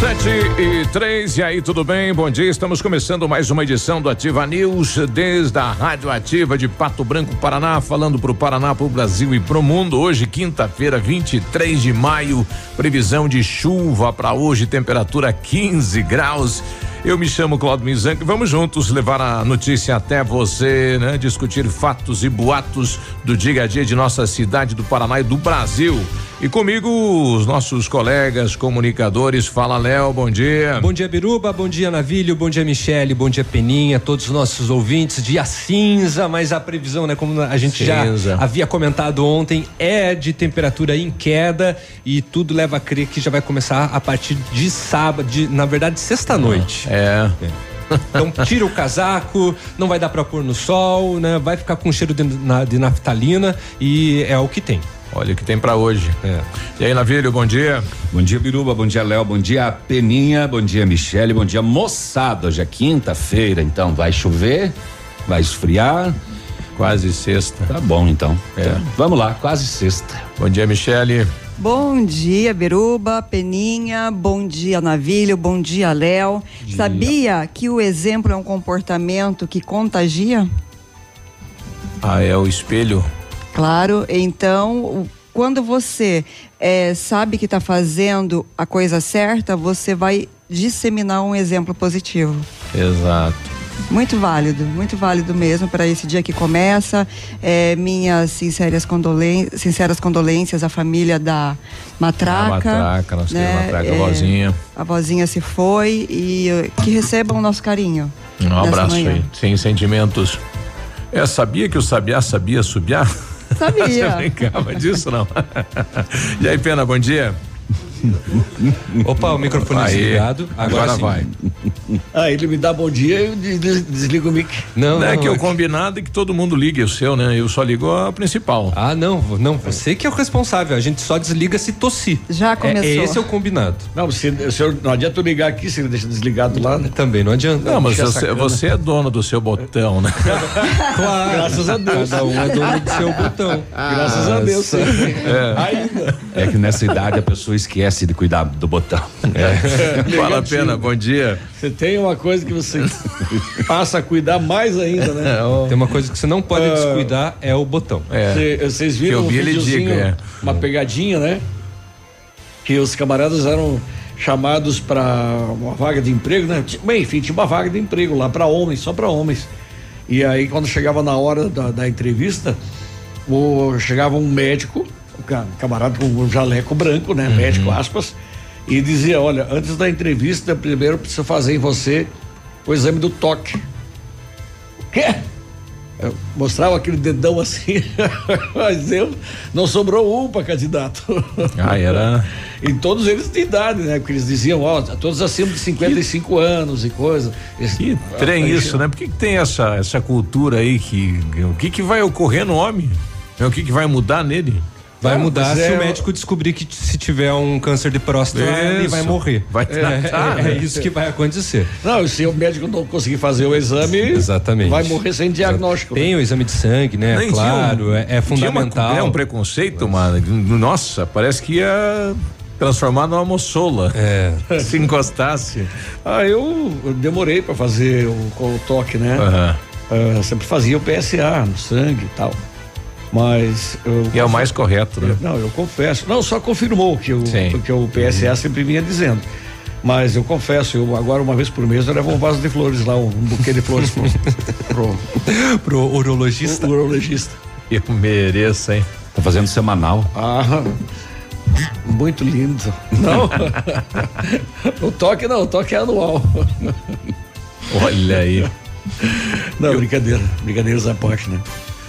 Sete e três, e aí, tudo bem? Bom dia, estamos começando mais uma edição do Ativa News, desde a Rádio Ativa de Pato Branco, Paraná, falando para o Paraná, para o Brasil e para o mundo. Hoje, quinta-feira, 23 de maio, previsão de chuva para hoje, temperatura 15 graus. Eu me chamo Claudio Mizanque. Vamos juntos levar a notícia até você, né? Discutir fatos e boatos do dia a dia de nossa cidade, do Paraná e do Brasil. E comigo, os nossos colegas comunicadores. Fala, Léo, bom dia. Bom dia, Biruba, bom dia, Navilho, bom dia, Michele, bom dia, Peninha, todos os nossos ouvintes. Dia cinza, mas a previsão, né, como a gente cinza. já havia comentado ontem, é de temperatura em queda e tudo leva a crer que já vai começar a partir de sábado, de, na verdade, sexta-noite. É. é. Então tira o casaco, não vai dar para pôr no sol, né? Vai ficar com cheiro de, de naftalina e é o que tem. Olha o que tem para hoje. É. E aí, Navírio, bom dia. Bom dia, Biruba, bom dia, Léo, bom dia, Peninha, bom dia, Michele, bom dia, moçada. Hoje é quinta-feira, então vai chover, vai esfriar. Quase sexta. Tá bom, então. É. Então, vamos lá, quase sexta. Bom dia, Michele. Bom dia, Biruba, Peninha, bom dia, Navilho, bom dia, Léo. Sabia que o exemplo é um comportamento que contagia? Ah, é o espelho? Claro, então quando você é, sabe que está fazendo a coisa certa, você vai disseminar um exemplo positivo. Exato. Muito válido, muito válido mesmo para esse dia que começa. É, minhas sinceras, condolências, sinceras condolências à família da Matraca. A Matraca, nossa né? Matraca, é, a vozinha. A vozinha se foi e que recebam o nosso carinho. Um abraço manhã. aí, sem sentimentos. É, sabia que o Sabiá sabia subiar? Sabia. Você brincava disso, não? e aí, Pena, bom dia. Opa, o microfone Aí, desligado. Agora, agora vai. Ah, ele me dá bom dia e eu desligo o mic. Não, não, é que o combinado é que todo mundo ligue o seu, né? Eu só ligo a principal. Ah, não, não, você que é o responsável. A gente só desliga se tossir. Já começou. É, esse é o combinado. Não, se, se não adianta eu ligar aqui se ele deixa desligado lá, né? Também não adianta. Não, mas você, você, é dono do seu botão, né? claro. Graças a Deus. Cada um é dono do seu botão. Graças a Deus, sim. É. Ainda. É que nessa idade a pessoa esquece esquece de cuidar do botão. É. Vale a pena, bom dia. Você tem uma coisa que você passa a cuidar mais ainda, né? Tem uma coisa que você não pode uh, descuidar, é o botão. É. Vocês viram um videozinho, diga, é. uma pegadinha, né? Que os camaradas eram chamados para uma vaga de emprego, né? Bem, enfim, tinha uma vaga de emprego lá para homens, só para homens. E aí, quando chegava na hora da, da entrevista, o, chegava um médico camarada com um jaleco branco, né? Uhum. Médico, aspas. E dizia: Olha, antes da entrevista, primeiro precisa fazer em você o exame do toque. O quê? Eu mostrava aquele dedão assim, mas eu não sobrou um para candidato. Ah, era. e todos eles de idade, né? Porque eles diziam, ó, todos acima de 55 que... anos e coisa. Que trem isso, né? Por que, que, tem essa, essa cultura aí que. O que, que vai ocorrer no homem? O que, que vai mudar nele? Vai mudar se é, o médico descobrir que se tiver um câncer de próstata, isso. ele vai morrer. Vai tratar, é, é, é, isso que vai acontecer. Não, se o médico não conseguir fazer o exame, Exatamente. vai morrer sem diagnóstico. Tem né? o exame de sangue, né? Nem claro, um, é, é fundamental. Uma, é um preconceito, mano. Nossa, parece que ia transformar numa moçola. É. Se encostasse. Ah, eu, eu demorei para fazer o, o, toque, né? Uhum. Uh, sempre fazia o PSA no sangue e tal. Mas. Eu, e é o mais correto, né? Eu, não, eu confesso. Não, só confirmou que, o que o PSA uhum. sempre vinha dizendo. Mas eu confesso, eu agora uma vez por mês eu levo um vaso de flores lá, um, buquê de flores pro, pro, pro urologista. O, urologista. Eu mereço, hein? Tá fazendo semanal. Ah, muito lindo. Não. o toque não, o toque é anual. Olha aí. Não, brincadeira. Brincadeiras à parte, né?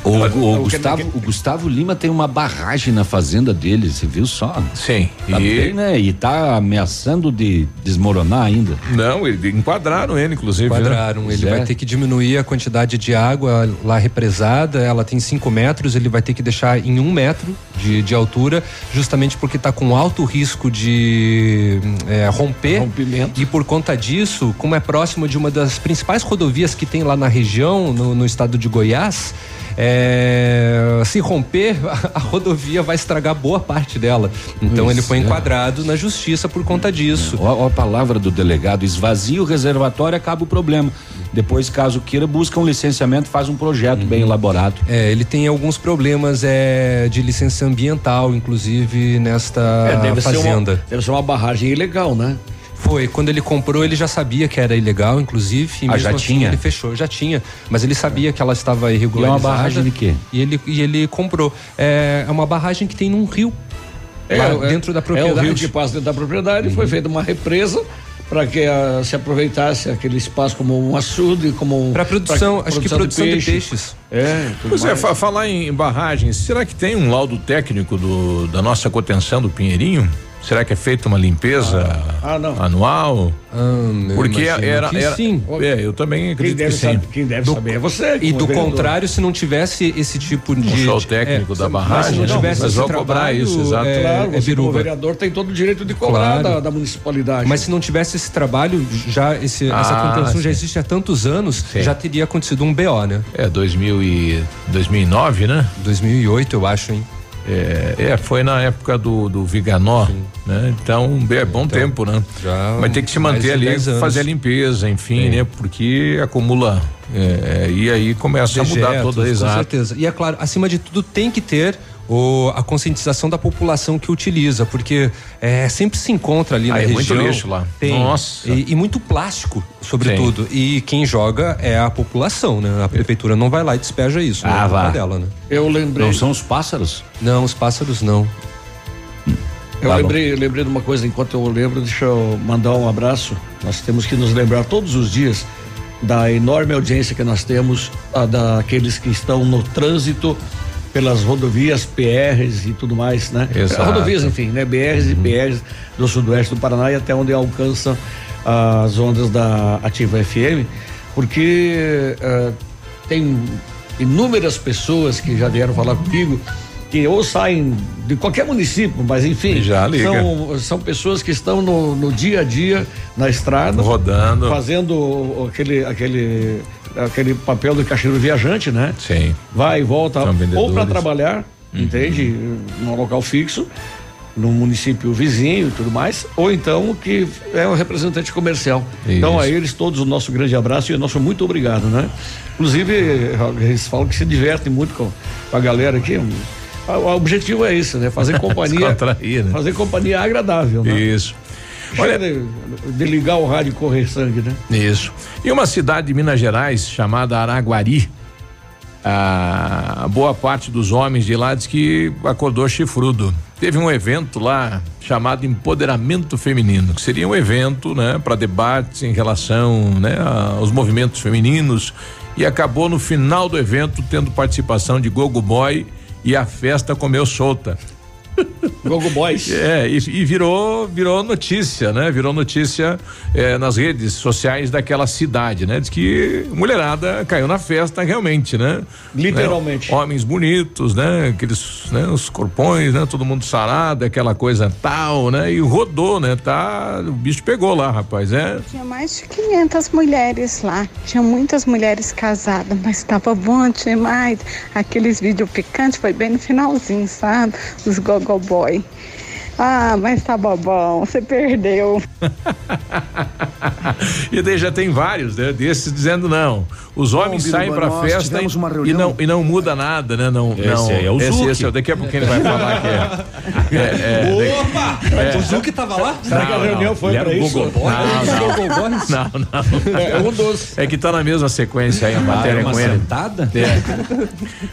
O, o, o, Gustavo, o Gustavo Lima tem uma barragem na fazenda dele, você viu só? Sim. Tá e... Bem, né? E tá ameaçando de desmoronar ainda. Não, ele, enquadraram ele, inclusive. Né? Enquadraram. Né? Ele é. vai ter que diminuir a quantidade de água lá represada. Ela tem 5 metros, ele vai ter que deixar em um metro de, de altura, justamente porque está com alto risco de é, romper. Rompimento. E por conta disso, como é próximo de uma das principais rodovias que tem lá na região, no, no estado de Goiás, é, se romper, a, rodovia vai estragar boa parte dela. Então Isso, ele foi é. enquadrado é. na justiça por conta disso. É. a palavra do delegado: esvazia o reservatório, acaba o problema. Depois, caso queira, busca um licenciamento, faz um projeto uhum. bem elaborado. É, ele tem alguns problemas é, de licença ambiental, inclusive nesta é, deve fazenda. Ser uma, deve ser uma barragem ilegal, né? Foi, quando ele comprou, ele já sabia que era ilegal, inclusive. E ah, já assim, tinha? Ele fechou, já tinha. Mas ele sabia que ela estava irregularizada. E é uma barragem de quê? E ele, e ele comprou. É, é uma barragem que tem num rio. É, é dentro da propriedade. É o rio que passa dentro da propriedade, uhum. foi feita uma represa para que uh, se aproveitasse aquele espaço como um açude, como um. Para produção, pra, acho produção que produção de, peixe. de peixes. É, pois é, mais. é, falar em barragens, será que tem um laudo técnico do, da nossa contenção do Pinheirinho? Será que é feita uma limpeza ah, ah, anual? Ah, Porque era, era sim. É, eu também acredito quem deve, que sim. Saber, quem deve do, saber é você. E do contrário, se não tivesse esse tipo de. O show técnico é, da barragem, mas, não tivesse mas vão cobrar isso, exato. É, claro, é o vereador tem todo o direito de cobrar claro. da, da, municipalidade. Mas se não tivesse esse trabalho, já esse, ah, essa contenção sim. já existe há tantos anos, sim. já teria acontecido um BO, né? É, 2000 e, 2009, né? 2008, eu acho, hein? É, é, foi na época do, do Viganó, Sim. né? Então, é bom então, tempo, né? Mas tem que se manter ali, fazer a limpeza, enfim, Sim. né? Porque acumula é, é, e aí começa Dejetos, a mudar toda a Com certeza. E é claro, acima de tudo tem que ter o, a conscientização da população que utiliza, porque é, sempre se encontra ali ah, na é região. muito lixo lá. Tem, Nossa. E, e muito plástico, sobretudo. Sim. E quem joga é a população, né? A prefeitura não vai lá e despeja isso. Ah, né? vá. dela, né? Eu lembrei. Não são os pássaros? Não, os pássaros não. Eu tá lembrei, lembrei de uma coisa, enquanto eu lembro, deixa eu mandar um abraço. Nós temos que nos lembrar todos os dias da enorme audiência que nós temos, a, daqueles que estão no trânsito pelas rodovias, PRs e tudo mais, né? Exato. Rodovias, enfim, né? BRs uhum. e PRs do sudoeste do Paraná e até onde alcançam as ondas da Ativa FM, porque uh, tem inúmeras pessoas que já vieram falar comigo que ou saem de qualquer município, mas enfim, São, são pessoas que estão no, no dia a dia na estrada, rodando, fazendo aquele aquele aquele papel do caixeiro viajante, né? Sim. Vai e volta, ou para trabalhar, uhum. entende? Num local fixo, num município vizinho e tudo mais, ou então que é um representante comercial. Isso. Então a eles todos o nosso grande abraço e o nosso muito obrigado, né? Inclusive, eles falam que se divertem muito com, a galera aqui. O objetivo é isso, né? Fazer companhia. né? Fazer companhia agradável, né? Isso. Olha, de, ligar o rádio e correr sangue, né? Isso. E uma cidade de Minas Gerais chamada Araguari, a boa parte dos homens de lá diz que acordou chifrudo. Teve um evento lá chamado Empoderamento Feminino, que seria um evento, né, para debates em relação, né, aos movimentos femininos e acabou no final do evento tendo participação de Gogo Boy e a festa comeu solta. Gogo Boys. É, e, e, virou, virou notícia, né? Virou notícia é, nas redes sociais daquela cidade, né? Diz que mulherada caiu na festa realmente, né? Literalmente. Né? Homens bonitos, né? Aqueles, né? Os corpões, né? Todo mundo sarado, aquela coisa tal, né? E rodou, né? Tá, o bicho pegou lá, rapaz, é. Tinha mais de 500 mulheres lá, tinha muitas mulheres casadas, mas estava bom demais. Aqueles vídeos picantes foi bem no finalzinho, sabe? Os gogo Boy. Ah, mas tá bobão, você perdeu. e daí já tem vários, né? Desses dizendo não. Os homens Bom, saem pra festa e, e, não, e não muda nada, né? Não, esse não, é o esse, esse, é daqui a pouco ele vai falar que é. é, é Opa! É. O Zuki tava lá? Será que a reunião foi pra isso? Google não, não, não, não. É um dos. É que tá na mesma sequência aí a ah, matéria com ele. É.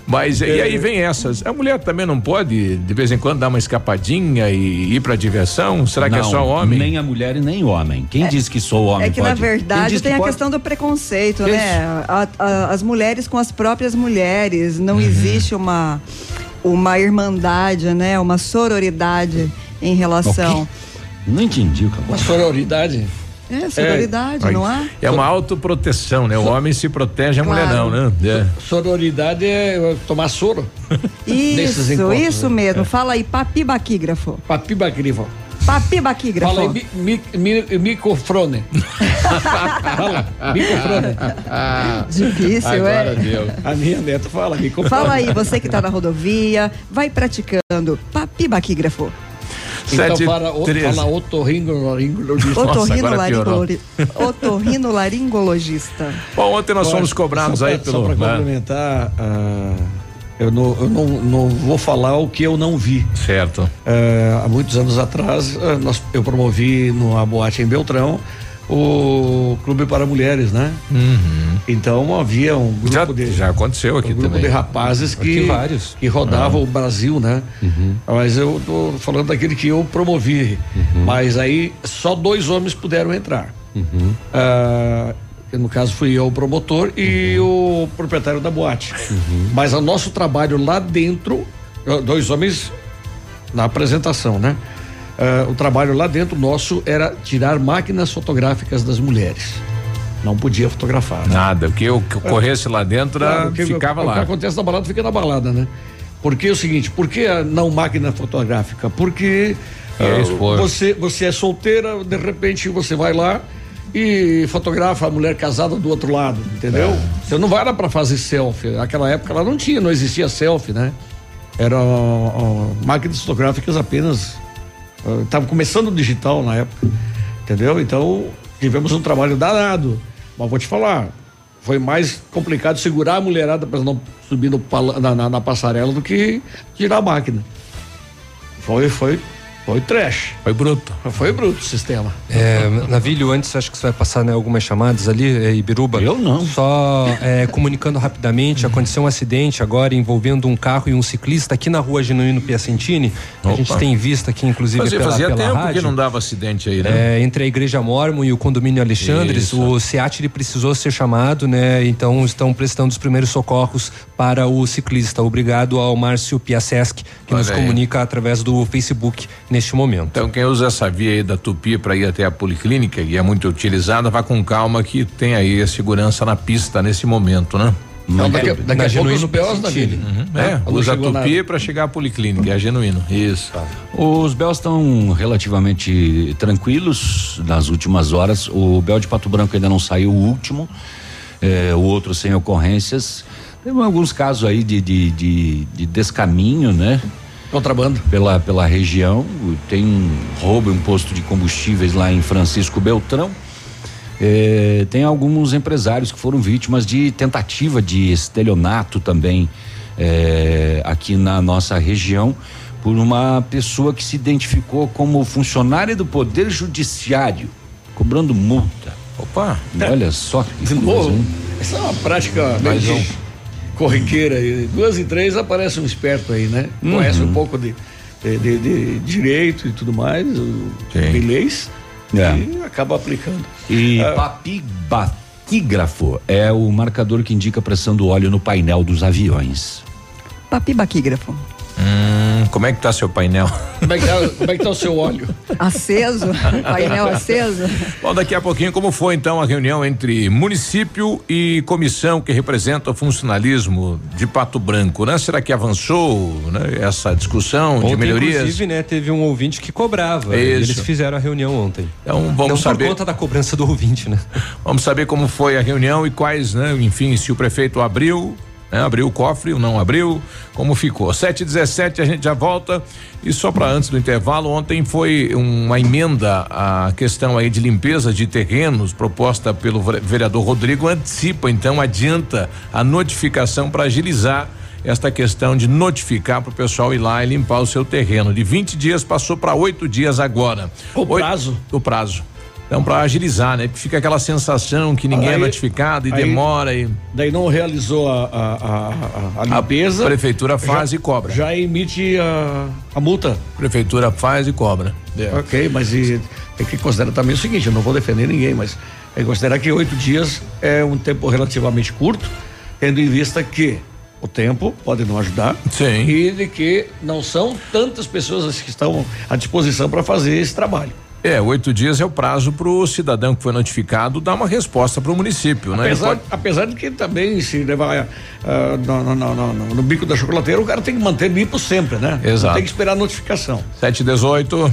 Mas e aí vem essas. A mulher também não pode, de vez em quando, dar uma escapadinha e ir pra diversão? Será que é só homem? Nem a mulher e nem o homem. Quem é, diz que sou homem? É que pode? na verdade tem a pode? questão do preconceito, né? Isso. né? A, a, as mulheres com as próprias mulheres. Não uhum. existe uma, uma irmandade, né? Uma sororidade em relação. Não entendi o que Uma sororidade? É, sororidade, é, não há? É uma autoproteção, né? O homem se protege, a claro. mulher não, né? É. Sororidade é tomar soro. Isso, isso né? mesmo. É. Fala aí, papibaquígrafo. Papibaquígrafo. Papibaquígrafo. Fala aí, mi, mi, microfone. fala, microfone. Difícil, Agora é? Deu. A minha neta fala microfone. Fala aí, você que está na rodovia, vai praticando papibaquígrafo. Então, para, o, fala otorrinolaringologista. Otorrinolaringologista. Bom, ontem nós fomos cobrados só aí pra, pelo... Só para né? complementar, uh, eu, não, eu não, não, vou falar o que eu não vi. Certo. Uh, há muitos anos atrás, uh, nós, eu promovi numa boate em Beltrão o Clube para Mulheres, né? Uhum. Então havia um grupo já, de. Já aconteceu aqui um grupo também. de rapazes que, vários. que rodavam uhum. o Brasil, né? Uhum. Mas eu tô falando daquele que eu promovi. Uhum. Mas aí só dois homens puderam entrar. Uhum. Ah, no caso fui eu o promotor e uhum. o proprietário da boate. Mas o nosso trabalho lá dentro, dois homens na apresentação, né? Uh, o trabalho lá dentro nosso era tirar máquinas fotográficas das mulheres. Não podia fotografar. Né? Nada, o que ocorresse lá dentro claro, ficava o, lá. O que acontece na balada fica na balada, né? Porque é o seguinte, por que não máquina fotográfica? Porque uh, você, você é solteira, de repente você vai lá e fotografa a mulher casada do outro lado, entendeu? É. Você não vai lá para fazer selfie. Naquela época ela não tinha, não existia selfie, né? Eram máquinas fotográficas apenas Estava começando o digital na época, entendeu? Então tivemos um trabalho danado. Mas vou te falar, foi mais complicado segurar a mulherada para não subir no, na, na, na, passarela do que tirar a máquina. Foi, foi foi trash. Foi bruto. Foi bruto o sistema. É, Navilho, antes acho que você vai passar né, algumas chamadas ali, é, Ibiruba. Eu não. Só é, comunicando rapidamente, uhum. aconteceu um acidente agora envolvendo um carro e um ciclista aqui na rua Genuíno Piacentini. Opa. A gente tem visto aqui, inclusive, fazia, pela, fazia pela tempo rádio. que não dava acidente aí, né? É, entre a Igreja Mormon e o condomínio Alexandres, Isso. o SEAT ele precisou ser chamado, né? Então estão prestando os primeiros socorros para o ciclista. Obrigado ao Márcio Piasesc, que Olha nos aí. comunica através do Facebook neste momento. Então, quem usa essa via aí da Tupi para ir até a policlínica, e é muito utilizada, vá com calma que tem aí a segurança na pista nesse momento, né? Não, daqui, daqui a pouco os BEOs da uhum. É, usa a Tupi para chegar à policlínica, é genuíno. Isso. Tá. Os BEOs estão relativamente tranquilos nas últimas horas. O BEO de Pato Branco ainda não saiu o último, é, o outro sem ocorrências. Tem alguns casos aí de, de, de, de descaminho, né? Contrabando. Pela, pela região. Tem um roubo, um posto de combustíveis lá em Francisco Beltrão. É, tem alguns empresários que foram vítimas de tentativa de estelionato também é, aqui na nossa região por uma pessoa que se identificou como funcionária do Poder Judiciário, cobrando multa. Opa! Olha só que coisa, Essa é uma prática Mais um corriqueira. E duas e três aparece um esperto aí, né? Uhum. Conhece um pouco de, de, de, de, direito e tudo mais, de leis, é. e acaba aplicando. E ah, papibaquígrafo é o marcador que indica a pressão do óleo no painel dos aviões. Papibaquígrafo. Hum, como é que tá seu painel? Como é que tá, como é que tá o seu óleo? Aceso, painel aceso. Bom, daqui a pouquinho como foi então a reunião entre município e comissão que representa o funcionalismo de Pato Branco, né? Será que avançou né? essa discussão ontem, de melhorias? Inclusive, né, teve um ouvinte que cobrava. Isso. Eles fizeram a reunião ontem. Então vamos Não saber. por conta da cobrança do ouvinte, né? Vamos saber como foi a reunião e quais, né? Enfim, se o prefeito abriu Né? Abriu o cofre ou não abriu? Como ficou? 717 a gente já volta. E só para antes do intervalo, ontem foi uma emenda à questão aí de limpeza de terrenos proposta pelo vereador Rodrigo antecipa, então adianta a notificação para agilizar esta questão de notificar para o pessoal ir lá e limpar o seu terreno. De 20 dias passou para oito dias agora. O prazo? O prazo. Então, para agilizar, né? Fica aquela sensação que ninguém é aí, é notificado e aí, demora. E... Daí não realizou a, a, a, a limpeza. A prefeitura faz já, e cobra. Já emite a, a multa. Prefeitura faz e cobra. É. Ok, mas e, tem que considerar também o seguinte: eu não vou defender ninguém, mas é considerar que oito dias é um tempo relativamente curto, tendo em vista que o tempo pode não ajudar. Sim. E de que não são tantas pessoas que estão à disposição para fazer esse trabalho. É, oito dias é o prazo para o cidadão que foi notificado dar uma resposta para o município, né? apesar, né? Pode... Apesar de que também se levar uh, no, no, no, no, bico da chocolateira, o cara tem que manter limpo sempre, né? Exato. Não tem que esperar a notificação. Sete dezoito.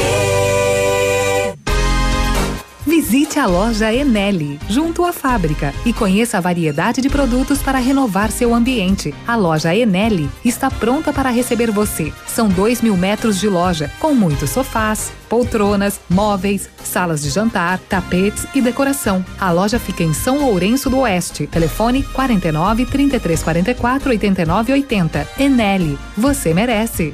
Visite a loja Enel, junto à fábrica, e conheça a variedade de produtos para renovar seu ambiente. A loja Enel está pronta para receber você. São dois mil metros de loja, com muitos sofás, poltronas, móveis, salas de jantar, tapetes e decoração. A loja fica em São Lourenço do Oeste. Telefone 49 3344 8980. Enel, você merece.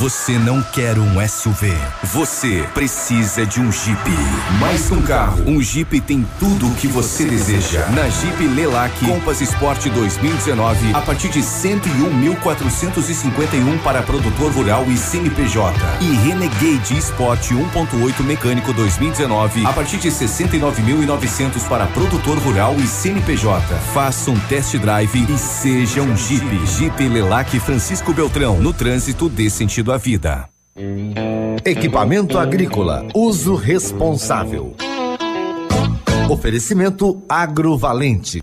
Você não quer um SUV. Você precisa de um Jeep. Mais que um carro, um Jeep tem tudo o que você deseja. Na Jeep Lelac Compass Sport 2019, a partir de 101.451 para produtor rural e CNPJ. E Renegade Sport 1.8 mecânico 2019, a partir de 69.900 para produtor rural e CNPJ. Faça um test drive e seja um Jeep. Jeep Lelac Francisco Beltrão, no trânsito desse sentido à vida. Equipamento agrícola, uso responsável. Oferecimento agrovalente.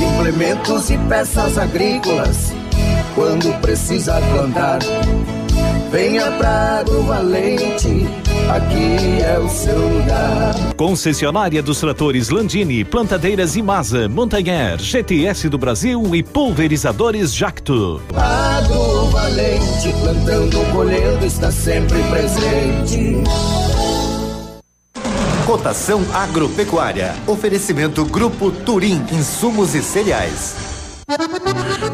Implementos e peças agrícolas, quando precisa plantar. Venha pra Água Valente, aqui é o seu lugar. Concessionária dos tratores Landini, Plantadeiras Imasa, Montanher, GTS do Brasil e Pulverizadores Jacto. Agro Valente, plantando, colhendo, está sempre presente. Cotação agropecuária. Oferecimento Grupo Turim, insumos e cereais.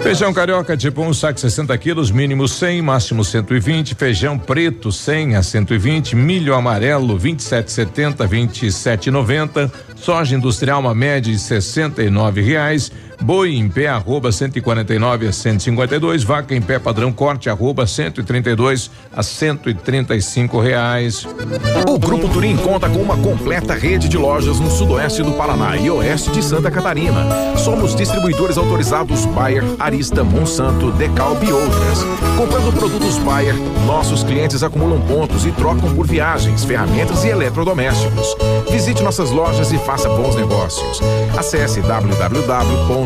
Feijão carioca tipo 1, um, saco 60 quilos, mínimo 100, máximo 120. Feijão preto 100 a 120. Milho amarelo 27,70, 27,90. Soja industrial uma média de 69 reais. Boi em pé, arroba 149 a 152. Vaca em pé padrão corte, arroba 132 a 135 reais. O Grupo Turim conta com uma completa rede de lojas no sudoeste do Paraná e oeste de Santa Catarina. Somos distribuidores autorizados Bayer, Arista, Monsanto, Decalb e outras. Comprando produtos Bayer, nossos clientes acumulam pontos e trocam por viagens, ferramentas e eletrodomésticos. Visite nossas lojas e faça bons negócios. Acesse www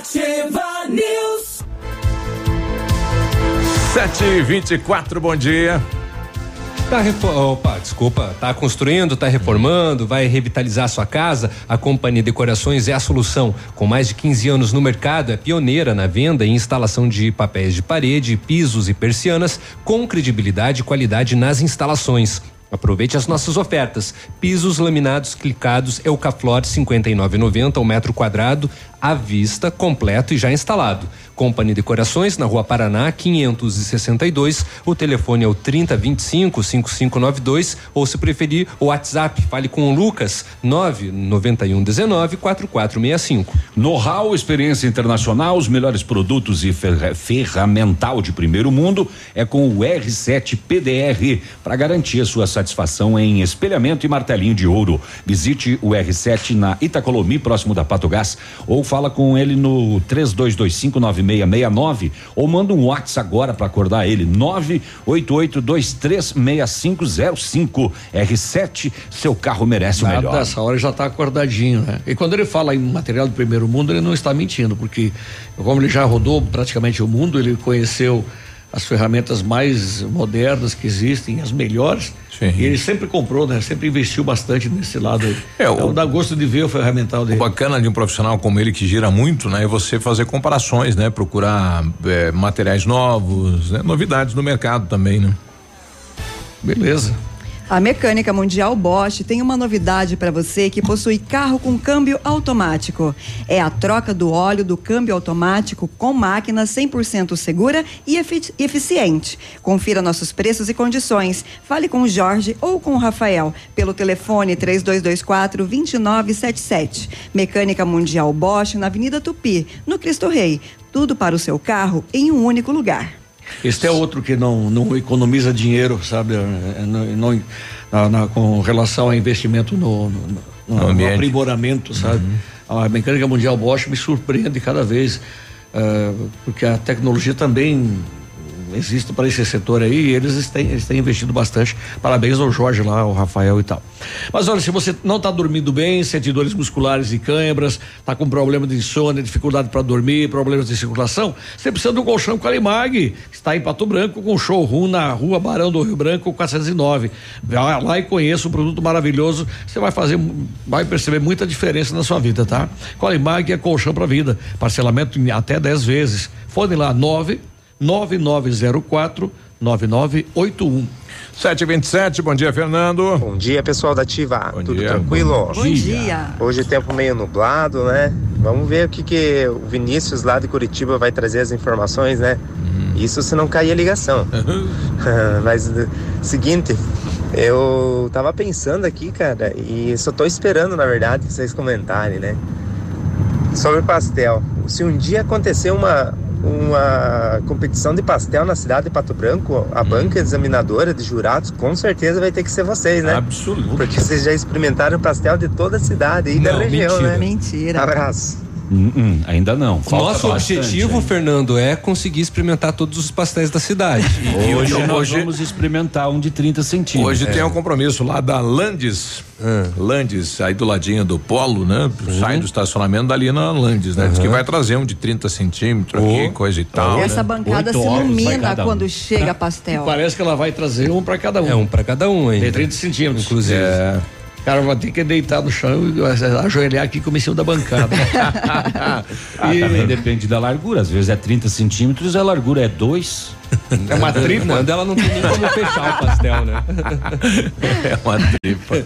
Ativa News. Sete e vinte e quatro, bom dia. Tá Opa, desculpa, tá construindo, tá reformando, vai revitalizar sua casa? A Companhia Decorações é a solução. Com mais de 15 anos no mercado, é pioneira na venda e instalação de papéis de parede, pisos e persianas, com credibilidade e qualidade nas instalações. Aproveite as nossas ofertas. Pisos laminados clicados Eucaflor 59,90 ao metro quadrado, à vista, completo e já instalado. Companhia Decorações, na Rua Paraná, 562. O telefone é o 3025 5592 ou se preferir, o WhatsApp, fale com o Lucas 991 19 4465. Know-how, experiência internacional, os melhores produtos e fer ferramental de primeiro mundo é com o R7 PDR para garantir a sua satisfação em espelhamento e martelinho de ouro. Visite o R7 na Itacolomi, próximo da Pato Gás, ou fala com ele no 32259669 ou manda um WhatsApp agora para acordar ele 988236505 R7 seu carro merece Nada o melhor. Nessa hora já está acordadinho, né? E quando ele fala em material do primeiro mundo, ele não está mentindo, porque como ele já rodou praticamente o mundo, ele conheceu as ferramentas mais modernas que existem, as melhores. Sim. E ele sempre comprou, né? Sempre investiu bastante nesse lado aí. É, então o, dá gosto de ver o ferramental dele. O bacana de um profissional como ele que gira muito, né? É você fazer comparações, né? Procurar é, materiais novos, né? novidades no mercado também, né? Beleza. A Mecânica Mundial Bosch tem uma novidade para você que possui carro com câmbio automático. É a troca do óleo do câmbio automático com máquina 100% segura e efici eficiente. Confira nossos preços e condições. Fale com o Jorge ou com o Rafael pelo telefone 3224 2977. Mecânica Mundial Bosch na Avenida Tupi, no Cristo Rei. Tudo para o seu carro em um único lugar. Este é outro que não, não economiza dinheiro, sabe? É, não, não na, na, com relação a investimento no, no, no, no aprimoramento, sabe? Uhum. A mecânica mundial Bosch me surpreende cada vez, uh, porque a tecnologia também existe para esse setor aí e eles têm, eles têm investido bastante. Parabéns ao Jorge lá, ao Rafael e tal. Mas olha, se você não está dormindo bem, sente dores musculares e câimbras, está com problema de insônia, dificuldade para dormir, problemas de circulação, você precisa um colchão Calimag, está em Pato Branco, com showroom na rua Barão do Rio Branco, 409. Vai lá e conheça um produto maravilhoso, você vai fazer, vai perceber muita diferença na sua vida, tá? Calimag é colchão para vida, parcelamento em até 10 vezes. Fone lá, 9 9904 9981. 727, bom dia, Fernando. Bom dia, pessoal da Ativa. Bom Tudo dia. tranquilo? Bom dia. Hoje tempo meio nublado, né? Vamos ver o que, que o Vinícius lá de Curitiba vai trazer as informações, né? Isso se não cair a ligação. Mas, uh, seguinte, eu tava pensando aqui, cara, e só tô esperando, na verdade, vocês comentarem, né? Sobre pastel. Se um dia acontecer uma, uma competição de pastel na cidade de Pato Branco, a banca examinadora de jurados com certeza vai ter que ser vocês, né? Absoluto. Porque vocês já experimentaram pastel de toda a cidade e da Não, região, mentira. né? Mentira. Abraço. Hum, hum, ainda não. O Falta nosso bastante objetivo, ainda. Fernando, é conseguir experimentar todos os pastéis da cidade. E hoje nós hoje- vamos experimentar um de 30 centímetros. Hoje É. tem um compromisso lá da Landes. Ah. Landes, aí do ladinho do polo, né? Uhum. Sai do estacionamento dali na Landes, né? Diz que vai trazer um de 30 centímetros aqui, coisa e tal. Essa né? bancada Oito se ilumina cada um. quando chega pastel. Parece que ela vai trazer um para cada um. É um pra cada um ainda. Tem 30 centímetros. Inclusive. É. O cara vai ter que deitar no chão e ajoelhar aqui como em cima da bancada. Ah, também depende da largura. Às vezes é 30 centímetros, a largura é 2. É uma tripa. Não, dela não tem nem como fechar o pastel, né? É uma tripa.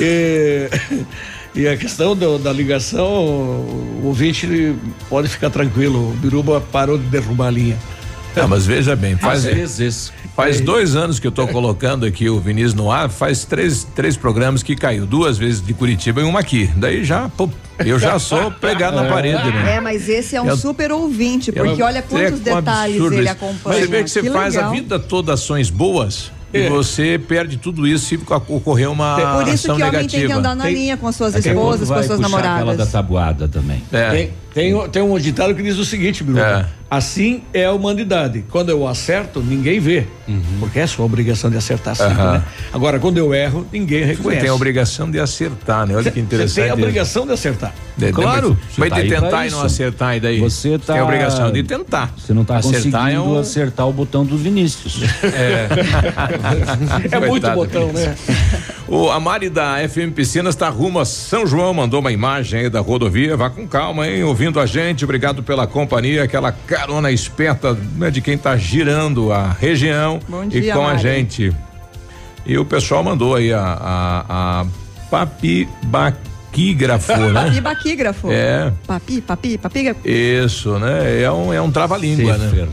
E, e a questão do- da ligação, o ouvinte pode ficar tranquilo. O Biruba parou de derrubar a linha. Não, mas veja bem, faz, Às vezes. faz dois anos que eu tô colocando aqui o Vinícius no ar, faz três, três programas que caiu, duas vezes de Curitiba e uma aqui. Daí já, pô, eu já sou pregado na parede, né? É, mas esse é um Eu- super ouvinte, porque Eu- olha quantos é um detalhes ele isso. acompanha. Você vê que você faz a legal. vida toda ações boas É. e você perde tudo isso se ocorrer uma Por isso ação que homem negativa. tem que andar na Tem- linha com as suas a esposas, com suas puxar Aquela da namoradas. tabuada também. É. Tem, tem, tem um ditado que diz o seguinte, Biruba. É. Assim é a humanidade. Quando eu acerto, ninguém vê. Porque é sua obrigação de acertar sempre, Aham. né? Agora, quando eu erro, ninguém Você reconhece. tem a obrigação de acertar, né? Olha que Você interessante. tem a obrigação de acertar. De- Claro, você tá de aí pra tentar e não acertar, e daí? Você tá. Tem a obrigação de tentar. Você não tá acertar conseguindo é um... acertar o botão do Vinícius. É muito Coitado. botão, né? O, a Mari da FM Piscinas está rumo a São João, mandou uma imagem aí da rodovia. Vá com calma, hein? Ouvindo a gente, obrigado pela companhia, aquela carona esperta né, de quem está girando a região Bom e dia, com a Mari. gente. E o pessoal mandou aí a, a, a papibaquígrafo, né? Papi baquígrafo. É. Papi, papi, papi, Isso, né? É um, é um trava-língua, né?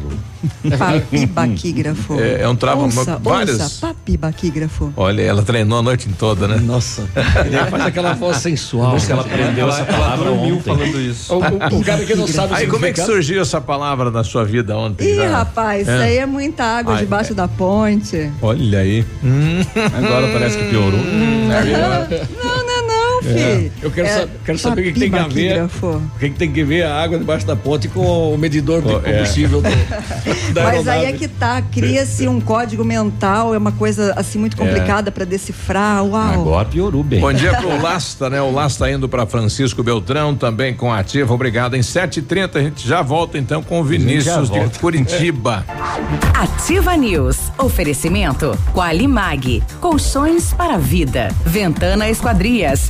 papi baquígrafo. É, é um trava ouça, várias. ouça, papi baquígrafo. Olha, ela treinou a noite toda, né? Nossa. Ele faz aquela voz sensual. Acho que ela aprendeu essa palavra ontem. falando isso. O, o- o cara que não sabe o Aí como é que surgiu essa palavra na sua vida ontem? Ih, já? rapaz, É. isso aí é muita água Ai, debaixo da ponte. Olha aí. Agora parece que piorou. Não, não, não, filho. Eu quero, É sa- quero saber o que, que tem a ver. O que, que tem que ver a água debaixo da ponte com o medidor de é. combustível do, da Mas aí é que tá, cria-se um código mental, é uma coisa assim muito complicada pra decifrar. Uau. Agora piorou bem. Bom dia pro Lasta, né? O Lasta indo para Francisco Beltrão, também com a ativa. Obrigado. Em 7h30 a gente já volta então com o Vinícius de. Curitiba. Ativa News. Oferecimento Qualimag. Colchões para a vida. Ventana Esquadrias.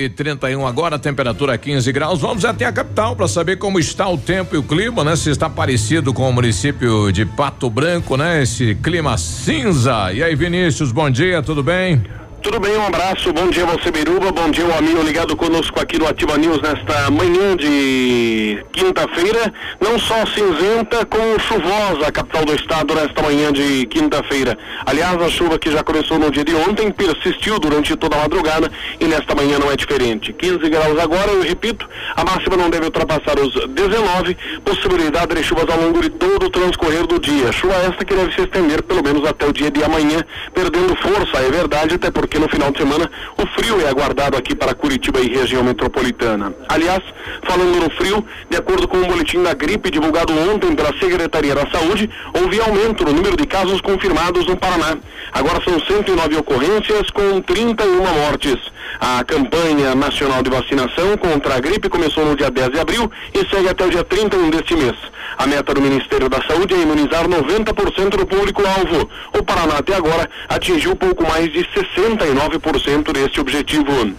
e 31 agora, temperatura 15 graus. Vamos até a capital para saber como está o tempo e o clima, né? Se está parecido com o município de Pato Branco, né? Esse clima cinza. E aí, Vinícius, bom dia, tudo bem? Tudo bem, um abraço, bom dia você Biruba, bom dia o amigo ligado conosco aqui no Ativa News nesta manhã de quinta-feira, não só cinzenta, como chuvosa a capital do estado nesta manhã de quinta-feira. Aliás, a chuva que já começou no dia de ontem persistiu durante toda a madrugada e nesta manhã não é diferente. 15 graus agora, eu repito, a máxima não deve ultrapassar os 19, possibilidade de chuvas ao longo de todo o transcorrer do dia. Chuva esta que deve se estender pelo menos até o dia de amanhã, perdendo força, é verdade, até porque porque no final de semana o frio é aguardado aqui para Curitiba e região metropolitana. Aliás, falando no frio, de acordo com o boletim da gripe divulgado ontem pela Secretaria da Saúde, houve aumento no número de casos confirmados no Paraná. Agora são 109 ocorrências com 31 mortes. A campanha nacional de vacinação contra a gripe começou no dia 10 de abril e segue até o dia 31 deste mês. A meta do Ministério da Saúde é imunizar 90% do público-alvo. O Paraná até agora atingiu pouco mais de 69% deste objetivo.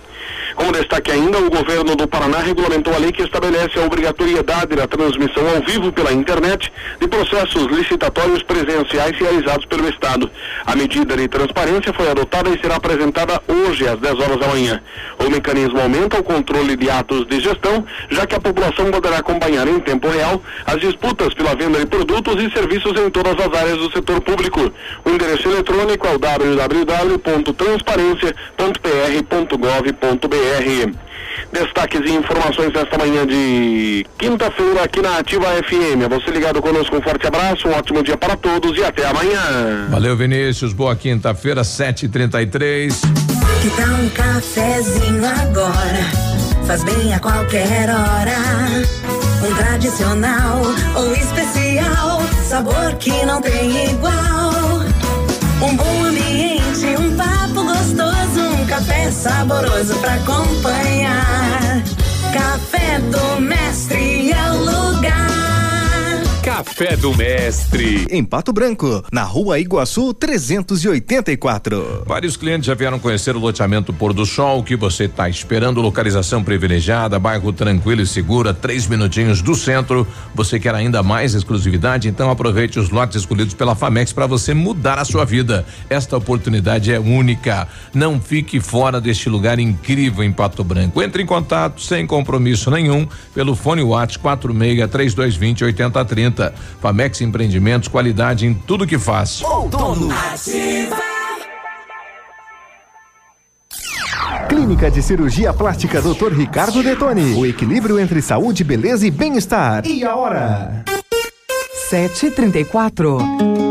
Como destaque ainda, o governo do Paraná regulamentou a lei que estabelece a obrigatoriedade da transmissão ao vivo pela internet de processos licitatórios presenciais realizados pelo Estado. A medida de transparência foi adotada e será apresentada hoje às 10 horas da manhã. O mecanismo aumenta o controle de atos de gestão, já que a população poderá acompanhar em tempo real as disputas pela venda de produtos e serviços em todas as áreas do setor público. O endereço eletrônico é o www.transparência.pr.gov.br. Destaques e informações nesta manhã de quinta-feira aqui na Ativa FM. Você ligado conosco, um forte abraço, um ótimo dia para todos e até amanhã. Valeu, Vinícius. Boa quinta-feira, 7h33. Que tal um cafezinho agora? Faz bem a qualquer hora. Um tradicional ou especial, sabor que não tem igual. Um bom saboroso pra acompanhar. Café do Mestre. Café do Mestre. Em Pato Branco, na rua Iguaçu 384. Vários clientes já vieram conhecer o loteamento Pôr do Sol. O que você está esperando? Localização privilegiada, bairro tranquilo e segura, três minutinhos do centro. Você quer ainda mais exclusividade? Então aproveite os lotes escolhidos pela Famex para você mudar a sua vida. Esta oportunidade é única. Não fique fora deste lugar incrível em Pato Branco. Entre em contato sem compromisso nenhum pelo fone WhatsApp 46 3220 8030 Famex Empreendimentos, qualidade em tudo que faz. Outono. Clínica de Cirurgia Plástica Dr. Ricardo Detoni. O equilíbrio entre saúde, beleza e bem-estar. E a hora? 734.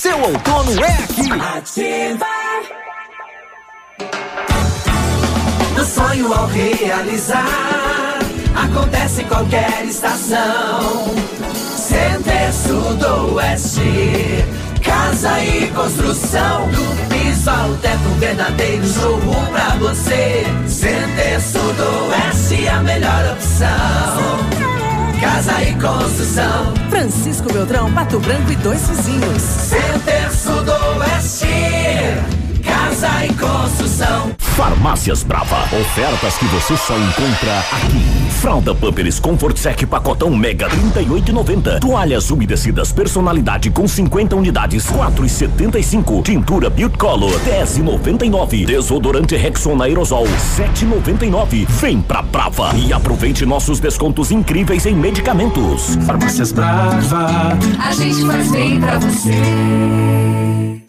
Seu outono é aqui. Ativa. Do sonho ao realizar, acontece em qualquer estação. Center Sul do Oeste, casa e construção. Do piso ao teto, um verdadeiro showroom pra você. Center Sul do Oeste, a melhor opção. Casa e construção. Francisco Beltrão, Pato Branco e dois vizinhos. Center Sudoeste. Casa e construção. Farmácias Brava. Ofertas que você só encontra aqui. Fralda Pampers Comfort Sec pacotão Mega 38,90. Toalhas umedecidas personalidade com 50 unidades 4,75. Tintura Beauty Color 10,99. Desodorante Rexona Aerosol 7,99. Vem pra Brava e aproveite nossos descontos incríveis em medicamentos. Farmácias Brava. A gente faz bem pra você.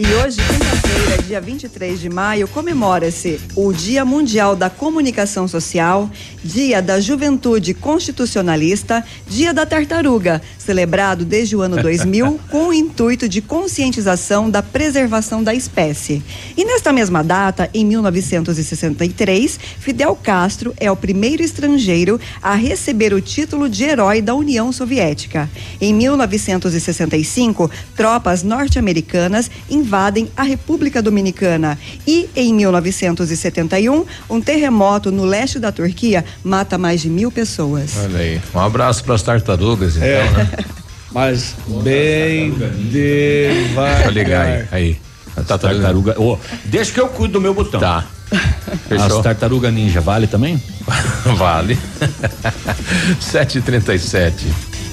E hoje, quinta-feira, dia 23 de maio, comemora-se o Dia Mundial da Comunicação Social, Dia da Juventude Constitucionalista, Dia da Tartaruga, celebrado desde o ano 2000 com o intuito de conscientização da preservação da espécie. E nesta mesma data, em 1963, Fidel Castro é o primeiro estrangeiro a receber o título de herói da União Soviética. Em 1965, tropas norte-americanas invadem a República Dominicana. E em 1971, um terremoto no leste da Turquia mata mais de mil pessoas. Olha aí. Um abraço para as tartarugas, então, é. né? Mas bem devagar. Vou ligar aí. aí. A tartaruga. Oh, deixa que eu cuido do meu botão. Tá. Fechou? As tartaruga ninja vale também? vale. 7h37.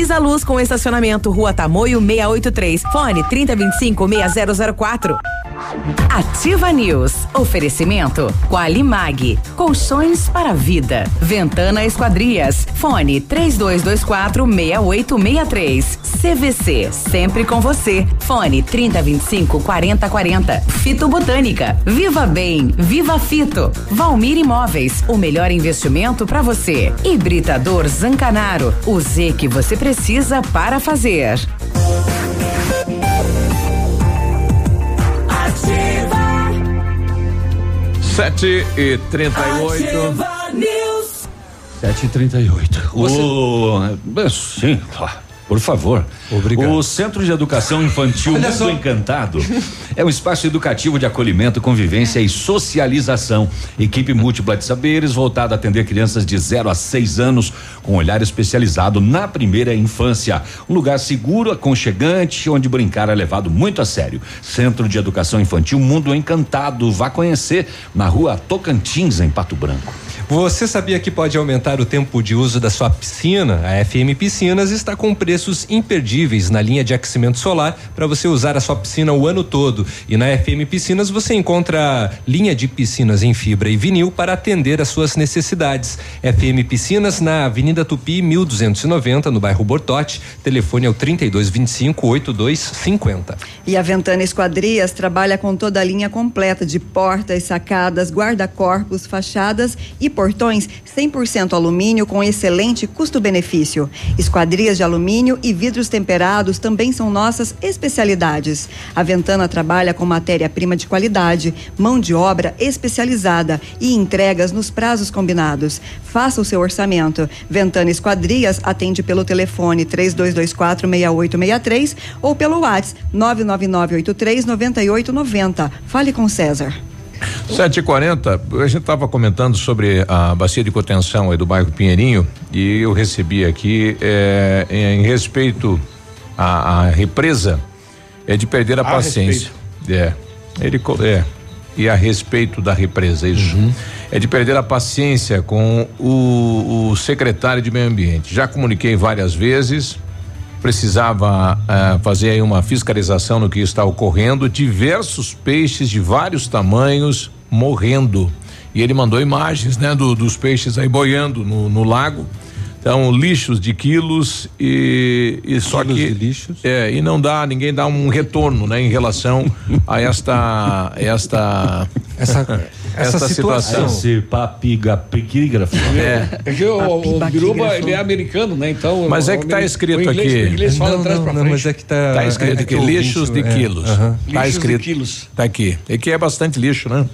Visa Luz com estacionamento Rua Tamoio 683. Fone 3025 6004. Ativa News. Oferecimento Qualimag. Colchões para vida. Ventana Esquadrias. Fone 3224 6863. CVC. Sempre com você. Fone 3025 4040. Fito Botânica. Viva Bem. Viva Fito. Valmir Imóveis. O melhor investimento para você. Hibridador Zancanaro. O Z que você precisa para fazer. Sete e trinta e oito. Sete e trinta e oito. O, sim, por favor. Obrigado. O Centro de Educação Infantil Olha Mundo só. Encantado é um espaço educativo de acolhimento, convivência e socialização. Equipe múltipla de saberes voltada a atender crianças de 0 a 6 anos com olhar especializado na primeira infância. Um lugar seguro, aconchegante, onde brincar é levado muito a sério. Centro de Educação Infantil Mundo Encantado. Vá conhecer na rua Tocantins, em Pato Branco. Você sabia que pode aumentar o tempo de uso da sua piscina? A FM Piscinas está com preços imperdíveis na linha de aquecimento solar para você usar a sua piscina o ano todo. E na FM Piscinas você encontra linha de piscinas em fibra e vinil para atender às suas necessidades. FM Piscinas na Avenida Tupi 1290, no bairro Bortote. Telefone é o 3225 8250. E a Ventana Esquadrias trabalha com toda a linha completa de portas, sacadas, guarda-corpos, fachadas e portões 100% alumínio com excelente custo-benefício. Esquadrias de alumínio e vidros temperados também são nossas especialidades. A Ventana trabalha com matéria-prima de qualidade, mão de obra especializada e entregas nos prazos combinados. Faça o seu orçamento. Ventana Esquadrias atende pelo telefone 3224 6863 ou pelo WhatsApp 99983 9890. Fale com César. 7h40, a gente estava comentando sobre a bacia de contenção aí do bairro Pinheirinho e eu recebi aqui eh, em respeito à, à represa é de perder a, A paciência. É. Ele é. E a respeito da represa, isso. É de perder a paciência com o, o secretário de meio ambiente. Já comuniquei várias vezes, precisava ah, fazer aí uma fiscalização no que está ocorrendo. Diversos peixes de vários tamanhos morrendo. E ele mandou imagens, né, do- dos peixes aí boiando no, no lago. Então, lixos de quilos e, e só que lixos. é e não dá ninguém dá um retorno, né, em relação a esta esta essa esta situação. Esse papiga piquígrafo. É. É que o, o Biruba, ele é americano, né? Então. Mas é que tá o- escrito o inglês, aqui. O inglês fala Não, atrás não, pra não, frente. mas é que tá. Tá escrito é aqui, que o lixos lixo, de é, quilos. Tá Lixos de escrito. quilos. Tá aqui. É que é bastante lixo, né?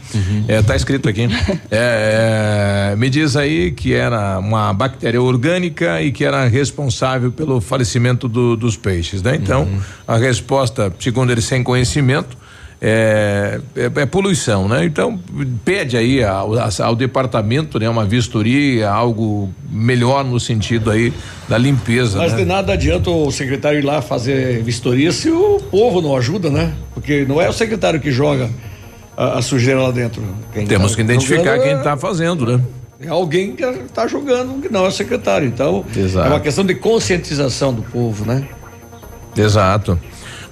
É, tá escrito aqui. É, é, me diz aí que era uma bactéria orgânica e que era responsável pelo falecimento do- dos peixes, né? Então, a resposta, segundo ele, sem conhecimento, é, é- é poluição, né? Então, pede aí ao, ao departamento, né? Uma vistoria, algo melhor no sentido aí da limpeza, Mas né? de nada adianta o secretário ir lá fazer vistoria se o povo não ajuda, né? Porque não é o secretário que joga a, a sujeira lá dentro. Quem Temos tá que identificar quem está fazendo, né? É alguém que está jogando que não é secretário. Então, Exato. é uma questão de conscientização do povo, né? Exato.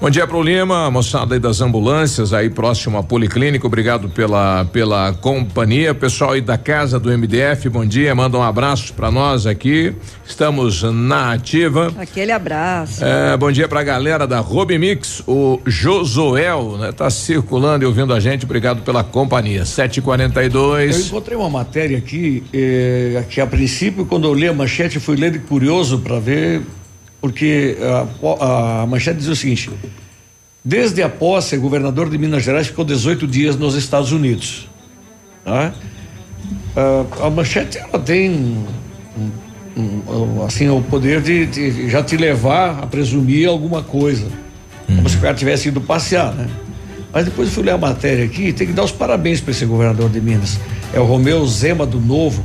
Bom dia pro Lima, moçada aí das ambulâncias aí próximo à Policlínica, obrigado pela pela companhia, pessoal aí da casa do MDF, bom dia, manda um abraço para nós aqui, estamos na ativa. Aquele abraço. É, bom dia pra galera da Robimix, o Josuel, né, tá circulando e ouvindo a gente, obrigado pela companhia, sete quarenta e dois. Eu encontrei uma matéria aqui, eh, que a princípio quando eu li a manchete fui ler de curioso para ver porque a, a manchete diz o seguinte: desde a posse, o governador de Minas Gerais ficou 18 dias nos Estados Unidos. Tá? A, a manchete ela tem um, um, assim o poder de, de, já te levar a presumir alguma coisa, uhum. como se o cara tivesse ido passear, né? Mas depois eu fui ler a matéria aqui, tem que dar os parabéns para esse governador de Minas. É o Romeu Zema do Novo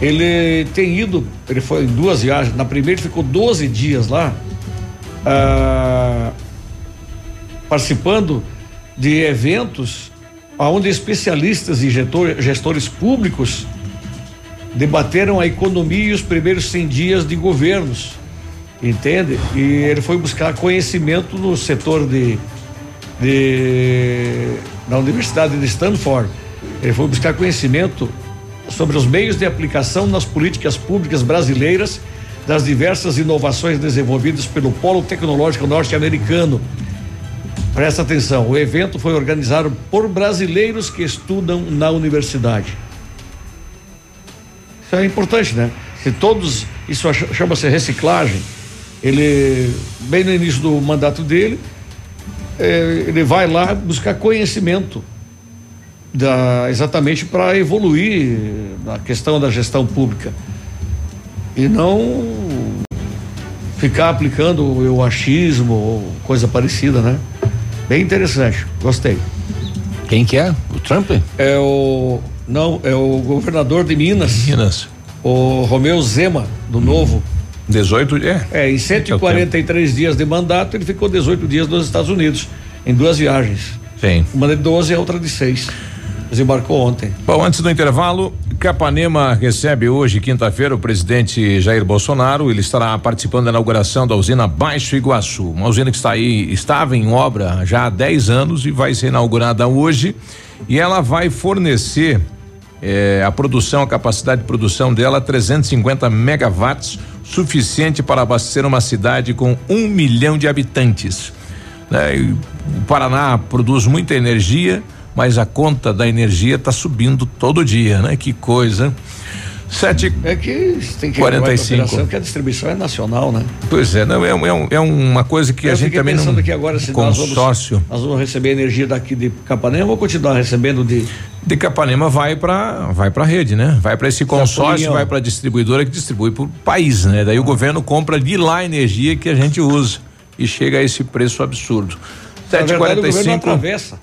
ele tem ido, ele foi em duas viagens. Na primeira ficou 12 dias lá, ah, participando de eventos onde especialistas e gestores públicos debateram a economia e os primeiros 100 dias de governos, entende? E ele foi buscar conhecimento no setor de, de na Universidade de Stanford. Ele foi buscar conhecimento sobre os meios de aplicação nas políticas públicas brasileiras das diversas inovações desenvolvidas pelo Polo Tecnológico Norte-Americano. Presta atenção, o evento foi organizado por brasileiros que estudam na universidade. Isso é importante, né? Se todos, isso chama-se reciclagem. Ele, bem no início do mandato dele, eh, ele vai lá buscar conhecimento da, exatamente para evoluir na questão da gestão pública e não ficar aplicando o achismo ou coisa parecida, né? Bem interessante, gostei. Quem que é? O Trump? É o não, é o governador de Minas. Minas. O Romeu Zema, do hum. Novo. 18 é. É, em 143 é dias de mandato, ele ficou 18 dias nos Estados Unidos, em duas viagens. Sim. Uma de 12 e a outra de 6. Desembarcou ontem. Bom, antes do intervalo, Capanema recebe hoje, quinta-feira, o presidente Jair Bolsonaro. Ele estará participando da inauguração da usina Baixo Iguaçu, uma usina que está aí, estava em obra já há 10 anos e vai ser inaugurada hoje. E ela vai fornecer eh, a produção, a capacidade de produção dela, 350 megawatts, suficiente para abastecer uma cidade com um milhão de habitantes. Né? o Paraná produz muita energia mas a conta da energia está subindo todo dia, né? Que coisa. Sete. É que tem que 45. que a distribuição é nacional, né? Pois é, não, é, é, é uma coisa que Eu a gente também pensando não. que agora se consórcio. Nós vamos, nós vamos receber energia daqui de Capanema ou continuar recebendo de de Capanema vai para vai para rede, né? Vai para esse consórcio, vai para a distribuidora que distribui para o país, né? Daí ah. o governo compra de lá a energia que a gente usa e chega a esse preço absurdo. 7:45 atravessa.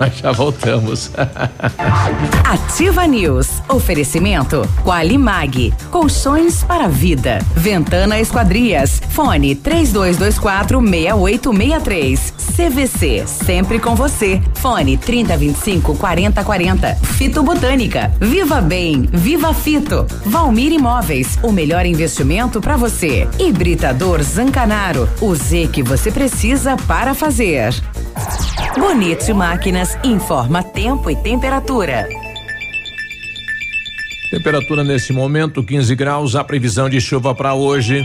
Nós já voltamos. Ativa News. Oferecimento Qualimag. Colchões para vida. Ventana Esquadrias. Fone 3224 6863. CVC. Sempre com você. Fone 3025 4040. Fito Botânica. Viva Bem. Viva Fito. Valmir Imóveis. O melhor investimento para você. Hibridador Zancanaro. O Z que você precisa para fazer. Bonito Máquinas informa tempo e temperatura. Temperatura nesse momento 15 graus, a previsão de chuva para hoje.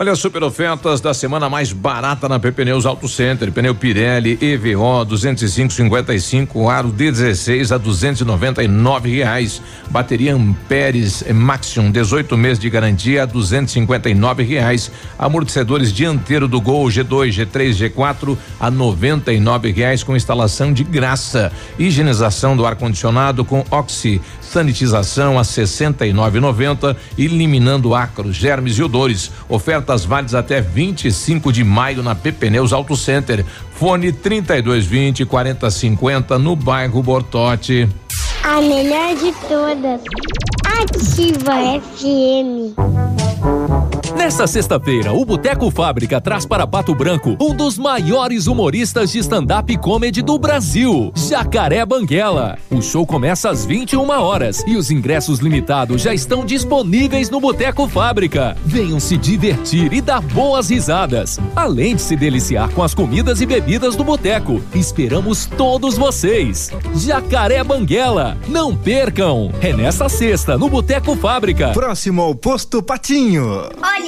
Olha as super ofertas da semana mais barata na PP Neus Auto Center. Pneu Pirelli EVO 205,55, aro D16 a 299 reais. Bateria Amperes Maxium 18 meses de garantia a 259 reais. Amortecedores dianteiro do Gol G2, G3, G4 a 99 reais com instalação de graça. Higienização do ar condicionado com Oxi sanitização a 69,90, eliminando ácaros, germes e odores. Ofertas válidas até 25 de maio na Pepneus Auto Center. Fone 3220 4050 no bairro Bortote. A melhor de todas. Ativa FM. Nesta sexta-feira, o Boteco Fábrica traz para Pato Branco um dos maiores humoristas de stand-up comedy do Brasil, Jacaré Banguela. O show começa às 21 horas e os ingressos limitados já estão disponíveis no Boteco Fábrica. Venham se divertir e dar boas risadas, além de se deliciar com as comidas e bebidas do boteco. Esperamos todos vocês. Jacaré Banguela, não percam! É nesta sexta, no Boteco Fábrica. Próximo ao Posto Patinho. Olha,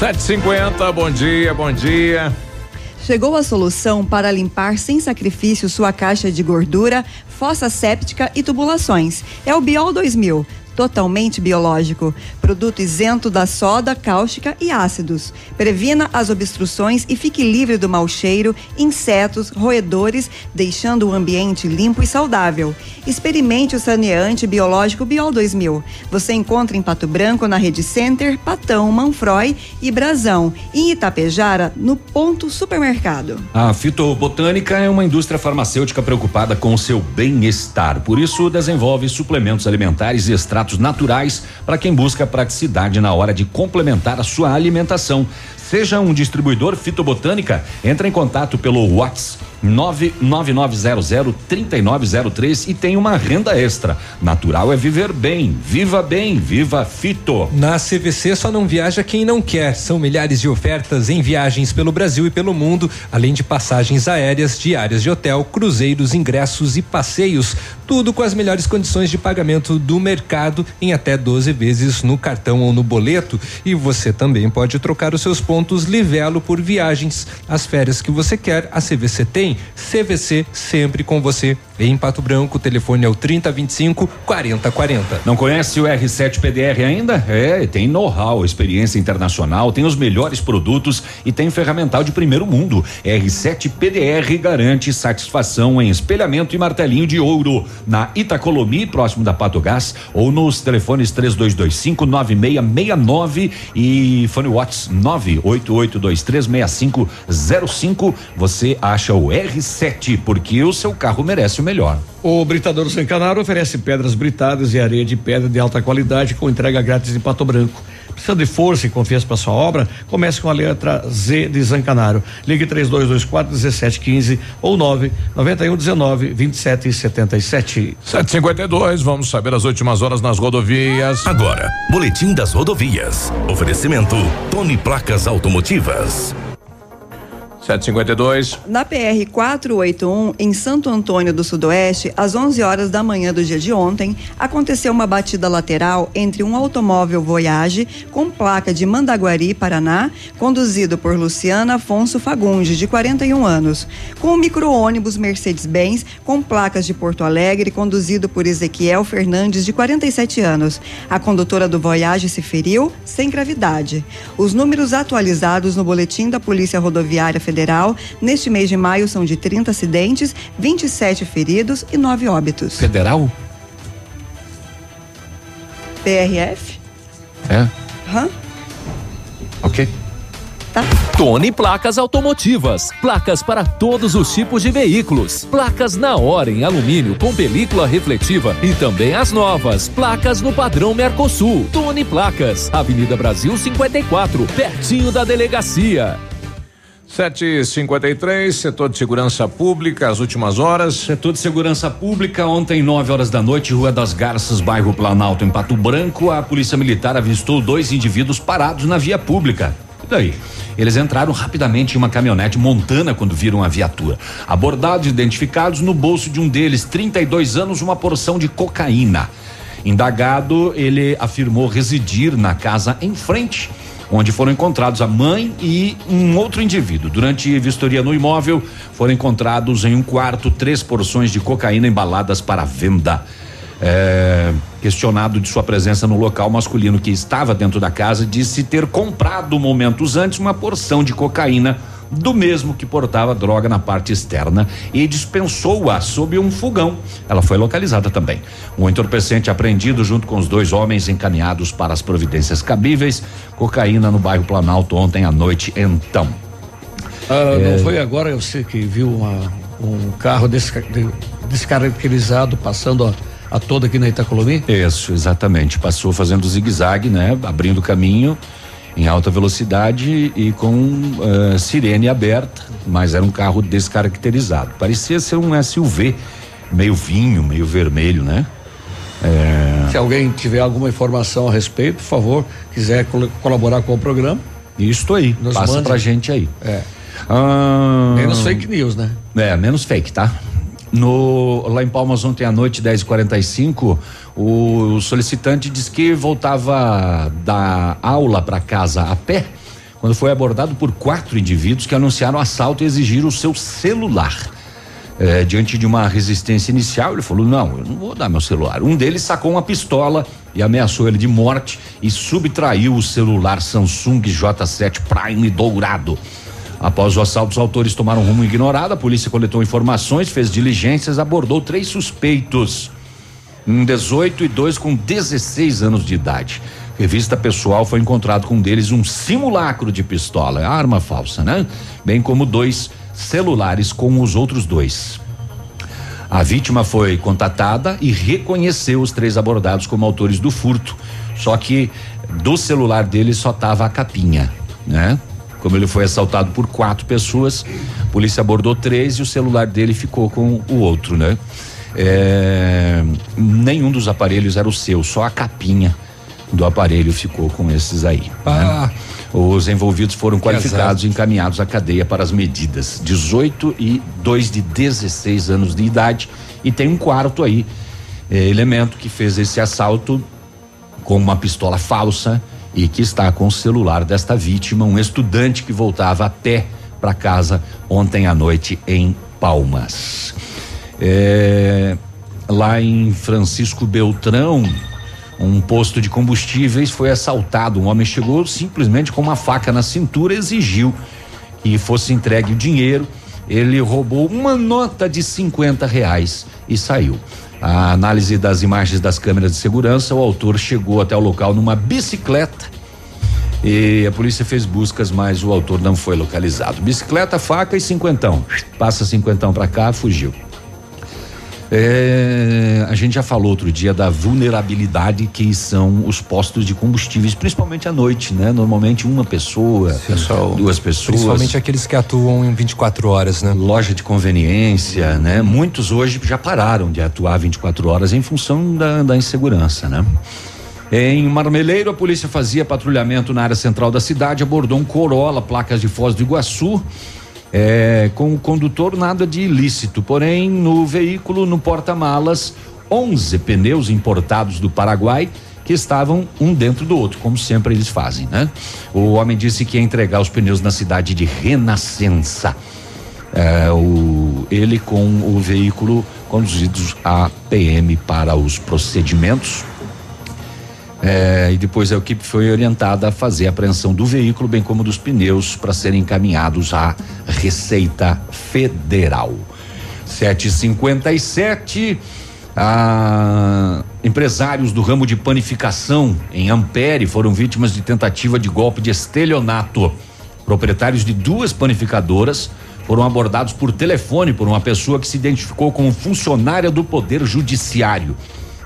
750, bom dia, bom dia. Chegou a solução para limpar sem sacrifício sua caixa de gordura, fossa séptica e tubulações. É o Biol 2000 totalmente biológico, produto isento da soda, cáustica e ácidos. Previna as obstruções e fique livre do mau cheiro, insetos, roedores, deixando o ambiente limpo e saudável. Experimente o saneante biológico Biol 2000. Você encontra em Pato Branco na Rede Center, Patão, Manfroy e Brasão. Em Itapejara, no Ponto Supermercado. A fitobotânica é uma indústria farmacêutica preocupada com o seu bem-estar. Por isso, desenvolve suplementos alimentares e extratos naturais para quem busca praticidade na hora de complementar a sua alimentação. Seja um distribuidor fitobotânica, entre em contato pelo WhatsApp 999003903 e tem uma renda extra. Natural é viver bem. Viva bem, viva Fito. Na CVC só não viaja quem não quer. São milhares de ofertas em viagens pelo Brasil e pelo mundo, além de passagens aéreas, diárias de hotel, cruzeiros, ingressos e passeios. Tudo com as melhores condições de pagamento do mercado em até 12 vezes no cartão ou no boleto. E você também pode trocar os seus pontos Livelo por viagens. As férias que você quer, a CVC tem. CVC sempre com você. Em Pato Branco, o telefone é o 3025 4040. Não conhece o R7 PDR ainda? É, tem know-how, experiência internacional, tem os melhores produtos e tem ferramental de primeiro mundo. R7 PDR garante satisfação em espelhamento e martelinho de ouro na Itacolomi, próximo da Pato Gás, ou nos telefones 3225 9669 e fone Watts 988236505. Você acha o R7 porque o seu carro merece o melhor. O Britador Zancanaro oferece pedras britadas e areia de pedra de alta qualidade com entrega grátis em Pato Branco. Precisa de força e confiança para sua obra? Comece com a letra Z de Zancanaro. Ligue 3224 1715 ou 991 19 27 77. 752, vamos saber as últimas horas nas rodovias. Agora, Boletim das Rodovias. Oferecimento Tony Placas Automotivas. 752. Na PR 481, em Santo Antônio do Sudoeste, às 11 horas da manhã do dia de ontem, aconteceu uma batida lateral entre um automóvel Voyage com placa de Mandaguari, Paraná, conduzido por Luciana Afonso Fagundes, de 41 anos, com um micro-ônibus Mercedes-Benz com placas de Porto Alegre, conduzido por Ezequiel Fernandes, de 47 anos. A condutora do Voyage se feriu sem gravidade. Os números atualizados no boletim da Polícia Rodoviária Federal neste mês de maio são de 30 acidentes, 27 feridos e 9 óbitos. Federal? PRF? É. Hã? Ok. Tony Placas Automotivas. Placas para todos os tipos de veículos. Placas na hora em alumínio com película refletiva e também as novas. Placas no padrão Mercosul. Tony Placas. Avenida Brasil 54, pertinho da delegacia. 753, setor de segurança pública, as últimas horas. Setor de segurança pública, ontem, 9 horas da noite, Rua das Garças, bairro Planalto, em Pato Branco, a polícia militar avistou dois indivíduos parados na via pública. E daí? Eles entraram rapidamente em uma caminhonete montana quando viram a viatura. Abordados e identificados, no bolso de um deles, 32 anos, uma porção de cocaína. Indagado, ele afirmou residir na casa em frente onde foram encontrados a mãe e um outro indivíduo. Durante vistoria no imóvel, foram encontrados em um quarto três porções de cocaína embaladas para venda. É, questionado de sua presença no local, masculino que estava dentro da casa disse ter comprado momentos antes uma porção de cocaína do mesmo que portava droga na parte externa e dispensou-a sob um fogão. Ela foi localizada também. Um entorpecente apreendido junto com os dois homens encaminhados para as providências cabíveis. Cocaína no bairro Planalto ontem à noite, então. Ah, é... Não foi agora você que viu uma, um carro desca, descaracterizado passando a, a toda aqui na Itacolomi? Isso, exatamente. Passou fazendo zigue-zague, né? Abrindo caminho em alta velocidade e com uh, sirene aberta, mas era um carro descaracterizado. Parecia ser um SUV, meio vinho, meio vermelho, né? É... Se alguém tiver alguma informação a respeito, por favor, quiser col colaborar com o programa. Isso aí, Nos passa mande. pra gente aí. É. Ah, menos fake news, né? É, menos fake, tá? No, lá em Palmas ontem à noite, 10h45, o, solicitante disse que voltava da aula para casa a pé quando foi abordado por quatro indivíduos que anunciaram assalto e exigiram o seu celular. É, diante de uma resistência inicial, ele falou: Não, eu não vou dar meu celular. Um deles sacou uma pistola e ameaçou ele de morte e subtraiu o celular Samsung J7 Prime dourado. Após o assalto, os autores tomaram rumo ignorado. A polícia coletou informações, fez diligências, abordou três suspeitos. Um 18 e dois com 16 anos de idade. Revista pessoal foi encontrado com um deles um simulacro de pistola, arma falsa, né? Bem como dois celulares com os outros dois. A vítima foi contatada e reconheceu os três abordados como autores do furto. Só que do celular dele só tava a capinha, né? Como ele foi assaltado por quatro pessoas, a polícia abordou três e o celular dele ficou com o outro, né? É, nenhum dos aparelhos era o seu, só a capinha do aparelho ficou com esses aí. Ah. Né? Os envolvidos foram qualificados e encaminhados à cadeia para as medidas. 18 e dois de 16 anos de idade. E tem um quarto aí, eh, elemento que fez esse assalto com uma pistola falsa e que está com o celular desta vítima, um estudante que voltava a pé para casa ontem à noite em Palmas. É, lá em Francisco Beltrão, um posto de combustíveis foi assaltado. Um homem chegou simplesmente com uma faca na cintura, exigiu que fosse entregue o dinheiro. Ele roubou uma nota de 50 reais e saiu. A análise das imagens das câmeras de segurança, o autor chegou até o local numa bicicleta e a polícia fez buscas, mas o autor não foi localizado. Bicicleta, faca e cinquentão. Passa cinquentão para cá, fugiu. É, a gente já falou outro dia da vulnerabilidade que são os postos de combustíveis, principalmente à noite, né? Normalmente uma pessoa, Pessoal, duas pessoas. Principalmente aqueles que atuam em 24 horas, né? Loja de conveniência, né? Muitos hoje já pararam de atuar 24 horas em função da, da insegurança, né? Em Marmeleiro, a polícia fazia patrulhamento na área central da cidade, abordou um Corolla, placas de Foz do Iguaçu. É, com o condutor nada de ilícito, porém no veículo, no porta-malas, 11 pneus importados do Paraguai que estavam um dentro do outro, como sempre eles fazem, né? O homem disse que ia entregar os pneus na cidade de Renascença. É, o, ele com o veículo conduzidos a PM para os procedimentos é, e depois a equipe foi orientada a fazer a apreensão do veículo, bem como dos pneus, para serem encaminhados à Receita Federal. 757 ah, empresários do ramo de panificação em Ampere foram vítimas de tentativa de golpe de estelionato. Proprietários de duas panificadoras foram abordados por telefone por uma pessoa que se identificou como funcionária do Poder Judiciário.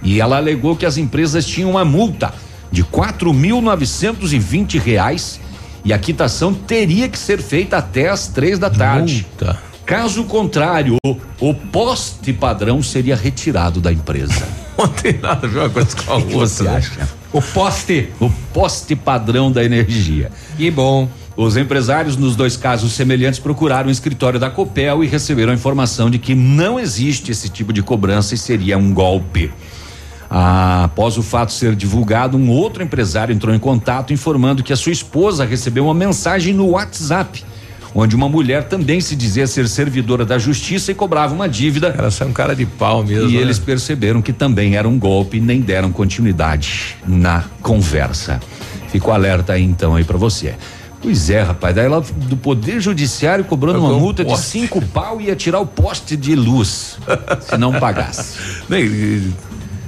E ela alegou que as empresas tinham uma multa de quatro mil novecentos e vinte reais e a quitação teria que ser feita até às três da tarde. Multa. Caso contrário, o poste padrão seria retirado da empresa. Não tem nada a ver uma coisa com a outra. você acha? O poste, o poste padrão da energia. Que bom. Os empresários nos dois casos semelhantes procuraram o escritório da Copel e receberam a informação de que não existe esse tipo de cobrança e seria um golpe. Após o fato ser divulgado, um outro empresário entrou em contato informando que a sua esposa recebeu uma mensagem no WhatsApp onde uma mulher também se dizia ser servidora da justiça e cobrava uma dívida. Ela é um cara de pau mesmo. E né? eles perceberam que também era um golpe e nem deram continuidade na conversa. Fico alerta aí então aí para você. Pois é, rapaz, daí ela do Poder Judiciário cobrando uma multa de cinco pau e ia tirar o poste de luz se não pagasse.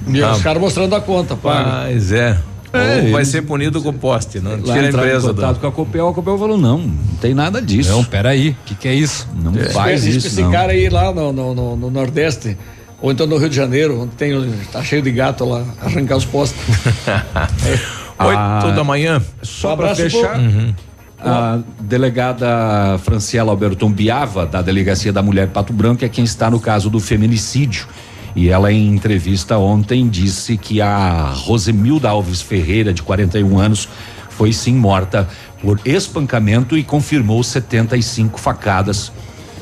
E os caras mostrando a conta, paga. Pois é. É, Ou vai ser punido com poste, não tira a empresa. contato do... com a Copel, a Copel falou, não, não tem nada disso. Não, peraí, o que que é isso? Não é. faz esse, isso, Esse não. cara aí lá no, no, no, no, Nordeste, ou então no Rio de Janeiro, onde tem, tá cheio de gato lá, arrancar os postes. é. Oito ah, da manhã. Só um para fechar, uhum. a delegada Franciela Alberton Biava, da Delegacia da Mulher Pato Branco, é quem está no caso do feminicídio e ela, em entrevista ontem, disse que a Rosemilda Alves Ferreira, de 41 anos, foi sim morta por espancamento e confirmou 75 facadas.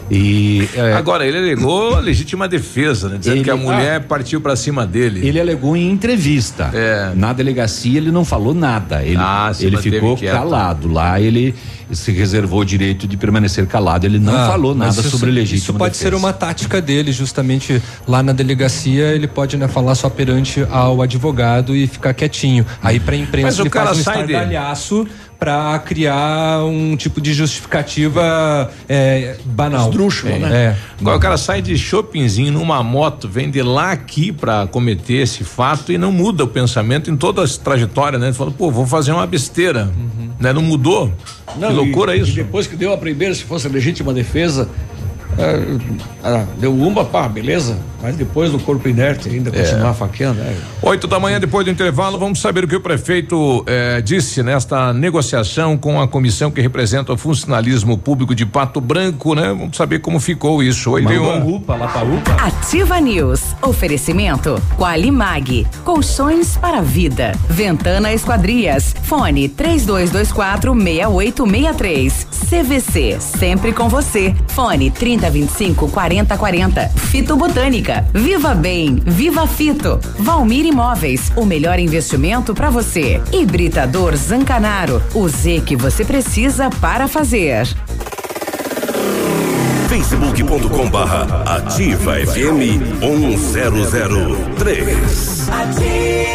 E é, agora ele alegou legítima defesa, né? dizendo ele, que a mulher ah, partiu para cima dele. Ele alegou em entrevista. É. Na delegacia ele não falou nada. Ele, ah, ele ficou quieto. calado. Lá ele se reservou o direito de permanecer calado. Ele não ah, falou nada isso, sobre legítima Isso pode defesa. ser uma tática dele, justamente lá na delegacia ele pode né, falar só perante ao advogado e ficar quietinho. Aí para imprensa Mas ele o cara faz um sai estardalhaço. De para criar um tipo de justificativa é, banal. Esdrúxula, é, né? É. Agora o cara sai de shoppingzinho numa moto, vem de lá aqui para cometer esse fato e não muda o pensamento em toda a trajetória, né? Ele fala, pô, vou fazer uma besteira, uhum. né? Não mudou. Não, que loucura e, isso. E depois que deu a primeira, se fosse legítima defesa, ah, deu uma, pá, beleza. Mas depois do corpo inerte ainda é. continuar faqueando. É. Oito da manhã, depois do intervalo, vamos saber o que o prefeito eh, disse nesta negociação com a comissão que representa o funcionalismo público de Pato Branco, né? Vamos saber como ficou isso. Oito e um. UPA, lá pra UPA. Ativa News. Oferecimento. Qualimag. Colchões para vida. Ventana Esquadrias. Fone 3224 6863. CVC. Sempre com você. Fone 30 25 40 40. Fito Botânica. Viva Bem. Viva Fito. Valmir Imóveis. O melhor investimento para você. Hibridador Zancanaro. O Z que você precisa para fazer. facebook.com barra ativa FM 1003. Ativa.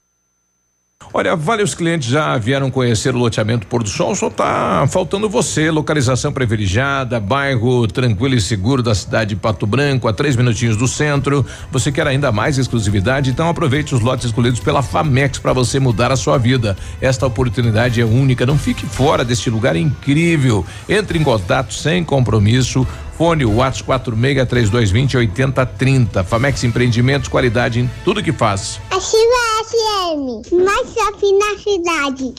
Olha, vários clientes já vieram conhecer o loteamento Pôr do Sol, só tá faltando você. Localização privilegiada, bairro tranquilo e seguro da cidade de Pato Branco, a três minutinhos do centro. Você quer ainda mais exclusividade? Então aproveite os lotes escolhidos pela Famex para você mudar a sua vida. Esta oportunidade é única, não fique fora deste lugar incrível. Entre em contato sem compromisso. Fone WhatsApp 463220 8030. Famex Empreendimentos, qualidade em tudo que faz. Ativa FM, mais shopping na cidade.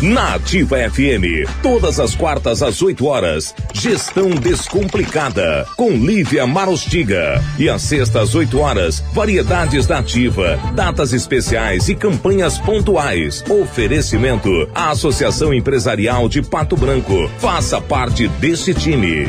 Na Ativa FM, todas as quartas às 8 horas, Gestão Descomplicada, com Lívia Marostiga. E às sextas às 8 horas, Variedades da Ativa, datas especiais e campanhas pontuais. Oferecimento à Associação Empresarial de Pato Branco. Faça parte desse time.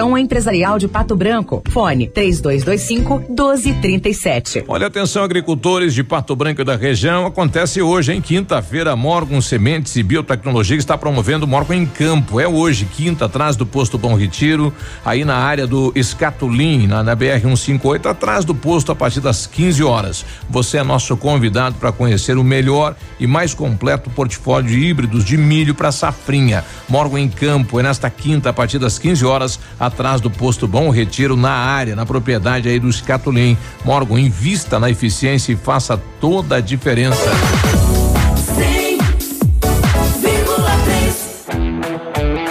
Associação Empresarial de Pato Branco. Fone 3225 1237. Olha atenção agricultores de Pato Branco e da região, acontece hoje em quinta-feira, Morgan Sementes e Biotecnologia está promovendo Morgan em Campo. É hoje, quinta, atrás do posto Bom Retiro, aí na área do Escatulim, na, na BR 158, atrás do posto a partir das 15 horas. Você é nosso convidado para conhecer o melhor e mais completo portfólio de híbridos de milho para safrinha. Morgan em Campo é nesta quinta a partir das 15 horas atrás do posto Bom Retiro, na área, na propriedade aí do Escatulim. Morgan, invista na eficiência e faça toda a diferença.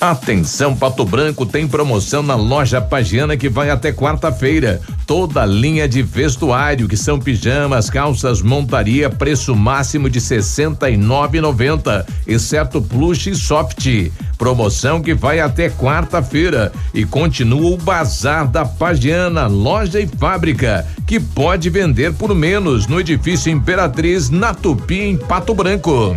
Atenção, Pato Branco tem promoção na loja Pagiana que vai até quarta-feira. Toda linha de vestuário, que são pijamas, calças, montaria, preço máximo de R$ 69,90, exceto plush e soft. Promoção que vai até quarta-feira e continua o Bazar da Pagiana, loja e fábrica, que pode vender por menos no edifício Imperatriz, na Tupi, em Pato Branco.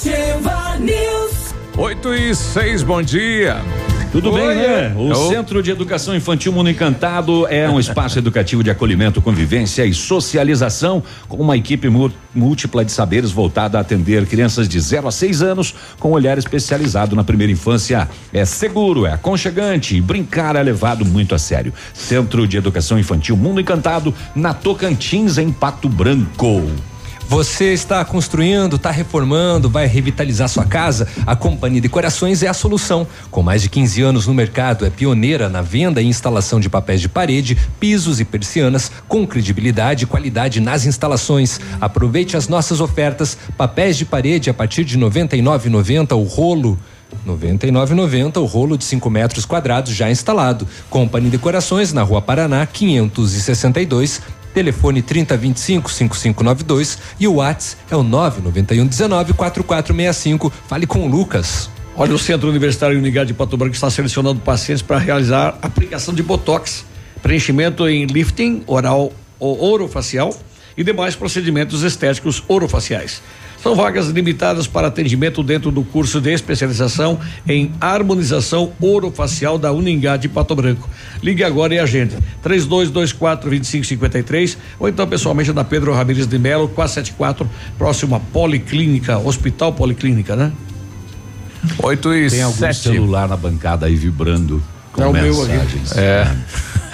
Ativa News. 8 e 6, bom dia. Tudo Oi, bem, né? O eu- Centro de Educação Infantil Mundo Encantado é um espaço educativo de acolhimento, convivência e socialização, com uma equipe múltipla de saberes voltada a atender crianças de 0 a 6 anos, com olhar especializado na primeira infância. É seguro, é aconchegante e brincar é levado muito a sério. Centro de Educação Infantil Mundo Encantado, na Tocantins, em Pato Branco. Você está construindo, está reformando, vai revitalizar sua casa? A Companhia Decorações é a solução. Com mais de 15 anos no mercado, é pioneira na venda e instalação de papéis de parede, pisos e persianas, com credibilidade e qualidade nas instalações. Aproveite as nossas ofertas: papéis de parede a partir de R$ 99,90 o rolo. 99,90 o rolo de 5 metros quadrados já instalado. Companhia Decorações na Rua Paraná 562. Telefone 3025 5592 e o WhatsApp é o 991 19 4465. Fale com o Lucas. Olha, o Centro Universitário Unigade de Pato Branco está selecionando pacientes para realizar aplicação de botox, preenchimento em lifting oral ou orofacial e demais procedimentos estéticos orofaciais. São vagas limitadas para atendimento dentro do curso de especialização em harmonização orofacial da Uningá de Pato Branco. Ligue agora e agende 3224 2553 ou então pessoalmente na Pedro Ramires de Melo, 474, próximo à Policlínica, Hospital Policlínica, né? 8 e Tem algum 7. celular na bancada aí vibrando com É o meu aqui. mensagens. É.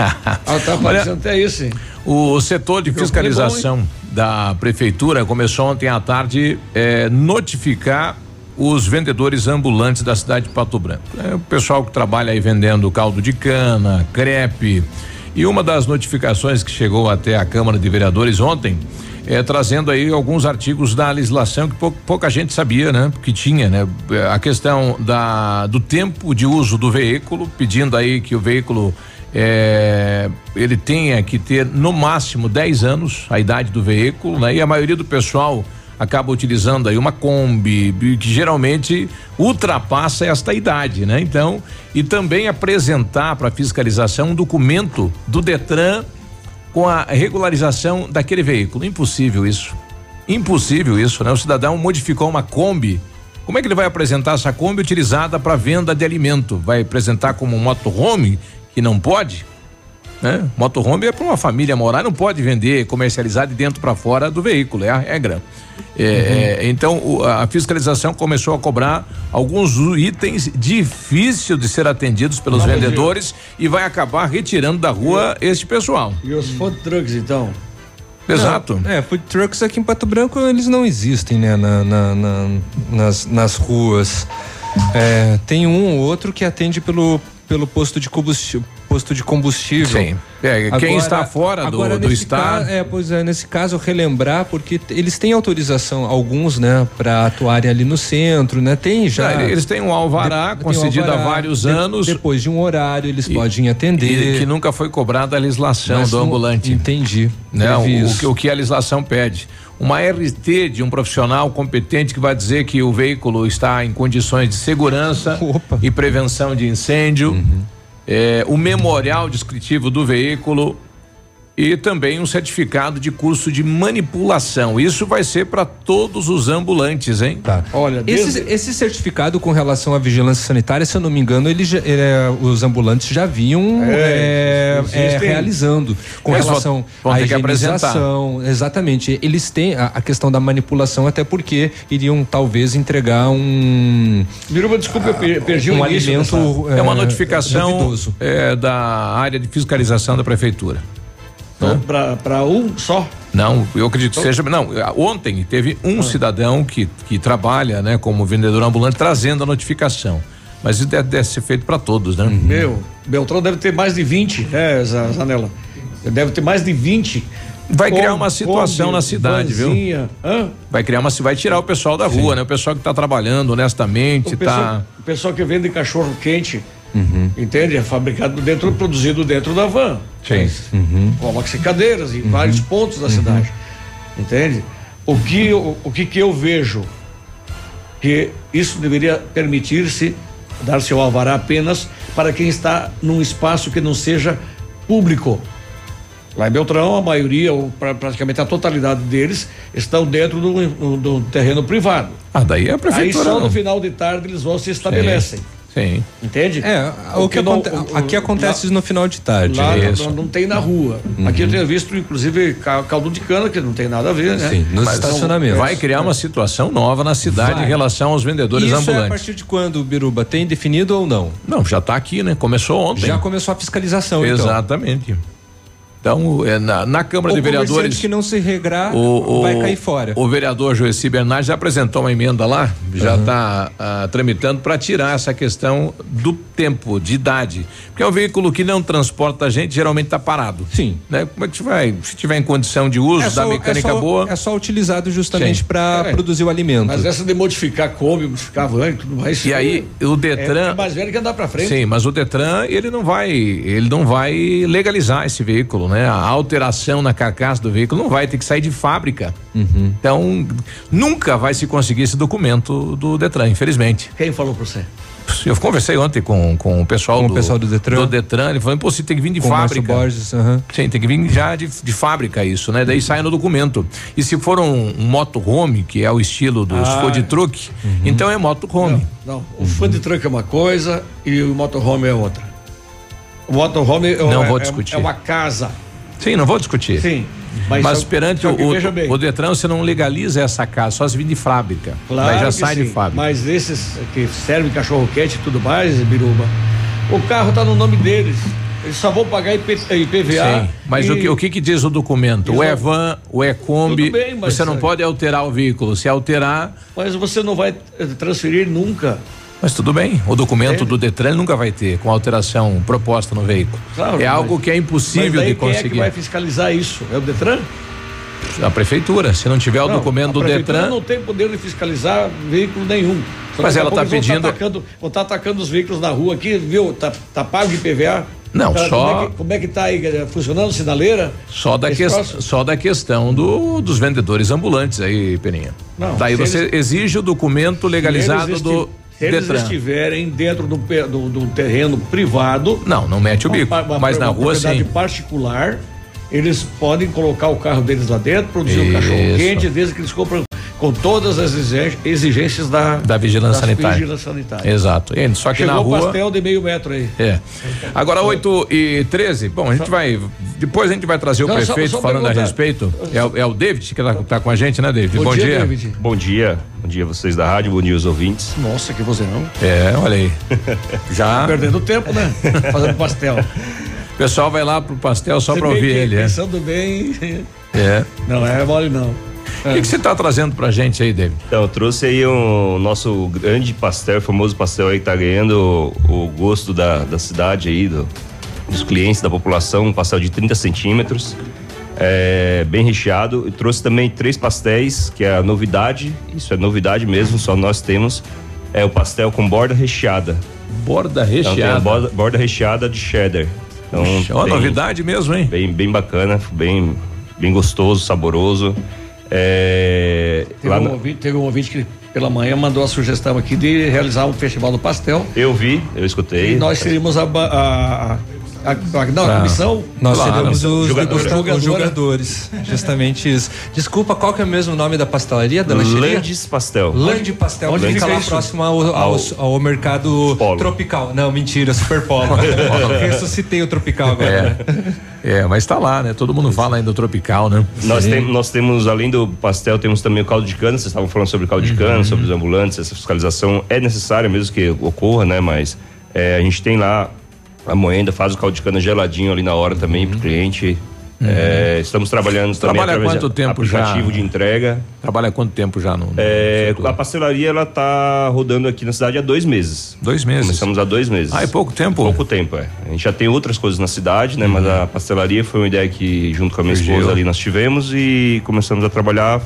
Ah, tá aparecendo até isso, hein? O setor de fiscalização da prefeitura começou ontem à tarde eh, notificar os vendedores ambulantes da cidade de Pato Branco. É o pessoal que trabalha aí vendendo caldo de cana, crepe. E uma das notificações que chegou até a Câmara de Vereadores ontem é trazendo aí alguns artigos da legislação que pou- pouca gente sabia, né? Que tinha, né? A questão da do tempo de uso do veículo, pedindo aí que o veículo é, ele tenha que ter no máximo 10 anos a idade do veículo, né? E a maioria do pessoal acaba utilizando aí uma Kombi, que geralmente ultrapassa esta idade, né? Então, e também apresentar para fiscalização um documento do Detran com a regularização daquele veículo. Impossível isso. Impossível isso, né? O cidadão modificou uma Kombi. Como é que ele vai apresentar essa Kombi utilizada para venda de alimento? Vai apresentar como motorhome que não pode? Né? Motorhome é para uma família morar, não pode vender, comercializar de dentro para fora do veículo, é a regra. É, é, então o- a fiscalização começou a cobrar alguns itens difíceis de ser atendidos pelos Vamos vendedores e vai acabar retirando da rua este pessoal. E os food trucks, então? Exato. Não, é, food trucks aqui em Pato Branco eles não existem, né? Na, na- na- nas, nas ruas. É, tem um ou outro que atende pelo, pelo posto de combustível. Posto de combustível. Sim. É, quem está fora do- agora do estado- ca- é, pois é, nesse caso relembrar, porque eles têm autorização, alguns, né, para atuarem ali no centro, né? Tem já. É, eles têm um alvará De- tem um concedido há alvará. vários De- anos. Depois de um horário, eles E- podem atender. E que nunca foi cobrada a legislação Mas do ambulante. Entendi. Não, Teve o, o que a legislação pede. Uma RT de um profissional competente que vai dizer que o veículo está em condições de segurança e prevenção de incêndio, Uhum. é, o memorial descritivo do veículo e também um certificado de curso de manipulação. Isso vai ser para todos os ambulantes, hein? Tá. Olha, Esse, esse certificado com relação à vigilância sanitária, se eu não me engano, ele já- é, os ambulantes já vinham É, é, é, realizando com relação à higienização. Exatamente. Eles têm a, a questão da manipulação, até porque iriam talvez entregar um. Miruba, desculpa, eu per- perdi o um início alimento. dessa- É uma notificação é, da área de fiscalização da prefeitura. Então, para um só? Não, eu acredito que seja. Não, ontem teve um cidadão que, que trabalha, né, como vendedor ambulante, trazendo a notificação. Mas isso deve, deve ser feito para todos, né? Meu, Beltrão deve ter mais de 20, né, Za- Zanella? Deve ter mais de 20 Vai criar uma situação na cidade, vanzinha. viu? Hã? Vai criar uma, vai tirar o pessoal da rua, Sim. né? O pessoal que está trabalhando honestamente, o pessoal, tá. O pessoal que vende cachorro quente, uhum. entende? É fabricado dentro, produzido dentro da van. Sim. Uhum. Coloca-se cadeiras em uhum. vários pontos da cidade, entende? O que, o, o que que eu vejo que isso deveria permitir-se dar seu alvará apenas para quem está num espaço que não seja público. Lá em Beltrão, a maioria, ou praticamente a totalidade deles, estão dentro do, do terreno privado. Ah, daí é a prefeitura. Aí só no final de tarde eles vão se estabelecem. Sim. Entende? É, o que não, o, aqui acontece lá, no final de tarde. Lá não, não, tem na rua. Uhum. Aqui eu tenho visto, inclusive, caldo de cana, que não tem nada a ver, né? Sim, nos Mas estacionamentos. Vai criar uma situação nova na cidade vai. em relação aos vendedores Isso ambulantes. É a partir de quando, Biruba? Tem definido ou não? Não, já está aqui, né? Começou ontem. Já começou a fiscalização, Exatamente. Então. Então, é, na, na Câmara o de Vereadores. que não se regrar o, o, vai cair fora. O vereador Joeci Bernardes já apresentou uma emenda lá, já está uhum. uh, tramitando para tirar essa questão do tempo, de idade. Porque é um veículo que não transporta a gente, geralmente está parado. Sim. Né? Como é que vai? Se tiver em condição de uso, é da mecânica é só, boa. É só utilizado justamente para é, produzir o alimento. Mas essa de modificar Kombi, modificar van e tudo mais. E aí, o Detran. É, mais velho que andar para frente. Sim, mas o Detran, ele não vai, ele não vai legalizar esse veículo, né? A alteração na carcaça do veículo não vai ter que sair de fábrica. Uhum. Então, nunca vai se conseguir esse documento do Detran, infelizmente. Quem falou para você? Eu conversei ontem com, com o pessoal, com do, o pessoal do Detran. Do Detran, ele falou, pô, você tem que vir de com fábrica. Borges, uhum. Sim, tem que vir já de, de fábrica isso, né? Daí sai no documento. E se for um, um motorhome, que é o estilo dos ah, food truck, uhum. então é motorhome. Não, não. o uhum. food truck é uma coisa e o motorhome é outra. O motorhome não é, vou é, discutir. é uma casa. Sim, não vou discutir. Sim. Mas, mas perante o, o, o, Detran, você não legaliza essa casa, só se vir de fábrica. Claro Daí já sai sim. de fábrica. Mas esses que servem cachorro quente e tudo mais, Biruba, o carro está no nome deles. Eles só vão pagar IP, IPVA. Sim, mas e... o, que, o que, que diz o documento? O EVAN, o E-Kombi, você não pode alterar o veículo. Se alterar. Mas você não vai transferir nunca. Mas tudo bem, o documento é. do Detran nunca vai ter com alteração proposta no veículo. Claro, é algo que é impossível de conseguir. Quem é que vai fiscalizar isso? É o Detran? A prefeitura, se não tiver não, o documento do Detran. não tem poder de fiscalizar veículo nenhum. Só mas ela está pedindo. Vão estar tá tá atacando os veículos na rua aqui, viu? Tá, tá pago IPVA. Não, só. Como é, que, como é tá aí funcionando sinaleira? Só da, que, só da questão do, dos vendedores ambulantes aí, Peninha. Não, Daí você eles, exige o documento legalizado do se eles Detran. estiverem dentro do, do, do, terreno privado. Não, não mete o bico. Uma, uma, mas na rua sim. particular, eles podem colocar o carro deles lá dentro, produzir o um cachorro quente, desde que eles compram com todas as exigências da, da vigilância sanitária. vigilância sanitária. Exato. E, só que Chegou na rua. pastel de meio metro aí. É. Agora, 8 e 13. Bom, a gente vai. Depois a gente vai trazer o Não, prefeito só, só falando a respeito. É, o, é o David que está tá com a gente, né, David? Bom, bom dia. dia. David. Bom dia. Bom dia vocês da rádio, bom dia os ouvintes. Nossa, que você não. É, olha aí. Já. Tá perdendo tempo, né? Fazendo pastel. O pessoal vai lá pro pastel só para ouvir ele. Pensando é. bem. É. Não é mole, não. O é. que, que você está trazendo pra gente aí, David? Então, eu trouxe aí o um, nosso grande pastel, famoso pastel aí que tá ganhando o, o gosto da, da cidade aí, do, dos clientes, da população, um pastel de 30 centímetros. É, bem recheado. Eu trouxe também três pastéis, que é a novidade, isso é novidade mesmo, só nós temos. É o pastel com borda recheada. Borda recheada? Então, borda, borda, recheada de cheddar. Então, Puxa, uma novidade mesmo, hein? Bem, bem bacana, bem, bem gostoso, saboroso. É, teve, um ouvinte, teve um ouvinte que pela manhã mandou a sugestão aqui de realizar um festival do pastel. Eu vi, eu escutei. E nós seríamos a, a, a a, não, a comissão? Nós claro, seremos os jogadores, os jogadores. Justamente isso. Desculpa, qual que é o mesmo nome da pastelaria, da lancheria? Landes Pastel. Lande Pastel. Onde fica lá isso? próximo ao, ao, ao mercado Polo. tropical. Não, mentira, Super Polo. Ressuscitei o tropical agora, é. né? É, mas tá lá, né? Todo mundo fala ainda do tropical, né? Nós, tem, nós temos, além do pastel, temos também o caldo de cana. Vocês estavam falando sobre o caldo de cana, uhum. sobre os ambulantes. Essa fiscalização é necessária mesmo que ocorra, né? Mas é, a gente tem lá a moenda, faz o caldo de cana geladinho ali na hora também uhum. pro cliente. Uhum. É, estamos trabalhando também Trabalha há quanto tempo aplicativo já? de entrega. Trabalha quanto tempo já no? no é, a pastelaria ela tá rodando aqui na cidade há dois meses. Dois meses. Começamos há dois meses. Ah, é pouco tempo? Pouco tempo, é. A gente já tem outras coisas na cidade, né? Uhum. Mas a pastelaria foi uma ideia que junto com a minha Surgiu. esposa ali nós tivemos e começamos a trabalhar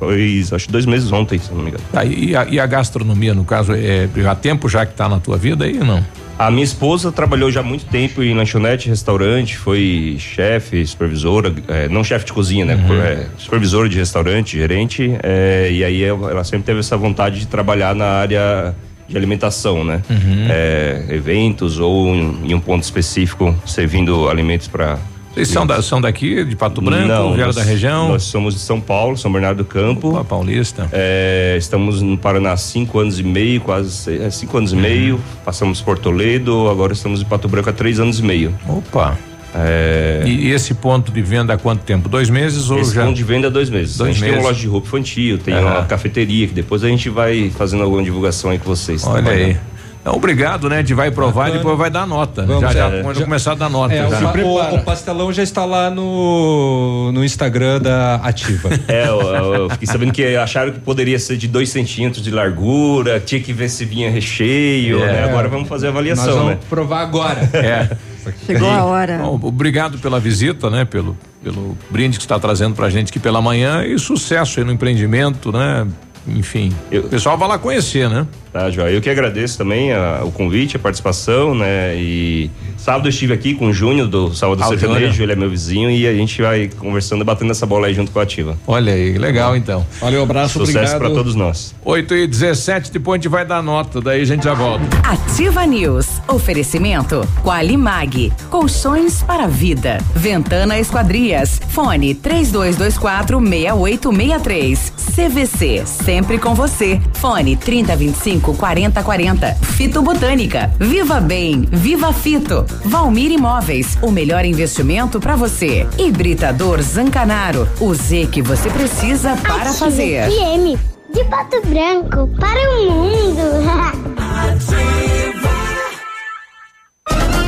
Faz, acho dois meses ontem, se não me engano. Tá, e, a, e, a, gastronomia, no caso, é há tempo já que está na tua vida aí ou não? A minha esposa trabalhou já há muito tempo em lanchonete, restaurante, foi chefe, supervisora, é, não chefe de cozinha, né? Uhum. É, supervisora de restaurante, gerente, é, e aí ela sempre teve essa vontade de trabalhar na área de alimentação, né? Uhum. É, eventos ou em um ponto específico, servindo alimentos para vocês são, da, são daqui, de Pato Branco, Não, vieram da região? Nós somos de São Paulo, São Bernardo do Campo. Opa, paulista. É, estamos no Paraná há cinco anos e meio, quase é, cinco anos uhum. e meio. Passamos por Toledo, agora estamos em Pato Branco há três anos e meio. Opa. É... E, e, esse ponto de venda há quanto tempo? Dois meses ou esse já? ponto de venda há dois meses. Dois a gente meses. tem uma loja de roupa infantil, tem uhum. uma cafeteria, que depois a gente vai fazendo alguma divulgação aí com vocês. Olha aí. Então, obrigado, né? A gente vai provar Bacana. e depois vai dar nota. Vamos, já, já, já, começar a dar nota. É, já. O, o, pastelão já está lá no, no Instagram da Ativa. É, eu, eu, fiquei sabendo que acharam que poderia ser de dois centímetros de largura, tinha que ver se vinha recheio, é. né? Agora vamos fazer a avaliação, Nós vamos né? provar agora. É. Chegou a hora. Bom, obrigado pela visita, né? Pelo, pelo brinde que está trazendo pra gente aqui pela manhã e sucesso aí no empreendimento, né? Enfim, eu, o pessoal vai lá conhecer, né? Tá, João. Eu que agradeço também a, o convite, a participação, né? E sábado eu estive aqui com o Júnior do Sábado ah, Sertanejo, ele é meu vizinho e a gente vai conversando, batendo essa bola aí junto com a Ativa. Olha aí, legal então. Valeu, abraço, Sucesso para todos nós. 8 e 17 depois a gente vai dar nota, daí a gente já volta. Ativa News. Oferecimento Qualimag. Colchões para vida. Ventana Esquadrias. Fone 3224 6863. CVC. Sempre com você. Fone 3025 35 40 40. Fito Botânica. Viva Bem. Viva Fito. Valmir Imóveis. O melhor investimento para você. Hibridador Zancanaro. O Z que você precisa para Ativa fazer. FM. De Pato Branco para o mundo.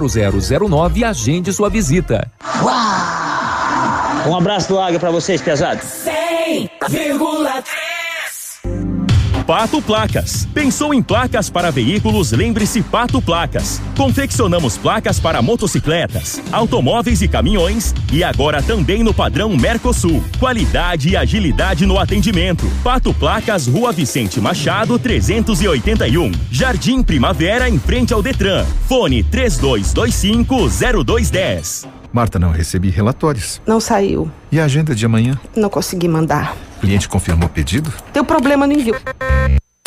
0009 e agende sua visita. Uau! Um abraço do Águia para vocês, pesados. 100,3 Pato Placas. Pensou em placas para veículos? Lembre-se Pato Placas. Confeccionamos placas para motocicletas, automóveis e caminhões e agora também no padrão Mercosul. Qualidade e agilidade no atendimento. Pato Placas, Rua Vicente Machado, 381. Jardim Primavera, em frente ao Detran. Fone 3225 0210. Marta, não recebi relatórios. Não saiu. E a agenda de amanhã? Não consegui mandar. O cliente confirmou o pedido? Deu problema no envio.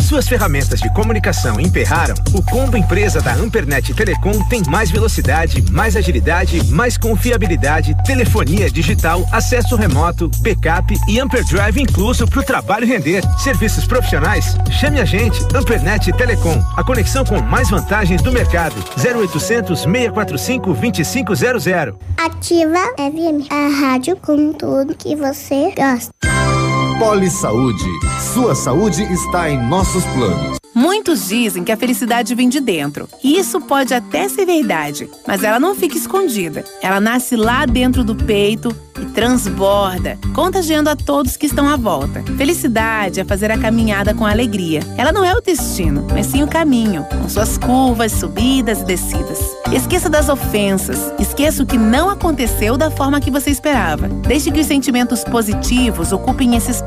Suas ferramentas de comunicação emperraram? O combo empresa da Ampernet Telecom tem mais velocidade, mais agilidade, mais confiabilidade, telefonia digital, acesso remoto, backup e Amperdrive incluso para o trabalho render. Serviços profissionais? Chame a gente, Ampernet Telecom. A conexão com mais vantagens do mercado. 0800 645 2500. Ativa FM, a rádio com tudo que você gosta. Poli Saúde. Sua saúde está em nossos planos. Muitos dizem que a felicidade vem de dentro. E isso pode até ser verdade, mas ela não fica escondida. Ela nasce lá dentro do peito e transborda, contagiando a todos que estão à volta. Felicidade é fazer a caminhada com alegria. Ela não é o destino, mas sim o caminho, com suas curvas, subidas e descidas. Esqueça das ofensas, esqueça o que não aconteceu da forma que você esperava. Deixe que os sentimentos positivos ocupem esse espaço.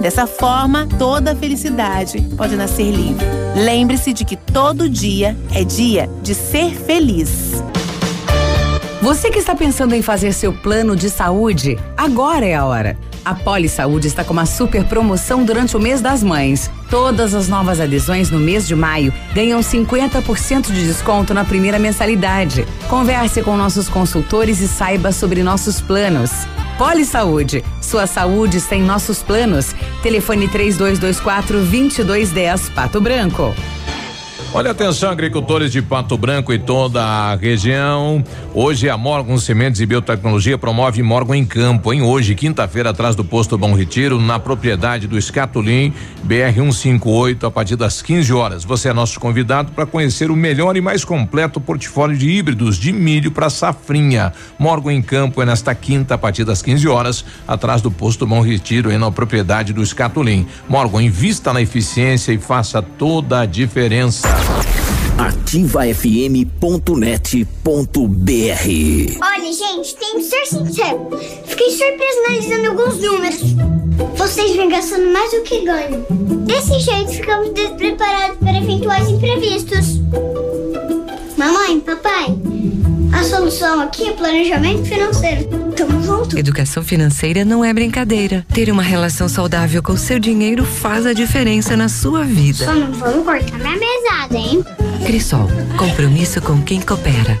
Dessa forma, toda a felicidade pode nascer livre. Lembre-se de que todo dia é dia de ser feliz. Você que está pensando em fazer seu plano de saúde, agora é a hora. A Poli Saúde está com uma super promoção durante o mês das mães. Todas as novas adesões no mês de maio ganham 50% de desconto na primeira mensalidade. Converse com nossos consultores e saiba sobre nossos planos. Poli Saúde, sua saúde sem nossos planos. Telefone 3224 2210 Pato Branco. Olha atenção, agricultores de Pato Branco e toda a região. Hoje a Morgan Sementes e Biotecnologia promove Morgan em Campo, em hoje, quinta-feira, atrás do posto Bom Retiro, na propriedade do Escatulim, BR 158, a partir das 15 horas. Você é nosso convidado para conhecer o melhor e mais completo portfólio de híbridos de milho para safrinha. Morgan em Campo é nesta quinta, a partir das 15 horas, atrás do posto Bom Retiro, na propriedade do Escatulim. Morgan, invista na eficiência e faça toda a diferença ativafm.net.br Olha, gente, tem que ser sincero. Fiquei surpreso analisando alguns números. Vocês vêm gastando mais do que ganham. Desse jeito, ficamos despreparados para eventuais imprevistos. Mamãe, papai, a solução aqui é planejamento financeiro. Tamo junto. Educação financeira não é brincadeira. Ter uma relação saudável com o seu dinheiro faz a diferença na sua vida. Só não vamos cortar minha mesada, hein? Crisol, compromisso com quem coopera.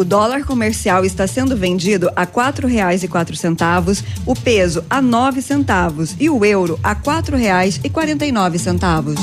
O dólar comercial está sendo vendido a quatro reais e quatro centavos, o peso a nove centavos e o euro a quatro reais e quarenta e nove centavos.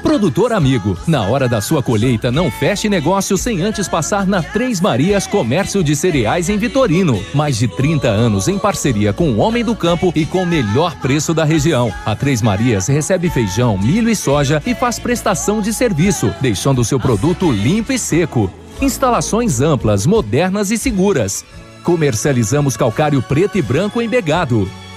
Produtor amigo, na hora da sua colheita, não feche negócio sem antes passar na Três Marias Comércio de Cereais em Vitorino. Mais de 30 anos em parceria com o Homem do Campo e com o melhor preço da região. A Três Marias recebe feijão, milho e soja e faz prestação de serviço, deixando o seu produto limpo e seco. Instalações amplas, modernas e seguras. Comercializamos calcário preto e branco em Begado.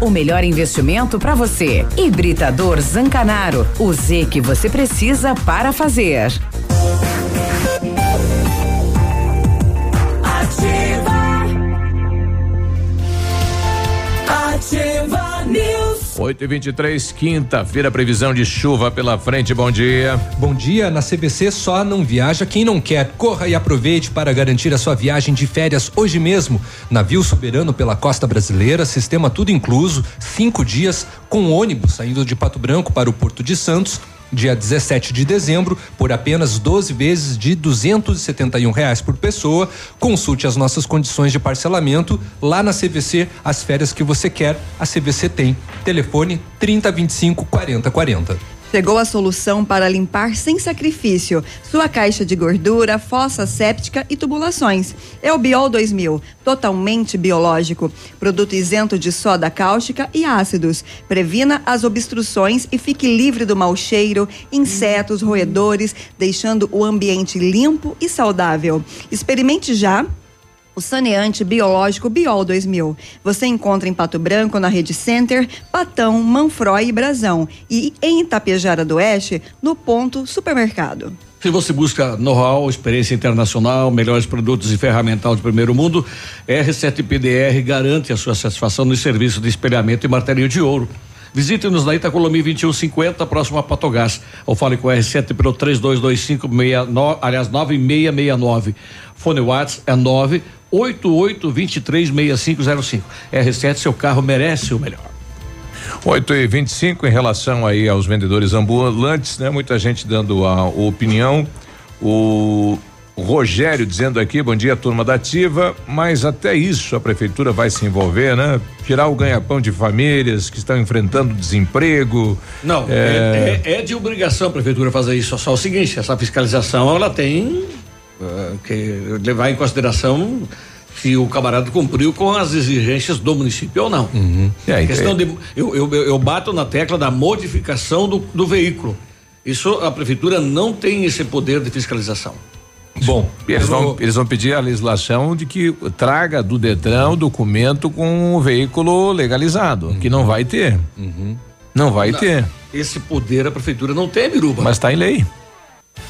O melhor investimento para você. Hibridador Zancanaro. O Z que você precisa para fazer. Ativa News. 8 e 23 quinta-feira, previsão de chuva pela frente. Bom dia. Bom dia. Na CVC só não viaja quem não quer. Corra e aproveite para garantir a sua viagem de férias hoje mesmo. Navio soberano pela costa brasileira, sistema tudo incluso, cinco dias com ônibus saindo de Pato Branco para o Porto de Santos. Dia 17 de dezembro, por apenas 12 vezes de 271 reais por pessoa. Consulte as nossas condições de parcelamento lá na CVC. As férias que você quer, a CVC tem. Telefone 3025 4040. Chegou a solução para limpar sem sacrifício sua caixa de gordura, fossa séptica e tubulações. É o Biol 2000, totalmente biológico. Produto isento de soda cáustica e ácidos. Previna as obstruções e fique livre do mau cheiro, insetos, roedores, deixando o ambiente limpo e saudável. Experimente já o saneante biológico Biol 2000. Você encontra em Pato Branco, na Rede Center, Patão, Manfroy e Brasão. E em Itapejara do Oeste, no Ponto Supermercado. Se você busca know-how, experiência internacional, melhores produtos e ferramental de primeiro mundo, R7 PDR garante a sua satisfação no serviço de espelhamento e martelinho de ouro. Visite-nos na Itacolomi 2150, próximo a Patogás. Ou fale com o R7 pelo 3225 aliás 9669. Fone WhatsApp é 988236505. R7, seu carro merece o melhor. 8 e 25 em relação aí aos vendedores ambulantes, né? Muita gente dando a opinião. O Rogério dizendo aqui, bom dia, turma da Ativa, mas até isso a prefeitura vai se envolver, né? Tirar o ganha-pão de famílias que estão enfrentando desemprego. Não, é, é, é, é de obrigação a prefeitura fazer isso. Só o seguinte, essa fiscalização ela tem que levar em consideração se o camarada cumpriu com as exigências do município ou não. Uhum. É, questão de eu, eu, eu, bato na tecla da modificação do, do veículo. Isso a prefeitura não tem esse poder de fiscalização. Bom, eles vão, eles vão pedir a legislação de que traga do Detran o documento com o veículo legalizado, uhum. que não vai ter. Uhum. Não vai não, ter. Esse poder a prefeitura não tem, Biruba. Mas está em lei.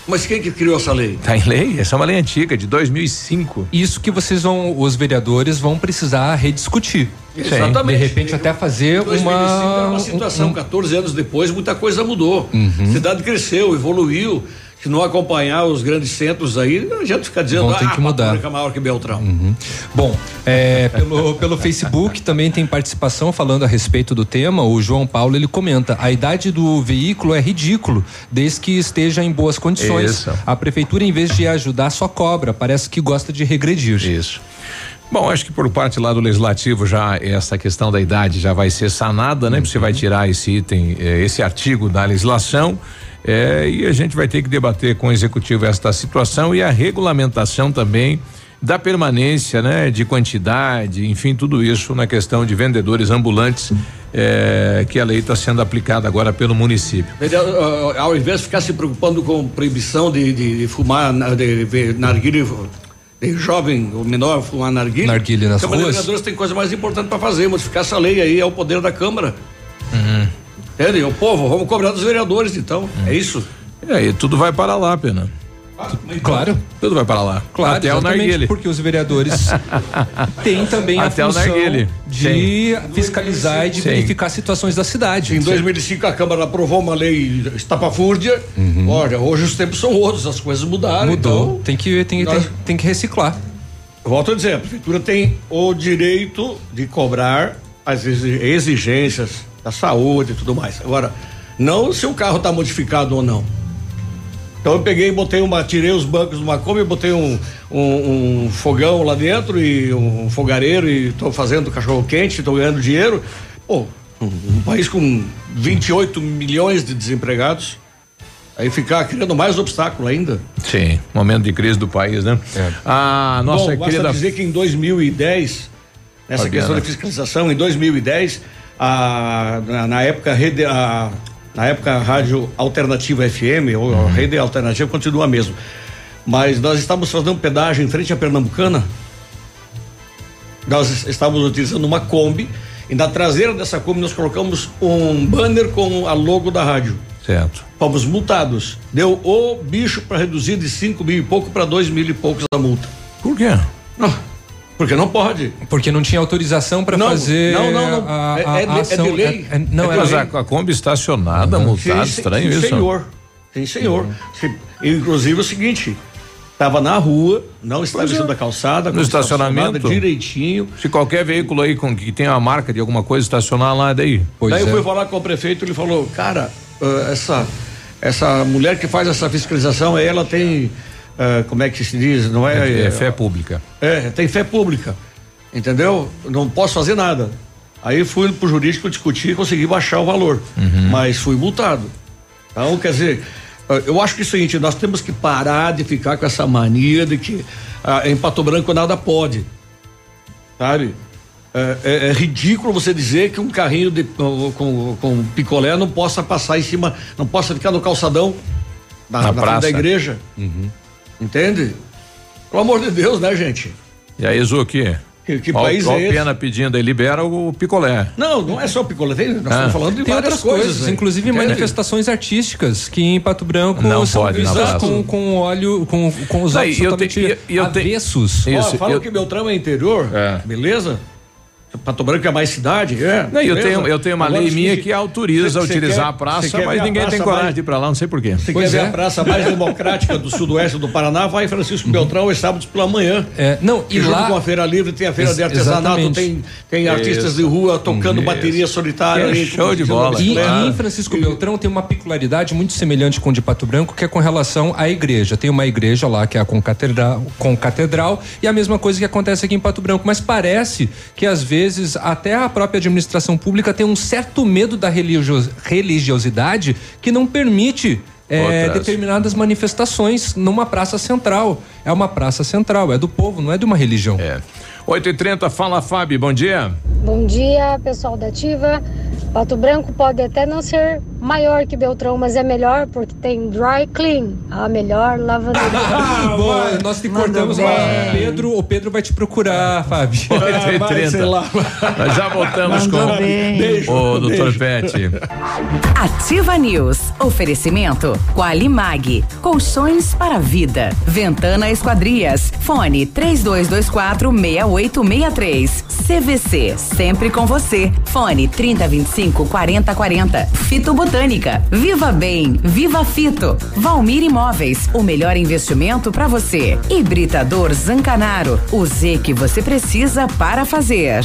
Mas quem que criou essa lei? Tá em lei, essa é uma lei antiga, de 2005. Isso que vocês vão, os vereadores vão precisar rediscutir. Exatamente. De repente até fazer 2005 uma era uma situação, um, 14 anos depois muita coisa mudou. Uhum. A cidade cresceu, evoluiu se não acompanhar os grandes centros aí, não adianta ficar dizendo Vão ter ah, que mudar. é maior que Beltrão. Uhum. Bom, é, pelo, pelo Facebook também tem participação falando a respeito do tema. O João Paulo ele comenta: a idade do veículo é ridículo, desde que esteja em boas condições. Isso. A prefeitura, em vez de ajudar, só cobra. Parece que gosta de regredir. Isso. Bom, acho que por parte lá do legislativo já essa questão da idade já vai ser sanada, né? Uhum. Você vai tirar esse item, eh, esse artigo da legislação. É, e a gente vai ter que debater com o executivo esta situação e a regulamentação também da permanência, né, de quantidade, enfim, tudo isso na questão de vendedores ambulantes é, que a lei está sendo aplicada agora pelo município. Ao invés de ficar se preocupando com proibição de, de, de fumar de, de narguilha de jovem ou menor fumar narguilha, narguilha nas Câmara ruas. de Vereadores tem coisa mais importante para fazer, modificar essa lei aí é o poder da Câmara. Uhum. Entende? O povo, vamos cobrar dos vereadores então. Hum. É isso? É, e tudo vai para lá, pena. Claro. Tudo vai para lá. Claro, Até o narguile. Porque os vereadores têm também Até a função de Sim. fiscalizar e de Sim. verificar situações da cidade. Em 2005 a Câmara aprovou uma lei estapafúrdia. Uhum. Olha, hoje os tempos são outros, as coisas mudaram. Mudou. Então, tem que tem, nós... tem, tem que reciclar. Volto a dizer, a prefeitura tem o direito de cobrar as exigências da saúde e tudo mais. Agora, não se o carro está modificado ou não. Então eu peguei, botei uma, tirei os bancos de uma Kombi, botei um, um, um, fogão lá dentro e um fogareiro e estou fazendo cachorro quente, estou ganhando dinheiro. Pô, um, país com 28 milhões de desempregados. Aí ficar criando mais obstáculo ainda. Sim, momento de crise do país, né? É. A nossa Bom, querida. dizer que em 2010, nessa questão da fiscalização, em 2010 a, na, na época a, na época a rádio alternativa FM ou uhum. a rede alternativa continua mesmo mas nós estávamos fazendo um pedágio em frente à Pernambucana. Nós estávamos utilizando uma Kombi e na traseira dessa Kombi nós colocamos um banner com a logo da rádio. Certo. Fomos multados. Deu o bicho para reduzir de cinco mil e pouco para dois mil e poucos a multa. Por quê? Não porque não pode. Porque não tinha autorização para fazer. Não, não, não. A, a, é, é, ação, é de lei. É, não, é, é a, a Kombi estacionada, uhum. multada, sim, estranho sim, isso. Senhor. Sim, senhor. Uhum. Inclusive o seguinte. Estava na rua, não estava descendo a calçada, no estacionamento direitinho. Se qualquer veículo aí com que tem a marca de alguma coisa estacionar lá, daí. Pois daí eu fui falar com o prefeito, ele falou, cara, uh, essa essa mulher que faz essa fiscalização, ela tem uh, como é que se diz? Não é, é, é fé pública. É, tem fé pública. Entendeu? Não posso fazer nada. Aí fui pro jurídico discutir e consegui baixar o valor. Uhum. Mas fui multado. Então, quer dizer, eu acho que é o seguinte, nós temos que parar de ficar com essa mania de que ah, em Pato Branco nada pode. Sabe? É, é, é, ridículo você dizer que um carrinho de, com, com, picolé não possa passar em cima, não possa ficar no calçadão da, na, na da igreja. Uhum. Entende? Pelo amor de Deus, né, gente? E aí, Zuki? Que, que país é esse? pena pedindo aí, libera o picolé. Não, não é só o picolé, tem, nós ah. estamos falando de tem várias outras coisas, coisas inclusive Entende? manifestações artísticas que em Pato Branco não são pode, vistas com, com óleo, com, com os olhos totalmente eu, eu avessos. Ó, fala eu... que Beltrão é interior, é. beleza? Pato Branco é mais cidade, é. Não, eu, tenho, eu tenho uma Agora, lei minha que autoriza cê, utilizar quer, a praça, mas ninguém tem coragem mais, de ir pra lá, não sei porquê. Você quer é. ver a praça mais democrática do sudoeste do Paraná? Vai Francisco Beltrão, é sábado pela manhã. É, não, e junto lá... com a Feira Livre, tem a Feira de Artesanato, tem, tem artistas de rua tocando bateria solitária. ali, show de bola. E, e em Francisco Beltrão tem uma peculiaridade muito semelhante com o de Pato Branco, que é com relação à igreja. Tem uma igreja lá que é a concatedral, concatedral e a mesma coisa que acontece aqui em Pato Branco, mas parece que às vezes até a própria administração pública tem um certo medo da religiosidade que não permite é, determinadas manifestações numa praça central. É uma praça central, é do povo, não é de uma religião. É. 8 e 30 fala Fábio, bom dia. Bom dia, pessoal da Ativa. Pato Branco pode até não ser maior que Beltrão, mas é melhor porque tem dry clean, a melhor lavanderia. Boa, nós te cortamos lá. Pedro, o Pedro vai te procurar, Fábio. Ah, vai, sei lá. Nós já voltamos Mandou com bem. o doutor Pet. Ativa News. Oferecimento Qualimag. Colchões para a vida. Ventana Esquadrias. Fone 3224 6863. CVC. Sempre com você. Fone 3025 4040. Fito Botânica. Viva Bem, Viva Fito. Valmir Imóveis, o melhor investimento para você. Hibridador Zancanaro, o Z que você precisa para fazer.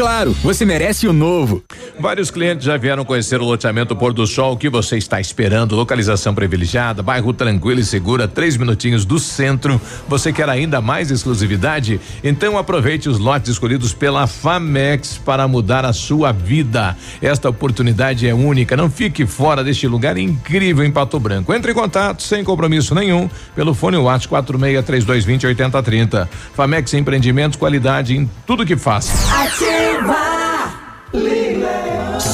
Claro, você merece o novo. Vários clientes já vieram conhecer o loteamento Pôr do Sol. O que você está esperando? Localização privilegiada, bairro tranquilo e segura, três minutinhos do centro. Você quer ainda mais exclusividade? Então aproveite os lotes escolhidos pela Famex para mudar a sua vida. Esta oportunidade é única. Não fique fora deste lugar incrível em Pato Branco. Entre em contato sem compromisso nenhum pelo fone WhatsApp 463220 8030. Famex Empreendimentos, qualidade em tudo que faz. Ativa! Vá, Lilian.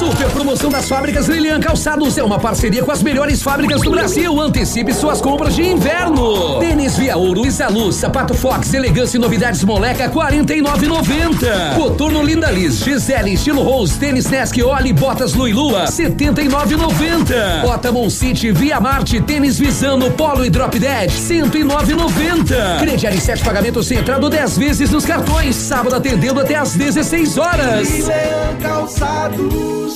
Super promoção das fábricas Lilian Calçados é uma parceria com as melhores fábricas do Brasil. Antecipe suas compras de inverno. Tênis Via Ouro, Isaluz, Sapato Fox, Elegância e Novidades Moleca, 49,90. Coturno Linda Liz, Gisele, Estilo Rose, Tênis Nesk, Oli, Botas Luilua, 79,90. Bota Mon City, Via Marte, Tênis Visano, Polo e Drop Dead, 109,90. Crediário sete pagamentos sem entrada 10 vezes nos cartões. Sábado atendendo até às 16 horas. Lilian Calçados.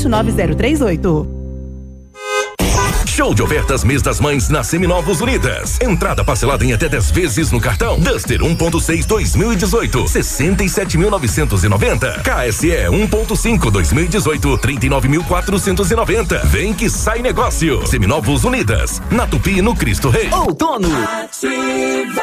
29038. Show de ofertas mês das mães na Seminovos Unidas. Entrada parcelada em até 10 vezes no cartão. Duster 1.6 2018, 67.990. KSE 1.5 2018, 39.490. Vem que sai negócio. Seminovos Unidas. Na Tupi no Cristo Rei. Outono. Ativa.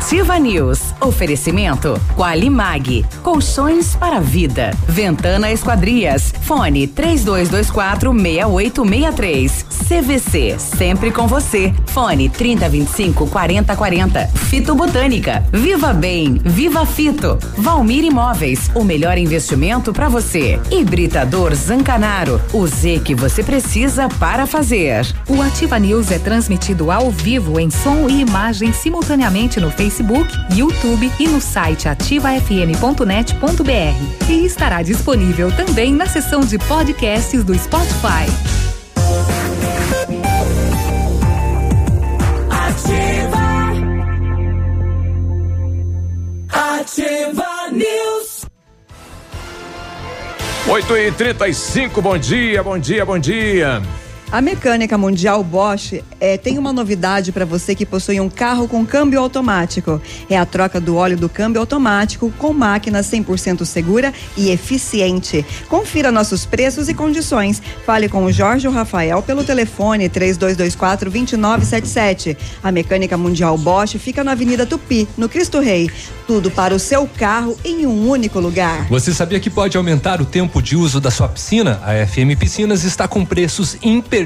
Ativa News. Oferecimento Qualimag. Colchões para vida. Ventana Esquadrias. Fone 3224 6863. CVC. Sempre com você. Fone 3025 4040. Fito Botânica. Viva Bem. Viva Fito. Valmir Imóveis. O melhor investimento para você. Hibridador Zancanaro. O Z que você precisa para fazer. O Ativa News é transmitido ao vivo em som e imagem simultaneamente no Facebook, YouTube e no site ativafm.net.br. E estará disponível também na seção de podcasts do Spotify. Ativa. Ativa News. 8 e 35 bom dia, bom dia, bom dia. A mecânica mundial Bosch é, tem uma novidade para você que possui um carro com câmbio automático. É a troca do óleo do câmbio automático com máquina 100% segura e eficiente. Confira nossos preços e condições. Fale com o Jorge ou Rafael pelo telefone 3224 2977. A mecânica mundial Bosch fica na Avenida Tupi, no Cristo Rei. Tudo para o seu carro em um único lugar. Você sabia que pode aumentar o tempo de uso da sua piscina? A FM Piscinas está com preços imperdíveis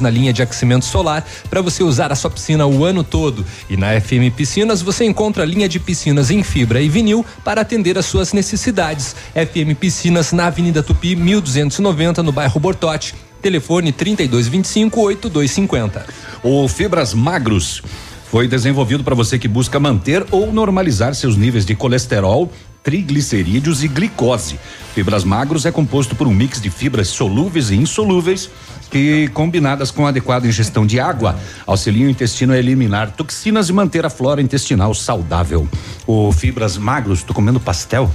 na linha de aquecimento solar para você usar a sua piscina o ano todo. E na FM Piscinas você encontra a linha de piscinas em fibra e vinil para atender às suas necessidades. FM Piscinas na Avenida Tupi 1290 no bairro Bortote. Telefone 3225 8250. O Fibras Magros foi desenvolvido para você que busca manter ou normalizar seus níveis de colesterol, triglicerídeos e glicose. Fibras Magros é composto por um mix de fibras solúveis e insolúveis que, combinadas com adequada ingestão de água, auxiliam o intestino a eliminar toxinas e manter a flora intestinal saudável. O Fibras Magros, tô comendo pastel?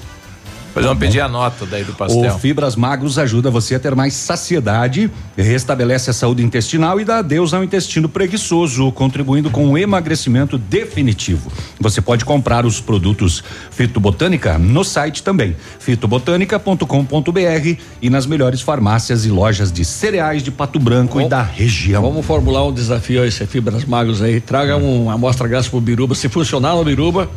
Pois vamos pedir a nota daí do pastel. O Fibras Magros ajuda você a ter mais saciedade, restabelece a saúde intestinal e dá adeus ao intestino preguiçoso, contribuindo com o emagrecimento definitivo. Você pode comprar os produtos Fitobotânica no site também, fitobotânica.com.br e nas melhores farmácias e lojas de cereais de Pato Branco e da região. Vamos formular um desafio a esse Fibras Magros aí. Traga um, uma amostra grátis pro Biruba. Se funcionar no Biruba.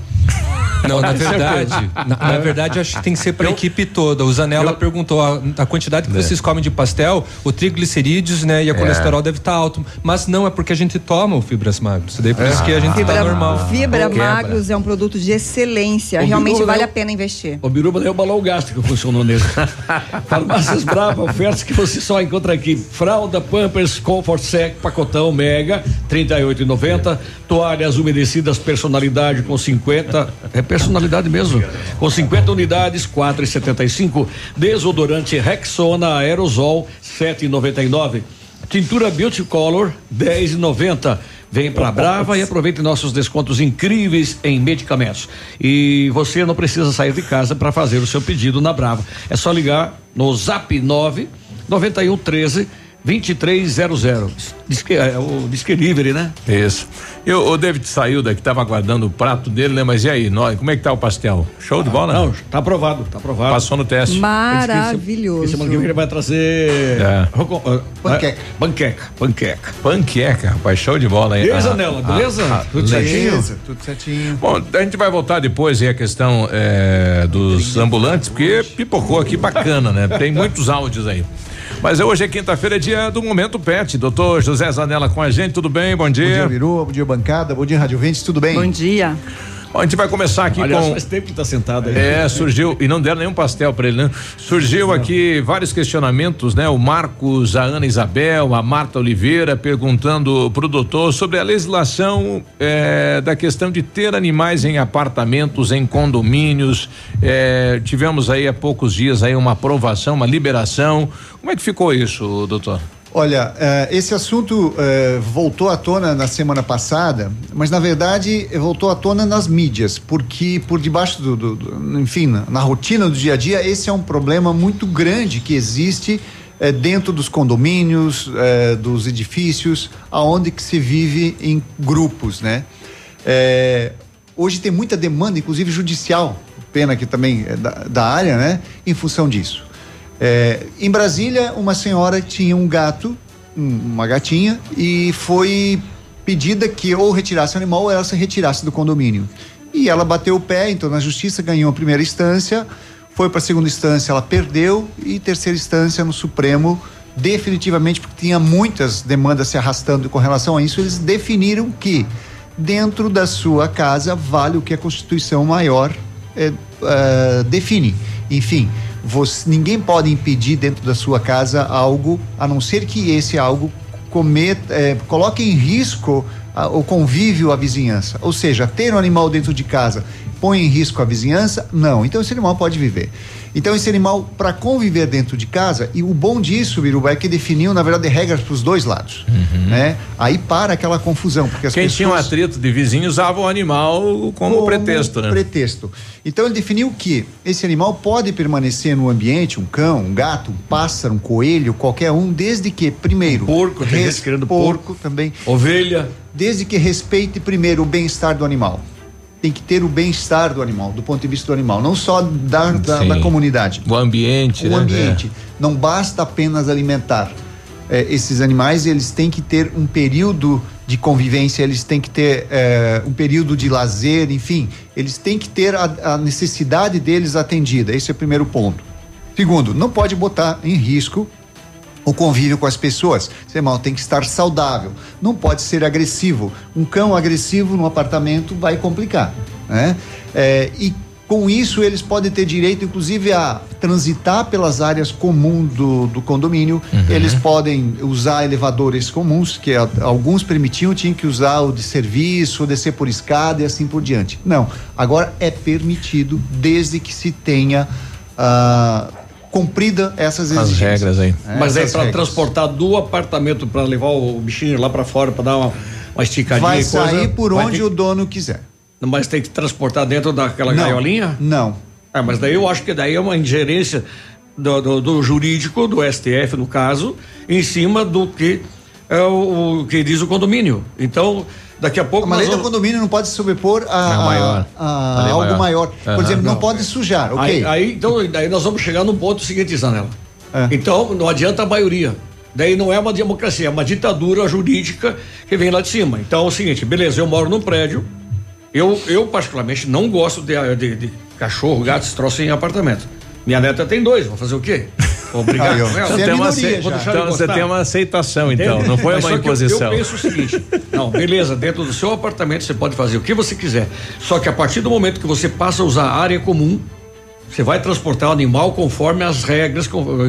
Não, na verdade, na, na verdade acho que tem que ser para a equipe toda. O Zanella perguntou a, a quantidade que É. vocês comem de pastel, o triglicerídeos, né, e a É. colesterol deve estar alto, mas não é porque a gente toma o fibras magros. Daí por É. isso que a gente Fibra, tá normal. Fibra. Magros é um produto de excelência. O Realmente Biruba vale é a o- pena investir. O Biruba o balão gástrico funcionou nele. Farmácias Brava, ofertas que você só encontra aqui. Fralda Pampers Comfort Sec, pacotão Mega, 38,90. Toalhas umedecidas personalidade com 50. É personalidade mesmo. Com 50 unidades, 4,75. Desodorante Rexona Aerosol, 7,99. Tintura Beauty Color, 10,90. Vem pra Brava e aproveite nossos descontos incríveis em medicamentos. E você não precisa sair de casa para fazer o seu pedido na Brava. É só ligar no Zap 9 91 13 2300. Diz que é o Disque Delivery, né? Isso. E o, David saiu daqui, tava aguardando o prato dele, né? Mas e aí, nós, como é que tá o pastel? Show de bola? Não, tá aprovado, tá aprovado. Passou no teste. Maravilhoso. Semana que vem ele vai trazer. É. Ah, Panqueca. Panqueca. Panqueca. Panqueca, rapaz, show de bola aí. E aí, Ah, ah, beleza? ah, Tudo certinho? beleza. tudo certinho. Bom, a gente vai voltar depois aí a questão eh, dos ambulantes, porque pipocou aqui bacana, né? Tem muitos áudios aí. Mas hoje é quinta-feira, é dia do Momento Pet. Doutor José Zanella com a gente, tudo bem? Bom dia. Bom dia, Biru, bom dia, bancada, bom dia, Rádio Ventes, tudo bem? Bom dia. Bom, a gente vai começar aqui Aliás, com. faz tempo que tá sentado aí. É, surgiu, e não deram nenhum pastel para ele, né? Surgiu aqui vários questionamentos, né? O Marcos, a Ana Isabel, a Marta Oliveira perguntando pro doutor sobre a legislação eh, da questão de ter animais em apartamentos, em condomínios. Eh, tivemos aí há poucos dias aí uma aprovação, uma liberação. Como é que ficou isso, doutor? Olha, eh, esse assunto eh, voltou à tona na semana passada, mas na verdade voltou à tona nas mídias, porque por debaixo do, do- do- enfim, na, na rotina do dia a dia, esse é um problema muito grande que existe eh, dentro dos condomínios, dos edifícios, aonde que se vive em grupos, né? Hoje tem muita demanda, inclusive judicial, pena que também é da, da área, né? Em função disso. É, em Brasília, uma senhora tinha um gato, um- uma gatinha, e foi pedida que ou retirasse o animal ou ela se retirasse do condomínio. E ela bateu o pé, então na justiça ganhou a primeira instância, foi para a segunda instância, ela perdeu e terceira instância no Supremo definitivamente porque tinha muitas demandas se arrastando com relação a isso, eles definiram que dentro da sua casa vale o que a Constituição maior é, é, define. Enfim, você, ninguém pode impedir dentro da sua casa algo, a não ser que esse algo cometa, é, coloque em risco a, o convívio, a vizinhança. Ou seja, ter um animal dentro de casa põe em risco a vizinhança? Não. Então esse animal pode viver. Então esse animal para conviver dentro de casa e o bom disso, Biruba, é que definiu na verdade regras para os dois lados, uhum. né? Aí para aquela confusão porque quem pessoas... tinha um atrito de vizinho usava o animal como, como pretexto, né? Pretexto. Então ele definiu que esse animal pode permanecer no ambiente, um cão, um gato, um pássaro, um coelho, qualquer um, desde que primeiro um porco, res... querendo porco, porco também, ovelha, desde que respeite primeiro o bem-estar do animal tem que ter o bem-estar do animal, do ponto de vista do animal, não só da, da, da comunidade. O ambiente. O né? ambiente. É. Não basta apenas alimentar. É, esses animais, eles têm que ter um período de convivência, eles têm que ter é, um período de lazer, enfim, eles têm que ter a, a necessidade deles atendida. Esse é o primeiro ponto. Segundo, não pode botar em risco o convívio com as pessoas. Animal tem que estar saudável, não pode ser agressivo. Um cão agressivo no apartamento vai complicar, né? É, e com isso eles podem ter direito, inclusive, a transitar pelas áreas comuns do, do condomínio. Uhum. Eles podem usar elevadores comuns, que alguns permitiam, tinham que usar o de serviço, descer por escada e assim por diante. Não, agora é permitido desde que se tenha uh, cumprida essas exigências. As regras aí. É, Mas aí para transportar do apartamento para levar o bichinho lá para fora para dar uma, uma esticadinha Vai coisa, sair por onde ter... o dono quiser. Mas tem que transportar dentro daquela não, gaiolinha? Não. É, mas daí eu acho que daí é uma ingerência do, do, do jurídico, do STF no caso, em cima do que é o, o que diz o condomínio. Então, Daqui a pouco. A lei vamos... do condomínio não pode se sobrepor a, não, maior. a, a algo maior. maior. Por uhum. exemplo, não, não, pode sujar, ok? Aí, aí, então, aí nós vamos chegar no ponto seguinte, Zanella. É. Então, não adianta a maioria. Daí não é uma democracia, é uma ditadura jurídica que vem lá de cima. Então é o seguinte, beleza, eu moro num prédio, eu, eu particularmente não gosto de, de, de cachorro, gato, troço em apartamento. Minha neta tem dois, vou fazer o quê? Obrigado. Aí, você, tem uma, então, você tem uma aceitação, então, não foi uma imposição. Eu, eu penso o seguinte: não, beleza, dentro do seu apartamento você pode fazer o que você quiser. Só que a partir do momento que você passa a usar a área comum, você vai transportar o animal conforme as regras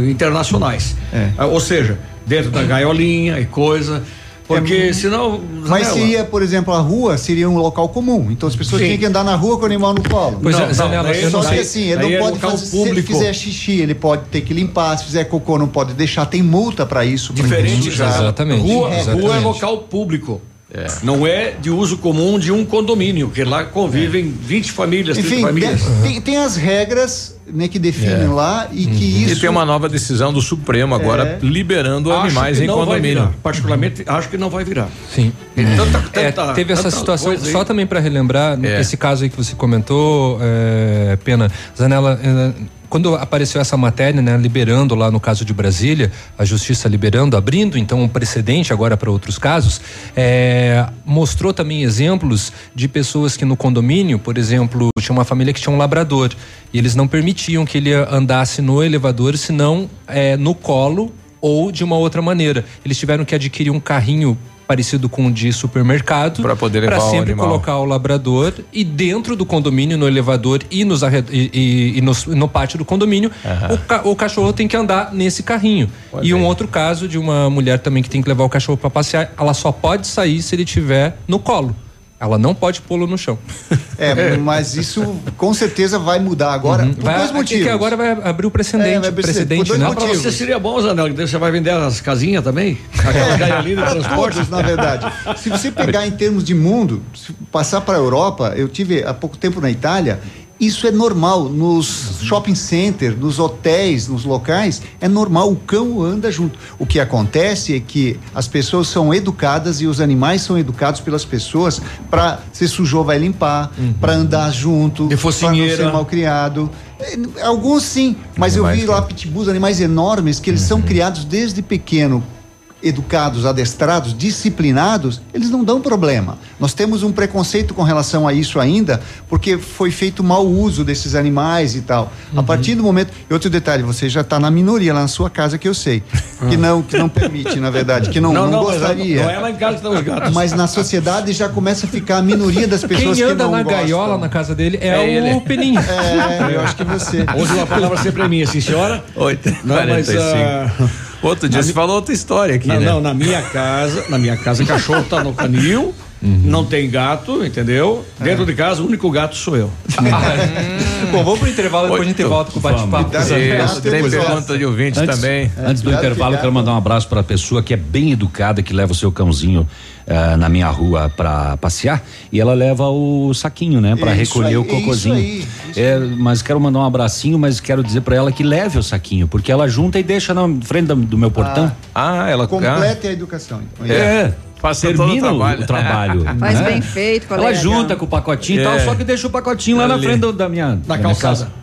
internacionais. É. Ou seja, dentro da gaiolinha e coisa. Porque é, senão. Mas seria, por exemplo, a rua seria um local comum. Então as pessoas Sim. tinham que andar na rua com o animal no colo. Pois não, é, Zanella, não, só que assim, ele não é pode fazer. Público. Se ele fizer xixi, ele pode ter que limpar. Se fizer cocô, não pode deixar. Tem multa para isso. Diferente, exatamente. Rua, exatamente. rua é local público. É. Não é de uso comum de um condomínio, que lá convivem é. 20 famílias, Enfim, 30 famílias. Tem, tem, as regras né, que definem é. lá e que uhum. isso. E tem uma nova decisão do Supremo agora é. liberando acho animais em condomínio. Particularmente, acho que não vai virar. Sim. Tanta, tanta, é, teve essa situação, só também para relembrar, é. esse caso aí que você comentou, é, Pena, Zanella quando apareceu essa matéria, né, liberando lá no caso de Brasília, a justiça liberando, abrindo então um precedente agora para outros casos, é, mostrou também exemplos de pessoas que no condomínio, por exemplo, tinha uma família que tinha um labrador e eles não permitiam que ele andasse no elevador, senão é, no colo ou de uma outra maneira. Eles tiveram que adquirir um carrinho parecido com o de supermercado para poder levar pra sempre o colocar o labrador e dentro do condomínio no elevador e nos arred... e, e, e no, no, pátio do condomínio uhum. o, ca... o, cachorro tem que andar nesse carrinho. Pode e um outro caso de uma mulher também que tem que levar o cachorro para passear ela só pode sair se ele tiver no colo ela não pode pô-lo no chão. É, mas isso com certeza vai mudar agora uhum. por vai, dois motivos. Que agora vai abrir o precedente. É, precedente, por não, pra você seria bom, Zanel, que você vai vender as casinhas também? Aquelas é, de transporte? Todos, na verdade. Se você pegar em termos de mundo, passar para a Europa, eu tive há pouco tempo na Itália isso é normal nos shopping centers, nos hotéis, nos locais, é normal, o cão anda junto. O que acontece é que as pessoas são educadas e os animais são educados pelas pessoas para se sujou vai limpar, uhum. para andar junto, para não ser mal criado. É, alguns sim, mas animais, eu vi lá pitbulls, animais enormes que eles uhum. são criados desde pequeno educados, adestrados, disciplinados, eles não dão problema. Nós temos um preconceito com relação a isso ainda, porque foi feito mau uso desses animais e tal. Uhum. A partir do momento. E outro detalhe, você já está na minoria lá na sua casa, que eu sei. Que não, que não permite, na verdade, que não, não, não, não gostaria. Não é lá em casa que estão os gatos. Mas na sociedade já começa a ficar a minoria das pessoas Quem anda que não na gostam. gaiola na casa dele é, é o ele. Peninha. É, eu acho que você. Hoje uma palavra sempre é minha, sim, senhora? Oito. Não, mas. Uh, Outro dia na você mi... falou outra história aqui, não, né? Não, na minha casa, na minha casa, cachorro tá no canil, uhum. não tem gato, entendeu? É. Dentro de casa, o único gato sou eu. Ah, Bom, vamos pro intervalo, depois Oito. a gente volta com o bate-papo. Tem pergunta de ouvinte antes, também. Antes do intervalo, quero mandar um abraço para a pessoa que é bem educada, que leva o seu cãozinho uh, na minha rua para passear e ela leva o saquinho, né, para recolher aí, o cocôzinho. Isso aí, isso é, mas quero mandar um abracinho, mas quero dizer para ela que leve o saquinho, porque ela junta e deixa na frente do meu portão. Ah, ah ela completa ah. a educação. Então. É. Faça termina o trabalho. O trabalho Faz né? bem feito, colega. Ela junta com o pacotinho e tal, só que deixa o pacotinho lá na frente da minha, da, da calçada. Minha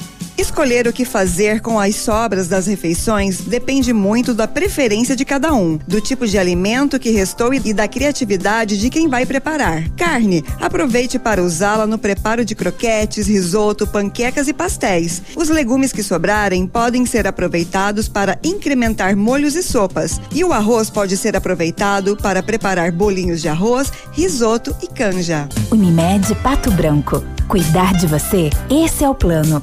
Escolher o que fazer com as sobras das refeições depende muito da preferência de cada um, do tipo de alimento que restou e da criatividade de quem vai preparar. Carne, aproveite para usá-la no preparo de croquetes, risoto, panquecas e pastéis. Os legumes que sobrarem podem ser aproveitados para incrementar molhos e sopas. E o arroz pode ser aproveitado para preparar bolinhos de arroz, risoto e canja. Unimed Pato Branco. Cuidar de você, esse é o plano.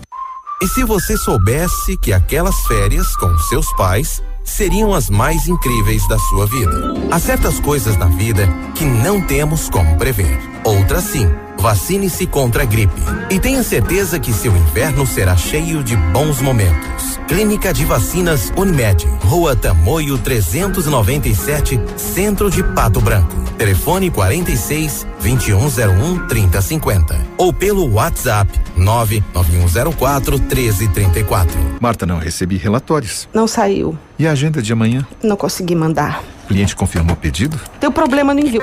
E se você soubesse que aquelas férias com seus pais seriam as mais incríveis da sua vida? Há certas coisas na vida que não temos como prever. Outras sim. Vacine-se contra a gripe. E tenha certeza que seu inverno será cheio de bons momentos. Clínica de Vacinas Unimed. Rua Tamoio 397, Centro de Pato Branco. Telefone 46 2101 3050. Ou pelo WhatsApp 99104 1334. Marta, não recebi relatórios. Não saiu. E a agenda de amanhã? Não consegui mandar. O cliente confirmou o pedido? Teu problema no envio.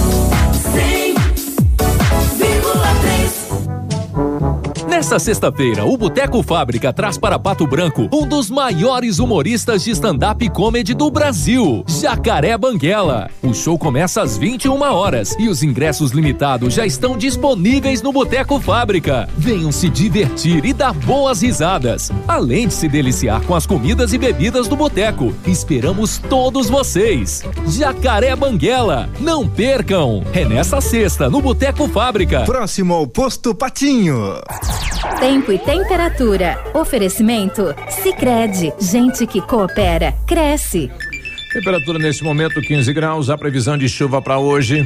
Nesta sexta-feira, o Boteco Fábrica traz para Pato Branco um dos maiores humoristas de stand-up comedy do Brasil, Jacaré Banguela. O show começa às 21 horas e os ingressos limitados já estão disponíveis no Boteco Fábrica. Venham se divertir e dar boas risadas, além de se deliciar com as comidas e bebidas do boteco. Esperamos todos vocês. Jacaré Banguela, não percam! É nesta sexta no Boteco Fábrica. Próximo ao Posto Patinho. Tempo e temperatura. Oferecimento? Sicredi Gente que coopera, cresce. Temperatura nesse momento 15 graus. A previsão de chuva para hoje.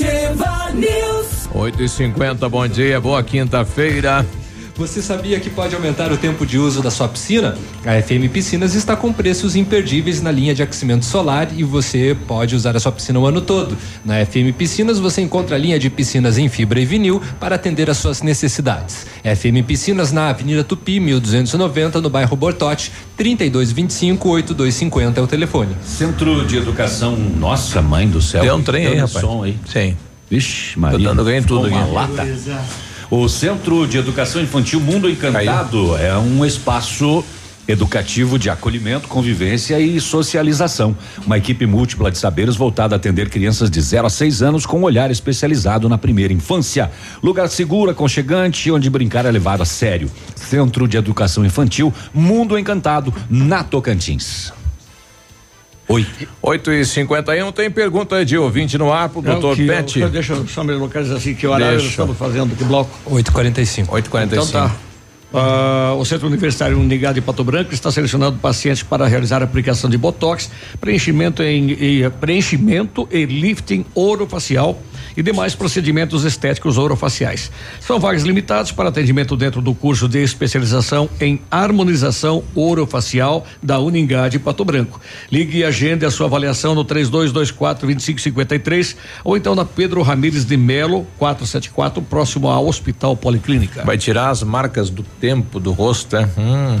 Ativa News. 8 e 50 bom dia, boa quinta-feira. Você sabia que pode aumentar o tempo de uso da sua piscina? A FM Piscinas está com preços imperdíveis na linha de aquecimento solar e você pode usar a sua piscina o ano todo. Na FM Piscinas você encontra a linha de piscinas em fibra e vinil para atender às suas necessidades. FM Piscinas na Avenida Tupi, 1290, no bairro Bortote, 3225 8250 é o telefone. Centro de Educação Nossa Mãe do Céu. Tem um trem aí, rapaz. som aí. Sim. Vixe, Maria. Tô dando ganho em tudo Uma aqui. lata. O Centro de Educação Infantil Mundo Encantado é um espaço educativo de acolhimento, convivência e socialização. Uma equipe múltipla de saberes voltada a atender crianças de 0 a 6 anos com um olhar especializado na primeira infância. Lugar seguro, aconchegante, onde brincar é levado a sério. Centro de Educação Infantil Mundo Encantado, na Tocantins. Oi. 8 e 51 tem pergunta de ouvinte no ar pro É o doutor Pet. Deixa eu só me localizar assim, que horário Deixa. nós estamos fazendo, que bloco? 8h45. 8h45. Então tá. Ah, o Centro Universitário Unigado de Pato Branco está selecionando pacientes para realizar aplicação de botox, preenchimento, em, e, preenchimento e lifting orofacial e demais procedimentos estéticos orofaciais. São vagas limitadas para atendimento dentro do curso de especialização em harmonização orofacial da Uningá de Pato Branco. Ligue e agende a sua avaliação no 3224 2553 ou então na Pedro Ramires de Melo 474, próximo ao Hospital Policlínica. Vai tirar as marcas do tempo do rosto, é? Hum.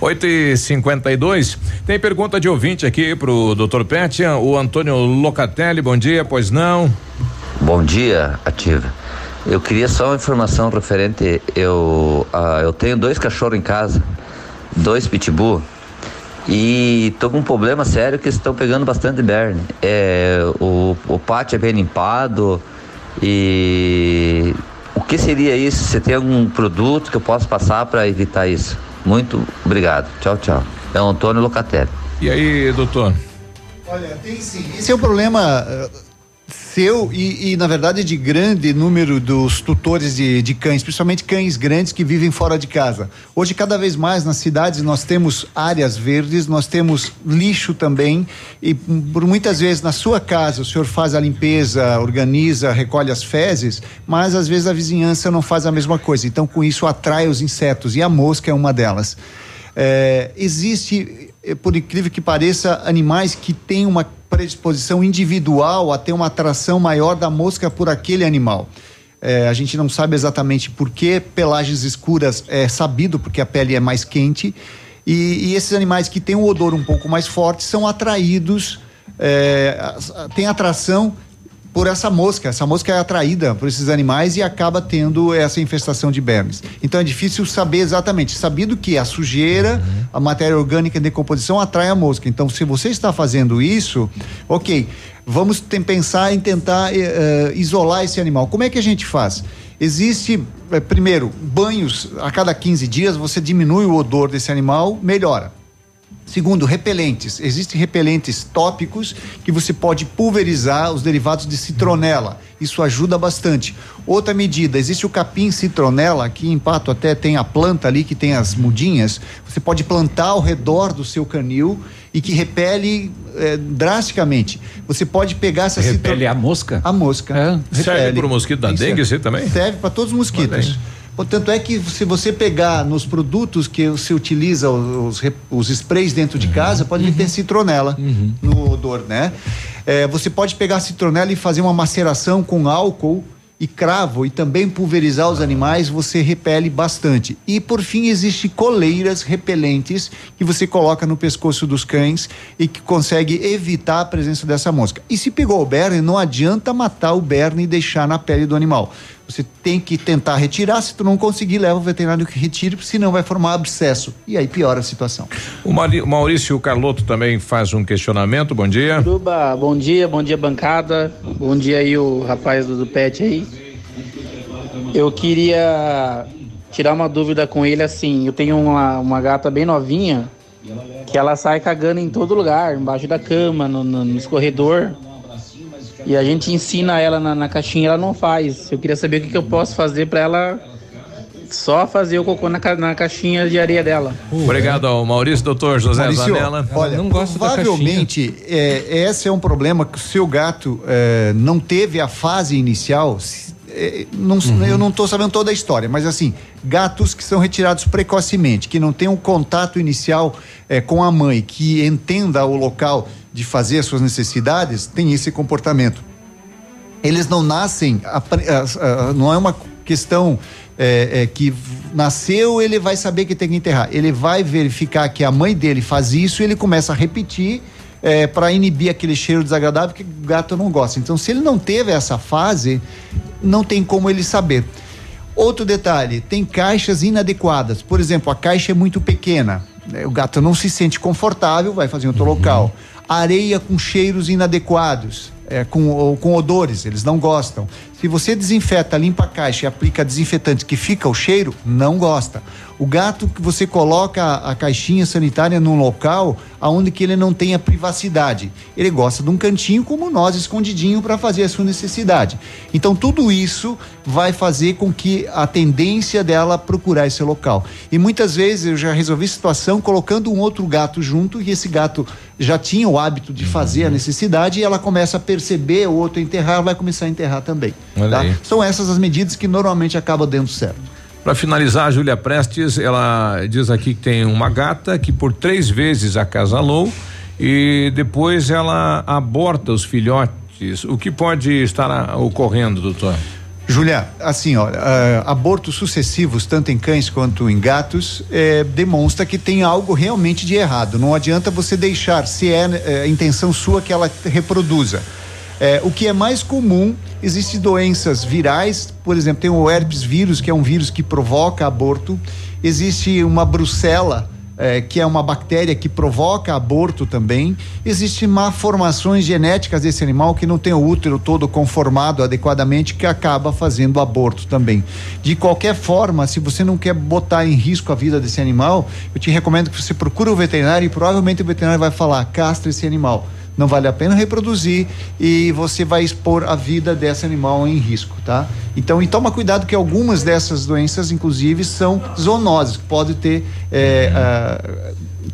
8 e 52 Tem pergunta de ouvinte aqui pro doutor Pet. O Antônio Locatelli, bom dia, pois não. Bom dia, Ativa. Eu queria só uma informação referente. Eu, ah, eu tenho dois cachorros em casa, dois pitbull, e tô com um problema sério que estão pegando bastante berne. É, o, o pátio é bem limpado e o que seria isso? Você tem algum produto que eu possa passar para evitar isso? Muito obrigado. Tchau, tchau. É o Antônio Locatelli. E aí, doutor? Olha, tem sim. Esse é o problema seu e, e, na verdade, de grande número dos tutores de, de cães, principalmente cães grandes que vivem fora de casa. Hoje, cada vez mais nas cidades, nós temos áreas verdes, nós temos lixo também, e por muitas vezes na sua casa o senhor faz a limpeza, organiza, recolhe as fezes, mas às vezes a vizinhança não faz a mesma coisa. Então, com isso, atrai os insetos, e a mosca é uma delas. É, existe, por incrível que pareça, animais que têm uma predisposição individual a ter uma atração maior da mosca por aquele animal. É, a gente não sabe exatamente por que pelagens escuras é sabido porque a pele é mais quente e, e esses animais que têm um odor um pouco mais forte são atraídos, é, têm atração por essa mosca. Essa mosca é atraída por esses animais e acaba tendo essa infestação de vermes. Então é difícil saber exatamente. Sabido que a sujeira, a matéria orgânica em decomposição atrai a mosca. Então, se você está fazendo isso, ok, vamos pensar em tentar eh, isolar esse animal. Como é que a gente faz? Existe, eh, primeiro, banhos a cada 15 dias, você diminui o odor desse animal, melhora. Segundo, repelentes. Existem repelentes tópicos que você pode pulverizar os derivados de citronela. Isso ajuda bastante. Outra medida, existe o capim citronela, aqui em Pato até tem a planta ali que tem as mudinhas. Você pode plantar ao redor do seu canil e que repele eh, drasticamente. Você pode pegar essa Repele a mosca? A mosca. Serve Repele. pro mosquito da dengue, é. você também? Serve para todos os mosquitos. Portanto, é que se você pegar nos produtos que você utiliza os, os, sprays dentro de casa, pode ter citronela no odor, né? É, você pode pegar a citronela e fazer uma maceração com álcool e cravo e também pulverizar os animais, você repele bastante. E por fim, existe coleiras repelentes que você coloca no pescoço dos cães e que consegue evitar a presença dessa mosca. E se pegou o berne, não adianta matar o berne e deixar na pele do animal. Você tem que tentar retirar, se tu não conseguir, leva o veterinário que retire, senão vai formar abscesso. E aí piora a situação. O Maurício Carlotto também faz um questionamento. Bom dia. Tuba, bom dia, bom dia bancada. Bom dia aí o rapaz do, do pet aí. Eu queria tirar uma dúvida com ele assim. Eu tenho uma, uma gata bem novinha que ela sai cagando em todo lugar, embaixo da cama, no, no, no escorredor. E a gente ensina ela na, na caixinha, ela não faz. Eu queria saber o que, que eu posso fazer para ela só fazer o cocô na, ca- na caixinha de areia dela. Obrigado ao Maurício, doutor José Maurício, Zanella. Olha, provavelmente é, esse é um problema que o seu gato é, não teve a fase inicial. se- é, não- Eu não estou sabendo toda a história, mas assim, gatos que são retirados precocemente, que não têm um contato inicial é, com a mãe, que entenda o local de fazer as suas necessidades, tem esse comportamento eles não nascem, não é uma questão é, é, que nasceu, ele vai saber que tem que enterrar. Ele vai verificar que a mãe dele faz isso e ele começa a repetir para inibir aquele cheiro desagradável que o gato não gosta. Então, se ele não teve essa fase, não tem como ele saber. Outro detalhe, tem caixas inadequadas. Por exemplo, a caixa é muito pequena. O gato não se sente confortável, vai fazer em outro local. Areia com cheiros inadequados, é, com, com odores, eles não gostam. Se você desinfeta, limpa a caixa e aplica desinfetante que fica o cheiro, não gosta. O gato que você coloca a, caixinha sanitária num local aonde que ele não tenha privacidade. Ele gosta de um cantinho como nós, escondidinho para fazer a sua necessidade. Então tudo isso vai fazer com que a tendência dela procurar esse local. E muitas vezes eu já resolvi situação colocando um outro gato junto e esse gato já tinha o hábito de fazer a necessidade e ela começa a perceber o outro enterrar, vai começar a enterrar também. Tá? São essas as medidas que normalmente acabam dando certo. Para finalizar, a Júlia Prestes, ela diz aqui que tem uma gata que por três vezes acasalou e depois ela aborta os filhotes. O que pode estar ocorrendo, doutor? Júlia, assim, ah, abortos sucessivos, tanto em cães quanto em gatos, eh, demonstra que tem algo realmente de errado. Não adianta você deixar, se é eh, a intenção sua que ela reproduza. Eh, o que é mais comum, existem doenças virais, por exemplo, tem o herpes vírus, que é um vírus que provoca aborto. Existe uma brucela, eh, que é uma bactéria que provoca aborto também. Existem malformações genéticas desse animal que não tem o útero todo conformado adequadamente, que acaba fazendo aborto também. De qualquer forma, se você não quer botar em risco a vida desse animal, eu te recomendo que você procure o veterinário e provavelmente o veterinário vai falar: castra esse animal. Não vale a pena reproduzir e você vai expor a vida desse animal em risco, tá? Então, e toma cuidado que algumas dessas doenças, inclusive, são zoonoses, que pode ter é,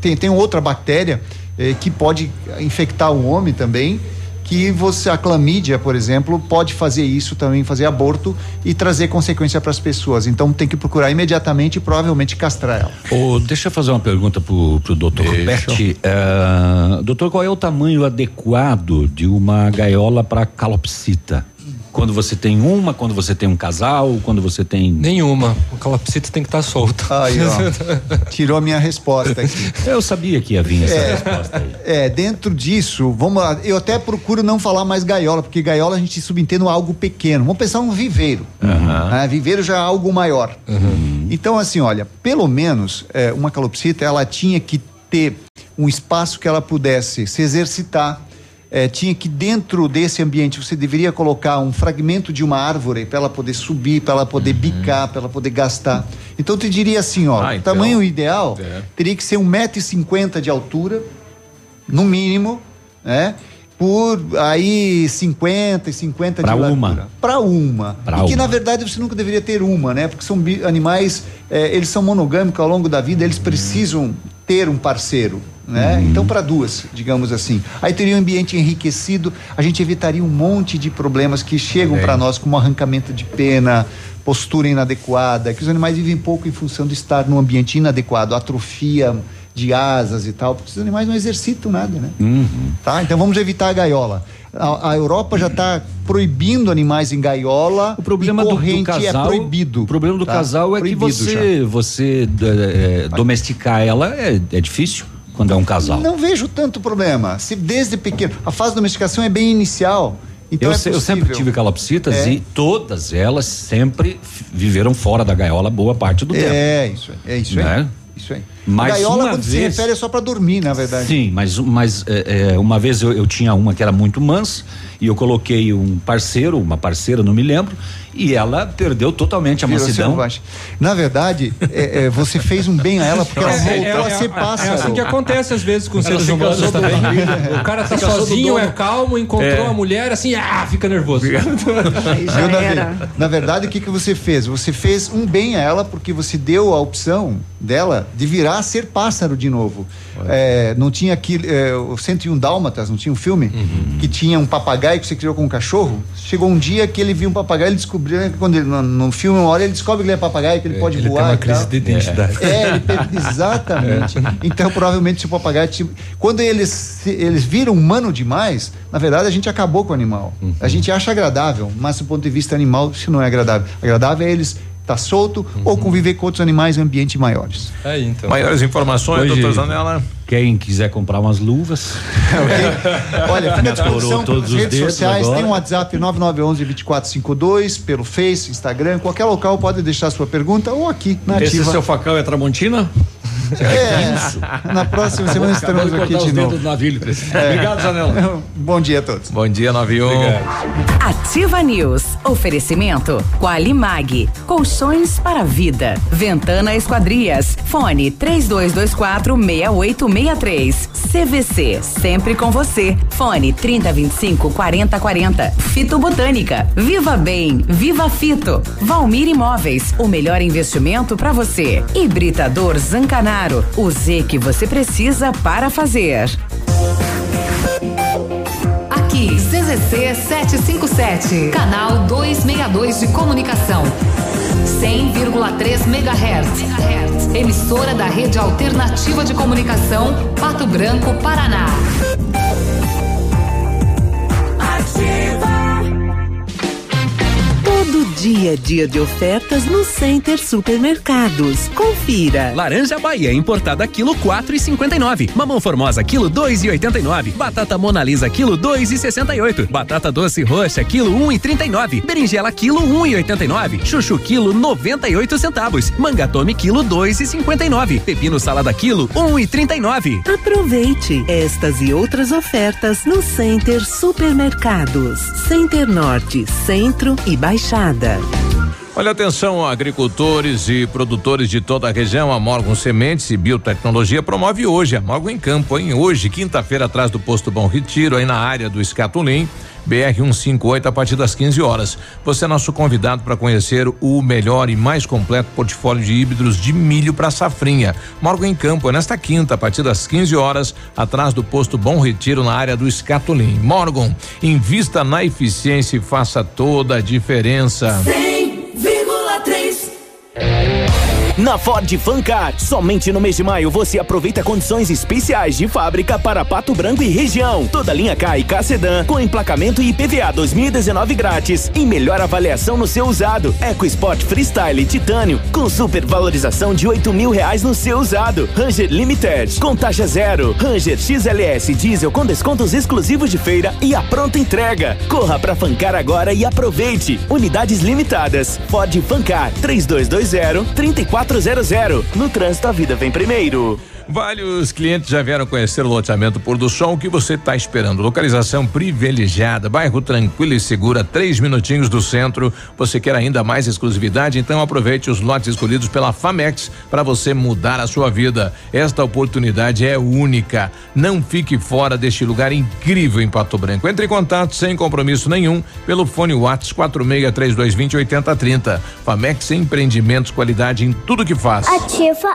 tem, tem outra bactéria eh, que pode infectar o homem também, que você, a clamídia, por exemplo, pode fazer isso também, fazer aborto e trazer consequência para as pessoas. Então tem que procurar imediatamente e provavelmente castrar ela. Ô, deixa eu fazer uma pergunta pro, pro doutor Roberti. Eh, doutor, qual é o tamanho adequado de uma gaiola para calopsita? Quando você tem uma, quando você tem um casal, quando você tem. Nenhuma. O calopsita tem que estar solto. Aí, ó. Tirou a minha resposta aqui. Eu sabia que ia vir essa É. resposta aí. É, dentro disso, vamos lá, eu até procuro não falar mais gaiola, porque gaiola a gente subentende algo pequeno. Vamos pensar um viveiro. né? Viveiro já é algo maior. Então, assim, olha, pelo menos é, uma calopsita, ela tinha que ter um espaço que ela pudesse se exercitar. É, tinha que dentro desse ambiente você deveria colocar um fragmento de uma árvore para ela poder subir, para ela poder bicar, para ela poder gastar. Então eu te diria assim, ó, Ah, o então. tamanho ideal É. teria que ser um metro e cinquenta de altura, no mínimo, né? Por aí 50 e 50 Pra de uma. Para uma. Pra e que uma. na verdade você nunca deveria ter uma, né? Porque são animais, eh, eles são monogâmicos ao longo da vida, eles precisam ter um parceiro. Né? Uhum. Então para duas, digamos assim. Aí teria um ambiente enriquecido, a gente evitaria um monte de problemas que chegam para nós como arrancamento de pena, postura inadequada, que os animais vivem pouco em função de estar num ambiente inadequado, atrofia de asas e tal, porque os animais não exercitam nada, né? Tá? Então vamos evitar a gaiola. A, a Europa já está proibindo animais em gaiola. O problema do, do corrente casal, é proibido. O problema do tá? casal é Proibido que você, você é, é, domesticar ela é, é difícil quando é um casal. Não vejo tanto problema. Se desde pequeno. A fase de domesticação é bem inicial. Então eu, é eu sempre tive calopsitas É. e todas elas sempre viveram fora da gaiola boa parte do tempo. É, isso aí. É isso Né? aí. Isso aí. Mas gaiola, uma quando se vez- refere, é só para dormir, na verdade. Sim, mas, mas é, é, uma vez eu, eu tinha uma que era muito mansa e eu coloquei um parceiro, uma parceira, não me lembro, e ela perdeu totalmente a Virou mansidão. Na verdade, é, é, você fez um bem a ela porque ela É, é, voltou a é, ser é pássaro. assim que acontece às vezes com Ela seres se humanos do também. O cara tá Se sozinho, é calmo, encontrou É. a mulher assim, ah, fica nervoso. Viu, Davi? Na verdade, o que, que você fez? Você fez um bem a ela porque você deu a opção dela de virar a ser pássaro de novo. É, não tinha aqui é, o 101 Dálmatas, não tinha um filme? Uhum. Que tinha um papagaio que você criou com um cachorro. Chegou um dia que ele viu um papagaio, ele descobriu, né, quando ele, no, no filme, uma hora ele descobre que ele é papagaio, que ele pode ele voar. tem uma e crise de identidade. É, ele per- exatamente. Então, provavelmente, se o papagaio. te- Quando eles, se- eles viram humano demais, na verdade, a gente acabou com o animal. A gente acha agradável, mas do ponto de vista animal, isso não é agradável. Agradável é eles estar solto ou conviver com outros animais em ambientes maiores. Aí, então. Maiores informações, Hoje, doutor Zanella? Quem quiser comprar umas luvas. Olha, fica à disposição pelas os redes sociais, agora. tem um WhatsApp 9911-2452, pelo Face, Instagram, qualquer local pode deixar sua pergunta ou aqui na Esse ativa. seu facão é Tramontina? É, na próxima semana Acabou estaremos de aqui cortar de novo. navio. É. Obrigado, Zanella. Bom dia a todos. Bom dia, 91. Ativa News. Oferecimento Qualimag. Colchões para a vida. Ventana Esquadrias. Fone 3224 6863. CVC. Sempre com você. Fone 3025 4040. Fito Botânica. Viva Bem. Viva Fito. Valmir Imóveis. O melhor investimento para você. Hibridador Zancanaro. O Z que você precisa para fazer. Aqui, CZC 757, canal 262 de comunicação. 100,3 MHz. Emissora da Rede Alternativa de Comunicação, Pato Branco, Paraná. Todo dia é dia de ofertas no Center Supermercados. Confira. Laranja Bahia importada quilo quatro e cinquenta e nove. Mamão Formosa quilo dois e oitenta e nove. Batata Mona Lisa quilo dois e sessenta e oito. Batata doce roxa quilo um e trinta e nove. Berinjela quilo um e oitenta e nove. Chuchu quilo noventa e oito centavos. Mangatome quilo dois e cinquenta e nove. Pepino salada quilo um e trinta e nove. Aproveite estas e outras ofertas no Center Supermercados. Center Norte, Centro e Baixada. Olha, atenção, agricultores e produtores de toda a região. A Morgan Sementes e Biotecnologia promove hoje a Morgan em Campo, hein? Hoje, quinta-feira, atrás do posto Bom Retiro, aí na área do Escatulim. BR 158 a partir das 15 horas. Você é nosso convidado para conhecer o melhor e mais completo portfólio de híbridos de milho para safrinha. Morgan em Campo é nesta quinta a partir das 15 horas, atrás do posto Bom Retiro na área do Escatulim. Morgan, invista na eficiência e faça toda a diferença. 100,3. Na Ford Fancar, somente no mês de maio você aproveita condições especiais de fábrica para Pato Branco e região. Toda linha K e K Sedan com emplacamento e IPVA 2019 grátis e melhor avaliação no seu usado. EcoSport Freestyle Titânio com super valorização de 8 mil reais no seu usado. Ranger Limited com taxa zero. Ranger XLS Diesel com descontos exclusivos de feira e a pronta entrega. Corra pra Fancar agora e aproveite. Unidades limitadas. Ford Fancar 3220 3400. No trânsito a vida vem primeiro. Vários clientes já vieram conhecer o loteamento Pôr do Sol. O que você está esperando? Localização privilegiada, bairro tranquilo e seguro, a três minutinhos do centro. Você quer ainda mais exclusividade? Então aproveite os lotes escolhidos pela Famex para você mudar a sua vida. Esta oportunidade é única. Não fique fora deste lugar incrível em Pato Branco. Entre em contato sem compromisso nenhum pelo fone Whats 463220 8030. Famex Empreendimentos, qualidade em tudo que faz. Ativa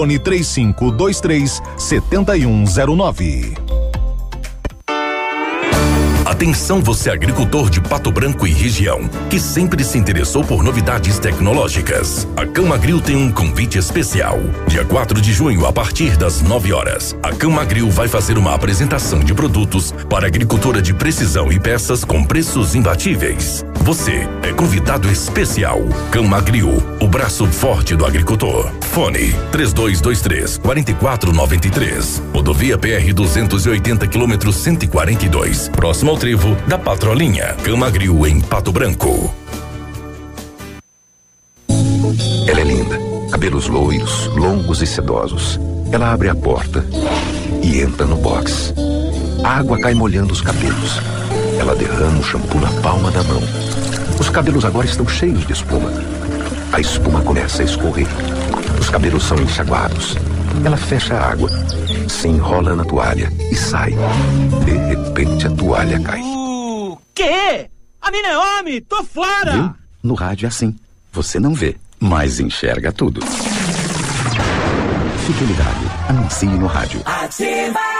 Fone 3523 7109. Atenção você agricultor de Pato Branco e região, que sempre se interessou por novidades tecnológicas. A Camagril tem um convite especial. Dia 4 de junho, a partir das 9 horas, a Camagril vai fazer uma apresentação de produtos para agricultura de precisão e peças com preços imbatíveis. Você é convidado especial. Camagril, o braço forte do agricultor. Fone 3223 4493. Rodovia PR 280 km 142. Próximo ao trevo da Patrolinha. Camagril em Pato Branco. Ela é linda. Cabelos loiros, longos e sedosos. Ela abre a porta e entra no box. A água cai molhando os cabelos. Ela derrama o shampoo na palma da mão. Os cabelos agora estão cheios de espuma. A espuma começa a escorrer. Os cabelos são enxaguados. Ela fecha a água, se enrola na toalha e sai. De repente a toalha cai. O quê? A mina é homem! Tô fora! Viu? No rádio é assim. Você não vê, mas enxerga tudo. Fique ligado. Anuncie no rádio. Ativa!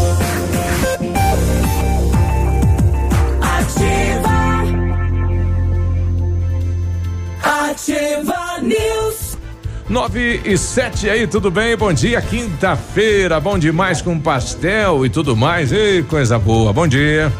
Ativa News. 9 e 7 aí, tudo bem? Bom dia, quinta-feira, bom demais com pastel e tudo mais. Ei, coisa boa, bom dia.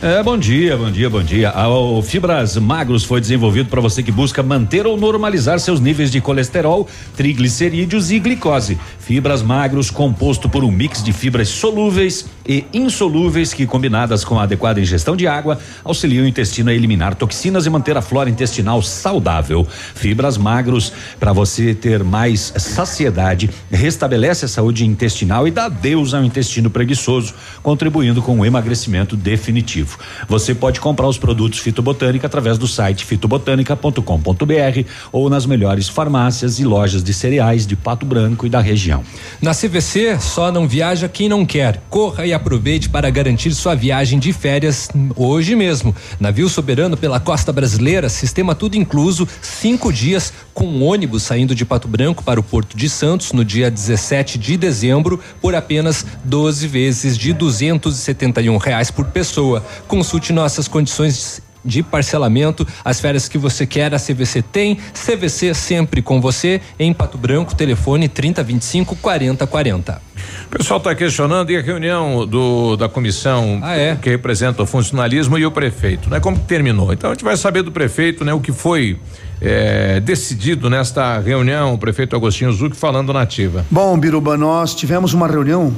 É, bom dia, bom dia, bom dia. Ah, O Fibras Magros foi desenvolvido para você que busca manter ou normalizar seus níveis de colesterol, triglicerídeos e glicose. Fibras Magros, composto por um mix de fibras solúveis e insolúveis que, combinadas com a adequada ingestão de água, auxiliam o intestino a eliminar toxinas e manter a flora intestinal saudável. Fibras Magros, para você ter mais saciedade, restabelece a saúde intestinal e dá Deus ao intestino preguiçoso, contribuindo com o emagrecimento definitivo. Você pode comprar os produtos Fitobotânica através do site fitobotânica.com.br ou nas melhores farmácias e lojas de cereais de Pato Branco e da região. Na CVC, só não viaja quem não quer. Corra e aproveite para garantir sua viagem de férias hoje mesmo. Navio soberano pela costa brasileira, sistema tudo incluso, cinco dias com ônibus saindo de Pato Branco para o Porto de Santos no dia 17 de dezembro por apenas 12 vezes de 271 reais por pessoa. Consulte nossas condições de parcelamento, as férias que você quer, a CVC tem. CVC sempre com você em Pato Branco, telefone 3025 4040. O pessoal está questionando e a reunião do, da comissão que representa o funcionalismo e o prefeito, né? Como que terminou? Então a gente vai saber do prefeito, né? O que foi eh, decidido nesta reunião, o prefeito Agostinho Zuc falando na ativa. Bom, Biruba, nós tivemos uma reunião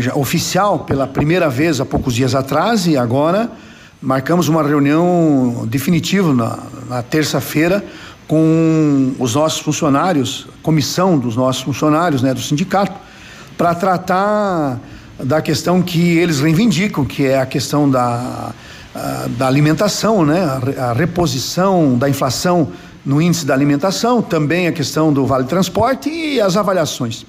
já oficial pela primeira vez há poucos dias atrás e agora marcamos uma reunião definitiva na, na terça-feira com os nossos funcionários, comissão dos nossos funcionários, né, do sindicato, para tratar da questão que eles reivindicam, que é a questão da, da alimentação, né, a reposição da inflação no índice da alimentação, também a questão do vale transporte e as avaliações.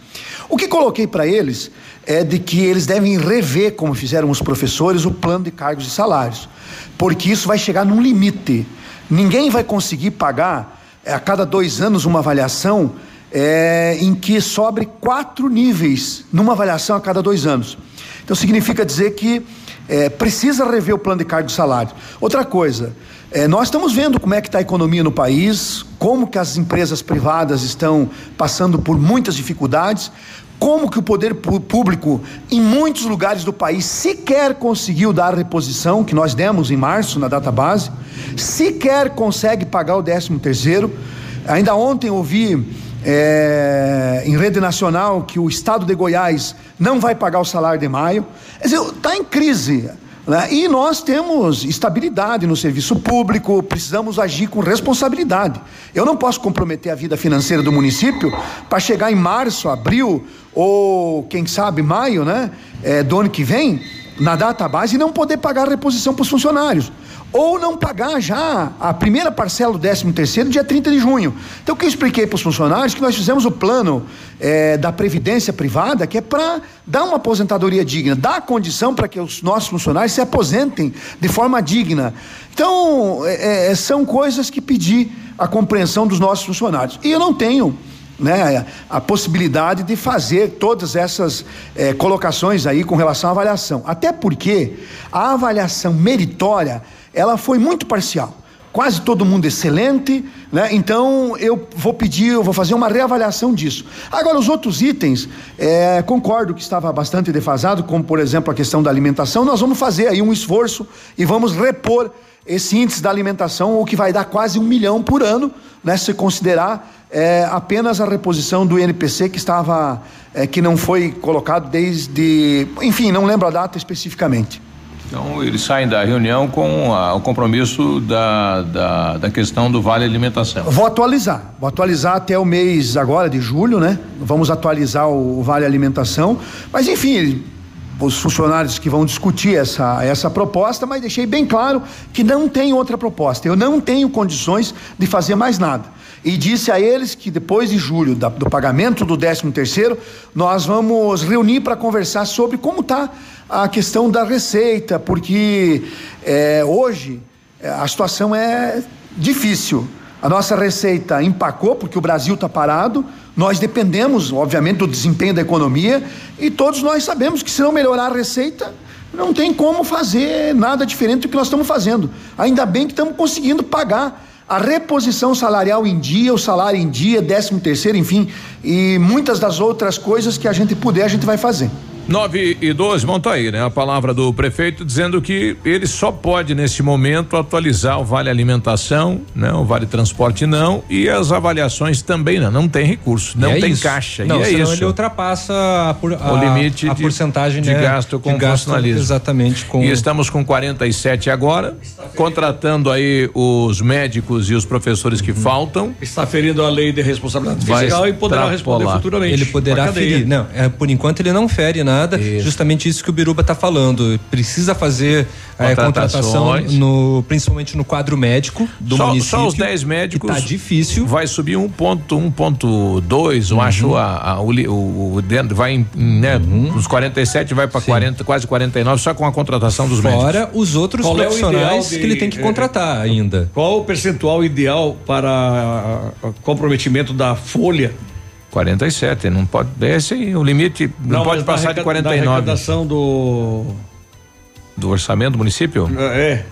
O que coloquei para eles é de que eles devem rever, como fizeram os professores, o plano de cargos e salários, porque isso vai chegar num limite. Ninguém vai conseguir pagar é, a cada dois anos uma avaliação é, em que sobre quatro níveis numa avaliação a cada dois anos. Então significa dizer que é, precisa rever o plano de cargo e salário. Outra coisa, é, nós estamos vendo como é que está a economia no país, como que as empresas privadas estão passando por muitas dificuldades, como que o poder público em muitos lugares do país sequer conseguiu dar a reposição que nós demos em março na data base, sequer consegue pagar o 13 terceiro. Ainda ontem ouvi é, em rede nacional que o estado de Goiás não vai pagar o salário de maio. Quer dizer, está em crise. Né? E nós temos estabilidade no serviço público, precisamos agir com responsabilidade. Eu não posso comprometer a vida financeira do município para chegar em março, abril ou quem sabe maio, né, é, do ano que vem, na data base e não poder pagar a reposição para os funcionários ou não pagar já a primeira parcela do 13 terceiro dia 30 de junho. Então o que eu expliquei para os funcionários que nós fizemos o plano é, da previdência privada que é para dar uma aposentadoria digna, dar condição para que os nossos funcionários se aposentem de forma digna. Então é, é, são coisas que pedi a compreensão dos nossos funcionários e eu não tenho né, a possibilidade de fazer todas essas é, colocações aí com relação à avaliação. Até porque a avaliação meritória ela foi muito parcial. Quase todo mundo excelente, né? Então eu vou pedir, eu vou fazer uma reavaliação disso. Agora, os outros itens, é, concordo que estava bastante defasado, como por exemplo a questão da alimentação. Nós vamos fazer aí um esforço e vamos repor esse índice da alimentação, o que vai dar quase um milhão por ano, né? Se considerar é, apenas a reposição do INPC que estava, é, que não foi colocado desde, enfim, não lembro a data especificamente. Então, eles saem da reunião com a, o compromisso da, da, da, questão do Vale Alimentação. Vou atualizar, vou atualizar até o mês agora de julho, né? Vamos atualizar o, o Vale Alimentação, mas enfim, os funcionários que vão discutir essa, essa proposta, mas deixei bem claro que não tem outra proposta. Eu não tenho condições de fazer mais nada. E disse a eles que depois de julho, da, do pagamento do 13 terceiro, nós vamos reunir para conversar sobre como está a questão da receita, porque é, hoje é, a situação é difícil. A nossa receita empacou porque o Brasil está parado. Nós dependemos, obviamente, do desempenho da economia e todos nós sabemos que se não melhorar a receita, não tem como fazer nada diferente do que nós estamos fazendo. Ainda bem que estamos conseguindo pagar a reposição salarial em dia, o salário em dia, décimo terceiro, enfim, e muitas das outras coisas que a gente puder, a gente vai fazer. 9 e 12, monta aí, né? A palavra do prefeito dizendo que ele só pode, nesse momento, atualizar o Vale Alimentação, né? O Vale Transporte não, e as avaliações também não. Não tem recurso, não é tem isso. caixa. Não, e é isso. ele ultrapassa a, a, o limite a de, porcentagem de, né, gasto com de gasto, Exatamente. Com... E estamos com 47 agora, contratando aí os médicos e os professores que uhum. faltam. Está ferindo a lei de responsabilidade fiscal e poderá responder futuramente. Ele poderá ferir. Não, é, por enquanto ele não fere nada nada. Isso. Justamente isso que o Biruba está falando. Precisa fazer é, contratação, no, principalmente no quadro médico do só, município. Só os 10 médicos. Tá difícil. Vai subir 1.1.2, eu uhum. acho. A, a, o, o, o dentro vai em, né, uhum. os 47 vai para 40, quase 49, só com a contratação dos Fora médicos. Fora os outros Qual profissionais é de, que ele tem que contratar é, ainda. Qual o percentual ideal para comprometimento da folha 47, não pode. Esse aí, o limite não, não pode passar de 49. Da arrecadação do. Do orçamento do município? É.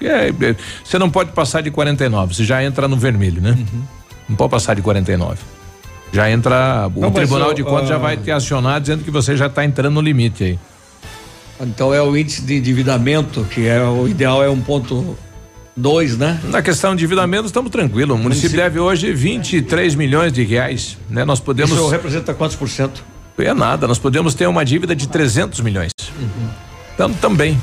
é. é. Você não pode passar de 49, você já entra no vermelho, né? Uhum. Não pode passar de 49. Já entra. O não, Tribunal de Contas já vai te acionar dizendo que você já está entrando no limite aí. Então é o índice de endividamento, que é o ideal é um ponto Dois, né? Na questão de endividamento, estamos tranquilos. O município, município deve hoje 23 milhões de reais, né? Nós podemos. Isso representa quantos por cento? É nada, nós podemos ter uma dívida de 300 milhões. Uhum. Então, também.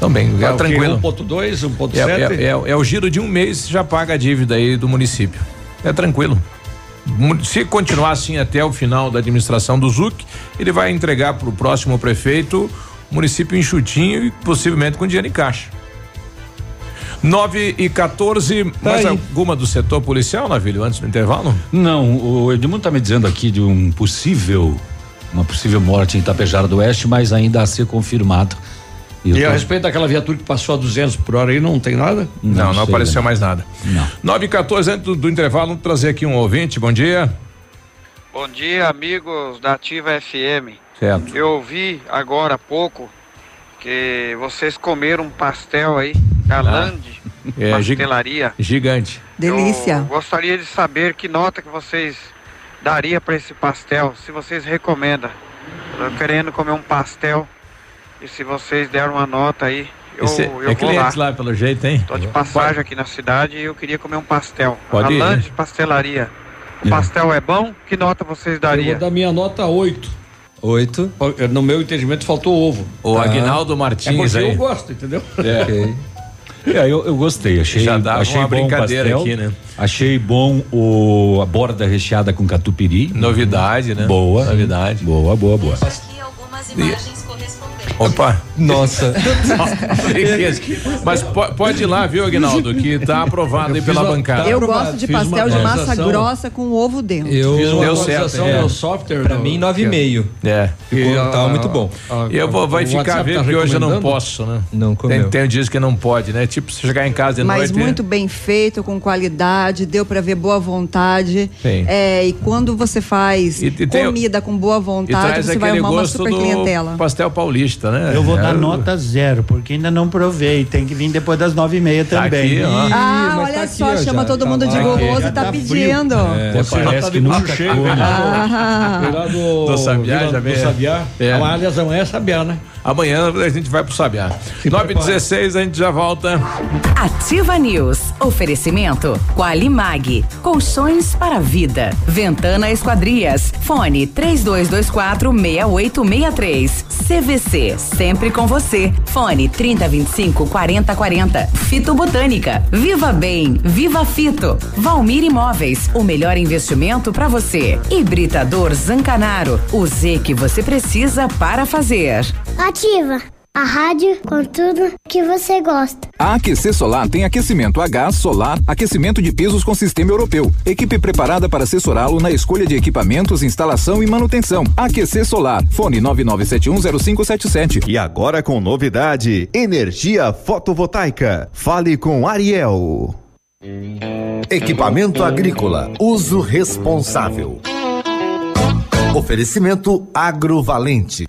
Também, é tranquilo. 1.2, 1.7? É, é, é, é o giro de um mês já paga a dívida aí do município. É tranquilo. Se continuar assim até o final da administração do ZUC, ele vai entregar para o próximo prefeito o município enxutinho e possivelmente com dinheiro em caixa. 9 e 14. Tá mais aí. alguma do setor policial, Navilho, antes do intervalo? Não, o Edmundo tá me dizendo aqui de um possível, uma possível morte em Itapejara do Oeste, mas ainda a ser confirmado. eu E tô- a respeito daquela viatura que passou a 200 por hora aí, não tem nada? Não, não, sei, apareceu né? mais nada. Não. 9 e 14, antes do, do intervalo, vamos trazer aqui um ouvinte. Bom dia. Bom dia, amigos da Ativa FM. Certo. Eu ouvi agora há pouco que vocês comeram um pastel aí da Land É, Pastelaria. gigante. Eu gostaria de saber que nota que vocês daria para esse pastel, se vocês recomendam. Eu tô querendo comer um pastel e se vocês deram uma nota aí, eu, Esse eu é vou cliente lá. lá. pelo jeito, hein? Tô de passagem aqui na cidade e eu queria comer um pastel. Pode a ir. Land Pastelaria. O pastel é bom? Que nota vocês Eu dariam? vou dar minha nota 8. Oito. No meu entendimento faltou ovo. O Aguinaldo Martins é porque aí. eu gosto, entendeu? É. É, eu, eu gostei, achei, Já dava achei uma bom brincadeira pastel, aqui, né? Achei bom o a borda recheada com catupiry. Novidade, né? Boa. Novidade. Boa, boa, boa. Opa. Nossa. Mas po- pode ir lá, viu, Aguinaldo, que tá aprovado aí pela bancada. Eu gosto de pastel de massa grossa com ovo dentro. Eu Fiz uma Deu certo, é. no software. Pra do- mim, nove e meio. É. Ficou, E a- tava muito bom. a- Eu vou, vai ficar vendo tá que hoje eu não posso, né? Não Tem, comeu. tem dias que não pode, né? Tipo, se chegar em casa de Mas noite. muito bem feito, com qualidade, deu pra ver boa vontade. Sim. É, e quando você faz E- e tem- comida com boa vontade, você vai arrumar uma super clientela. pastel paulista, né? Eu vou É, dar nota zero, porque ainda não provei. Tem que vir depois das nove e meia Tá também. aqui. Ah, mas olha tá aqui, só, chama já todo tá mundo de Já e tá tá pedindo. É, Você já parece tá que nunca come. né? Ah, Cuidado do, Do Sabiá já do vem. Sabiá. É. Aliás, amanhã é Sabiá, né? Amanhã a gente vai pro Sabiá. 9 e 16 a gente já volta. Ativa News. Oferecimento Qualimag. Colchões para a vida. Ventana Esquadrias. Fone 3224 6863. CVC. Sempre com você. Fone 3025 4040. Fito Botânica. Viva Bem. Viva Fito. Valmir Imóveis. O melhor investimento para você. Hibridador Zancanaro. O Z que você precisa para fazer. Ativa a rádio com tudo que você gosta. A Aquecer Solar tem aquecimento a gás, solar, aquecimento de pisos com sistema europeu. Equipe preparada para assessorá-lo na escolha de equipamentos, instalação e manutenção. Aquecer Solar. Fone 99710577. E agora com novidade: energia fotovoltaica. Fale com Ariel. Equipamento agrícola. Uso responsável. Oferecimento agrovalente.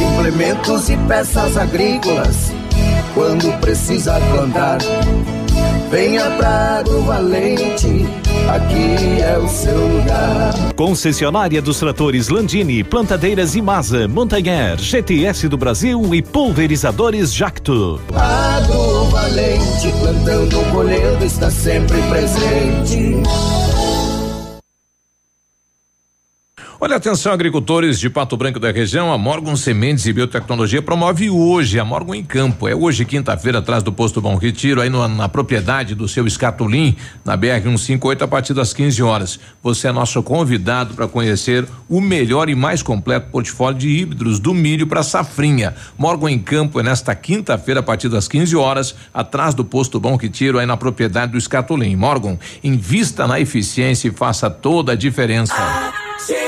Implementos e peças agrícolas, quando precisar plantar. Venha pra Agrovalente, aqui é o seu lugar. Concessionária dos tratores Landini, plantadeiras Imasa, Montanher, GTS do Brasil e pulverizadores Jacto. Agrovalente, plantando, colhendo, está sempre presente. Olha, atenção, agricultores de Pato Branco da região. A Morgan Sementes e Biotecnologia promove hoje a Morgan em Campo. É hoje, quinta-feira, atrás do posto Bom Retiro, aí no- na propriedade do seu Escatolim, na BR-158, a partir das 15 horas. Você é nosso convidado para conhecer o melhor e mais completo portfólio de híbridos do milho para safrinha. Morgan em Campo é nesta quinta-feira, a partir das 15 horas, atrás do posto Bom Retiro, aí na propriedade do Escatolim. Morgan, invista na eficiência e faça toda a diferença. Tudo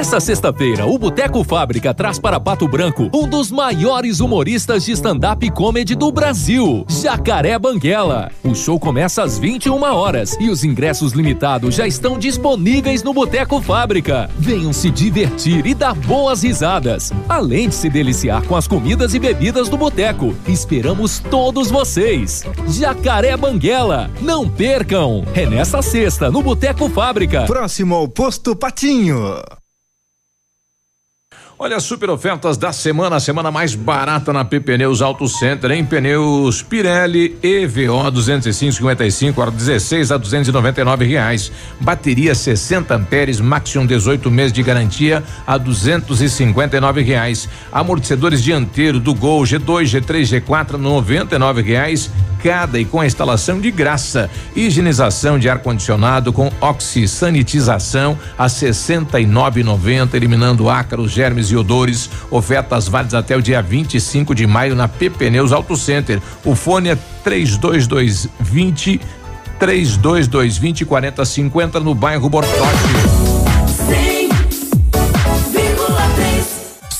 Nesta sexta-feira, o Boteco Fábrica traz para Pato Branco um dos maiores humoristas de stand-up comedy do Brasil, Jacaré Banguela. O show começa às 21 horas e os ingressos limitados já estão disponíveis no Boteco Fábrica. Venham se divertir e dar boas risadas, além de se deliciar com as comidas e bebidas do boteco. Esperamos todos vocês. Jacaré Banguela, não percam! É nesta sexta, no Boteco Fábrica. Próximo ao Posto Patinho. Olha as super ofertas da semana, a semana mais barata na Pneus Auto Center, em pneus Pirelli EVO 205,55, hora 16 a 299 reais. Bateria 60 amperes, Maxion 18 meses de garantia a 259 reais. Amortecedores dianteiro do Gol G2, G3, G4 99 reais cada e com a instalação de graça. Higienização de ar condicionado com oxisanitização a 69,90, eliminando ácaros, germes e odores. Ofertas válidas até o dia 25 de maio na Pneus Auto Center. O fone é 32220 32220 4050 no bairro Bortote.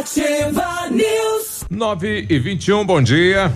Ativa News. 9 e 21, um, bom dia.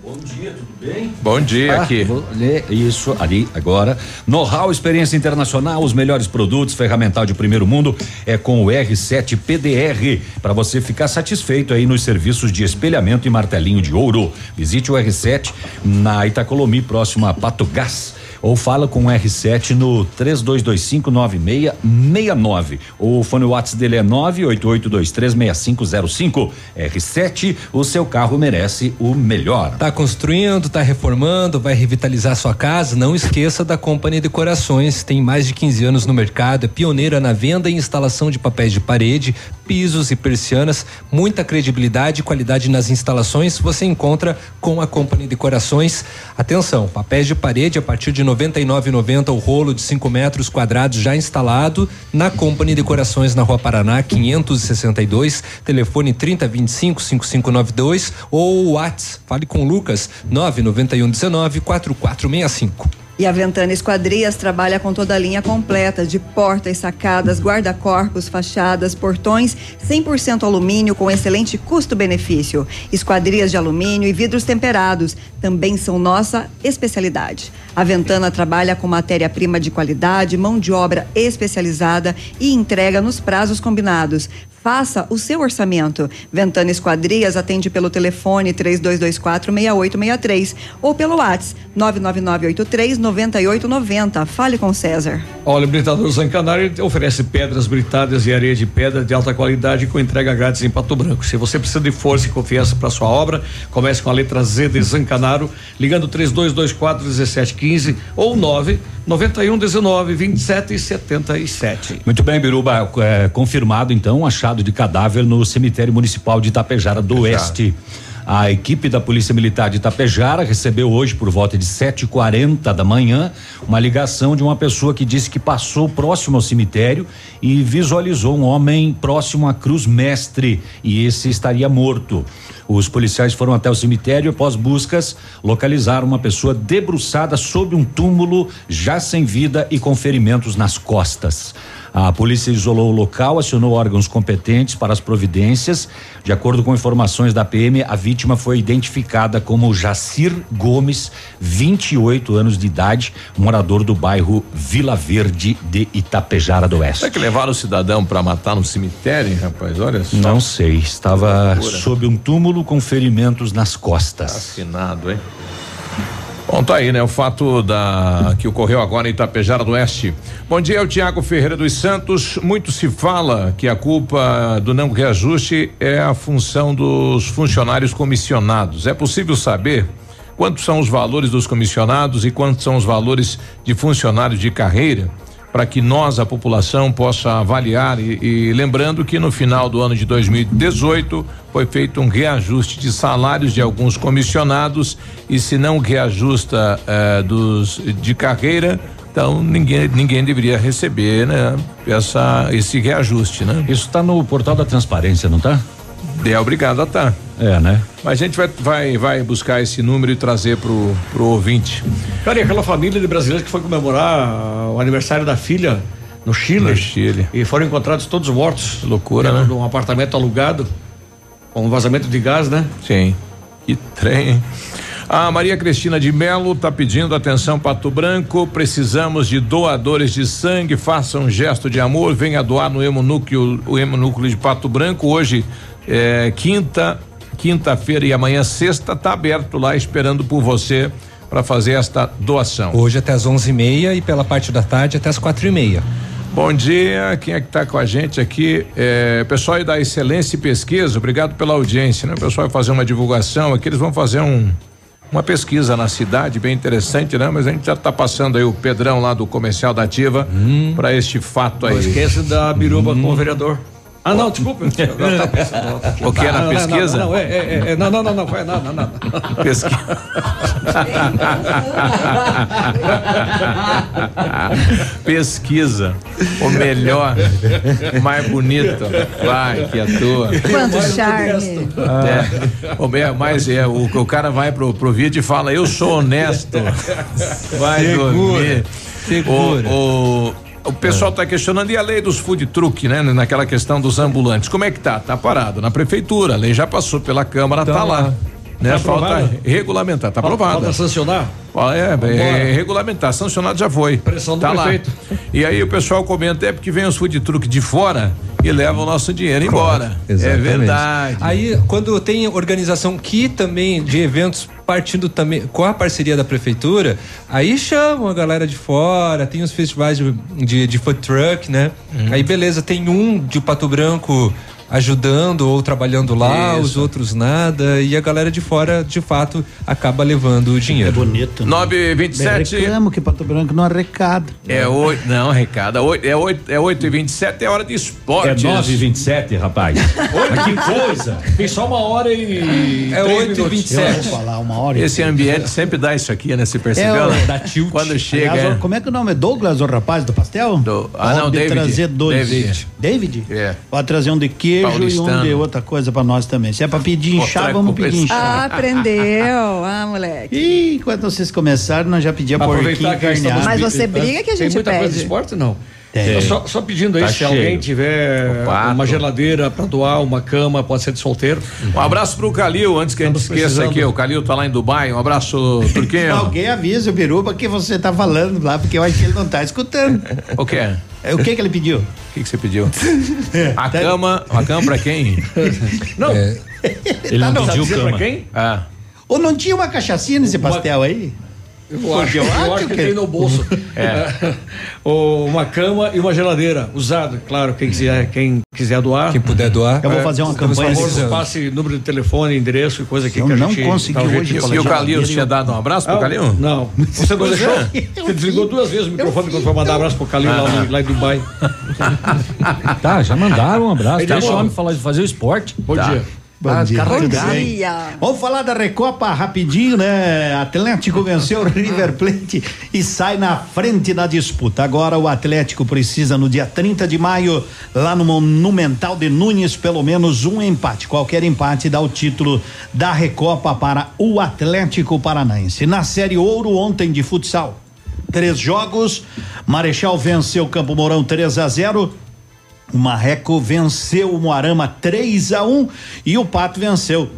Bom dia, tudo bem? Bom dia ah, aqui. Vou ler isso ali agora. Know-how, experiência internacional, os melhores produtos, ferramental de primeiro mundo é com o R7 PDR para você ficar satisfeito aí nos serviços de espelhamento e martelinho de ouro. Visite o R7 na Itacolomi, próximo a Pato Gás ou fala com o R7 no 32259669. O fone WhatsApp dele é 988236505. R7, o seu carro merece o melhor. Tá construindo, tá reformando, vai revitalizar sua casa? Não esqueça da Company Decorações. Tem mais de 15 anos no mercado, é pioneira na venda e instalação de papéis de parede, pisos e persianas. Muita credibilidade e qualidade nas instalações você encontra com a Company Decorações. Atenção, papéis de parede a partir de 99,90 o rolo de 5 metros quadrados já instalado na Company Decorações na Rua Paraná 562, telefone 3025 5592 ou WhatsApp, fale com o Lucas 991 19 4465. E a Ventana Esquadrias trabalha com toda a linha completa de portas, sacadas, guarda-corpos, fachadas, portões 100% alumínio com excelente custo-benefício. Esquadrias de alumínio e vidros temperados também são nossa especialidade. A Ventana trabalha com matéria-prima de qualidade, mão de obra especializada e entrega nos prazos combinados. Faça o seu orçamento. Ventana Esquadrias atende pelo telefone 3224 6863 ou pelo WhatsApp 99983 9890. Fale com César. Olha, o Britador Zancanaro oferece pedras britadas e areia de pedra de alta qualidade com entrega grátis em Pato Branco. Se você precisa de força e confiança para sua obra, comece com a letra Z de Zancanaro, ligando 3224 1715 ou 9 91 19 27 e 77. Muito bem, Biruba. É, confirmado então o achado de cadáver no cemitério municipal de Itapejara do Oeste. A equipe da Polícia Militar de Itapejara recebeu hoje, por volta de 7h40 da manhã, uma ligação de uma pessoa que disse que passou próximo ao cemitério e visualizou um homem próximo à Cruz Mestre e esse estaria morto. Os policiais foram até o cemitério e, após buscas, localizaram uma pessoa debruçada sobre um túmulo, já sem vida e com ferimentos nas costas. A polícia isolou o local, acionou órgãos competentes para as providências. De acordo com informações da PM, a vítima foi identificada como Jacir Gomes, 28 anos de idade, morador do bairro Vila Verde de Itapejara do Oeste. Será que levaram o cidadão para matar no cemitério, rapaz? Olha só. Não sei, estava sob um túmulo com ferimentos nas costas. Assinado, hein? Bom, tá aí, né? O fato da que ocorreu agora em Itapejara do Oeste. Bom dia, é o Tiago Ferreira dos Santos. Muito se fala que a culpa do não reajuste é a função dos funcionários comissionados. É possível saber quantos são os valores dos comissionados e quantos são os valores de funcionários de carreira? Para que nós, a população, possa avaliar e, e, lembrando que no final do ano de 2018 foi feito um reajuste de salários de alguns comissionados e se não reajusta eh, dos de carreira, então ninguém ninguém deveria receber, né? Essa esse reajuste, né? Isso está no portal da transparência, não tá? É obrigado a tá. É, né? Mas a gente vai, vai, vai buscar esse número e trazer pro, pro ouvinte. Cara, e aquela família de brasileiros que foi comemorar o aniversário da filha no Chile. No Chile. E foram encontrados todos mortos. Loucura, né? Num apartamento alugado, com um vazamento de gás, né? Sim. Que trem, hein? A Maria Cristina de Melo está pedindo atenção Pato Branco. Precisamos de doadores de sangue. Faça um gesto de amor. Venha doar no hemonúcleo, o hemonúcleo de Pato Branco. Hoje, é, quinta, quinta-feira e amanhã sexta está aberto lá esperando por você para fazer esta doação. Hoje até às onze e meia e pela parte da tarde até às quatro e meia. Bom dia, quem é que está com a gente aqui? É, pessoal aí da Excelência e Pesquisa, obrigado pela audiência, né? O pessoal vai fazer uma divulgação aqui, eles vão fazer um uma pesquisa na cidade bem interessante, né? Mas a gente já está passando aí o Pedrão lá do comercial da Ativa hum. para este fato aí. Não esqueça da biruba hum. com o vereador. Ah, não, desculpa. o que é na pesquisa? Não, não, é, é, é, não, não, não, não, foi, não, não, não. Pesquisa. pesquisa. O melhor, mais bonito. Vai, que atua. Quanto charme. É, mas é, o, o cara vai pro, pro vídeo e fala, eu sou honesto. Vai Segura. dormir. Segura. O, o, o pessoal está questionando e a lei dos food truck, né? Naquela questão dos ambulantes. Como é que tá? Tá parado na prefeitura. A lei já passou pela Câmara, tá, tá lá. Né? Tá Falta aprovada? regulamentar, tá aprovada. Falta sancionar? É, é, regulamentar, sancionado já foi. Pressão do tá prefeito. Lá. E aí o pessoal comenta, é porque vem os food truck de fora e levam o nosso dinheiro embora. Exatamente. É verdade. Aí, quando tem organização que também de eventos partindo também com a parceria da prefeitura, aí chamam a galera de fora, tem os festivais de, de, de food truck, né? Uhum. Aí beleza, tem um de Pato Branco ajudando ou trabalhando lá, Isso. os outros nada, e a galera de fora, de fato, acaba levando o dinheiro. É bonito. Né? 927. Reclamo que Pato Branco não arrecada. É oito, não, oito, é oito, é oito e vinte e sete, é hora de É esportes. 9 e 27 rapaz. Que coisa. Tem só uma hora e. É três 8 e minutos. 27. Eu vou falar uma hora e Esse ambiente sempre dá isso aqui, né? Se percebeu? É, né? Tilt. Quando chega. Aliás, é. como é que o nome é Douglas, o rapaz do pastel? Do- ah, não, Pode David. trazer dois. David. David? É. Pode trazer um de queijo e um Paulistano. de outra coisa pra nós também. Se é pra pedir inchar, vamos pedir inchar. Ah, aprendeu. Ah, moleque. Ih, quando vocês começaram, nós já pedíamos porquinho Aproveitar que nós carneado. Mas você briga que a Tem gente muita coisa de pede. esporte, não? Tem. Só, só pedindo aí, Tá se cheio. alguém tiver uma geladeira pra doar, uma cama, pode ser de solteiro. Um abraço pro Calil, antes que a gente Estamos esqueça precisando. aqui, o Calil tá lá em Dubai. Um abraço, Turquinho. Alguém avisa o Biruba que você tá falando lá, porque eu acho que ele não tá escutando. o que é? É, O que que ele pediu? O que que você pediu? A cama, a cama pra quem? Não. Ele não Tá, não, pediu Dizer cama. pra quem? Ah, Ou não tinha uma cachaçinha nesse pastel aí? Eu acho, eu acho que, tem no bolso. É. uma cama e uma geladeira usada, claro, quem quiser, quem quiser doar. Quem puder doar. Eu vou fazer uma campanha. Por favor, passe número de telefone, endereço e coisa que, eu que a não gente, consegui tá, hoje. E, o Calil tinha dado um abraço pro Ah, Calil? Não. Você não deixou? Você desligou duas vezes o microfone quando foi mandar abraço pro Calil lá, no- lá em Dubai. Tá, já mandaram um abraço. Aí Deixa o homem falar de fazer o esporte. Bom Tá. dia. Bom Tá dia? Vamos falar da Recopa rapidinho, né? Atlético venceu o River Plate e sai na frente na disputa. Agora o Atlético precisa no dia 30 de maio, lá no Monumental de Nunes, pelo menos um empate. Qualquer empate dá o título da Recopa para o Atlético Paranaense. Na Série Ouro ontem de futsal, três jogos, Marechal venceu Campo Mourão 3 a 0. O Marreco venceu o Moarama 3 a 1 e o Pato venceu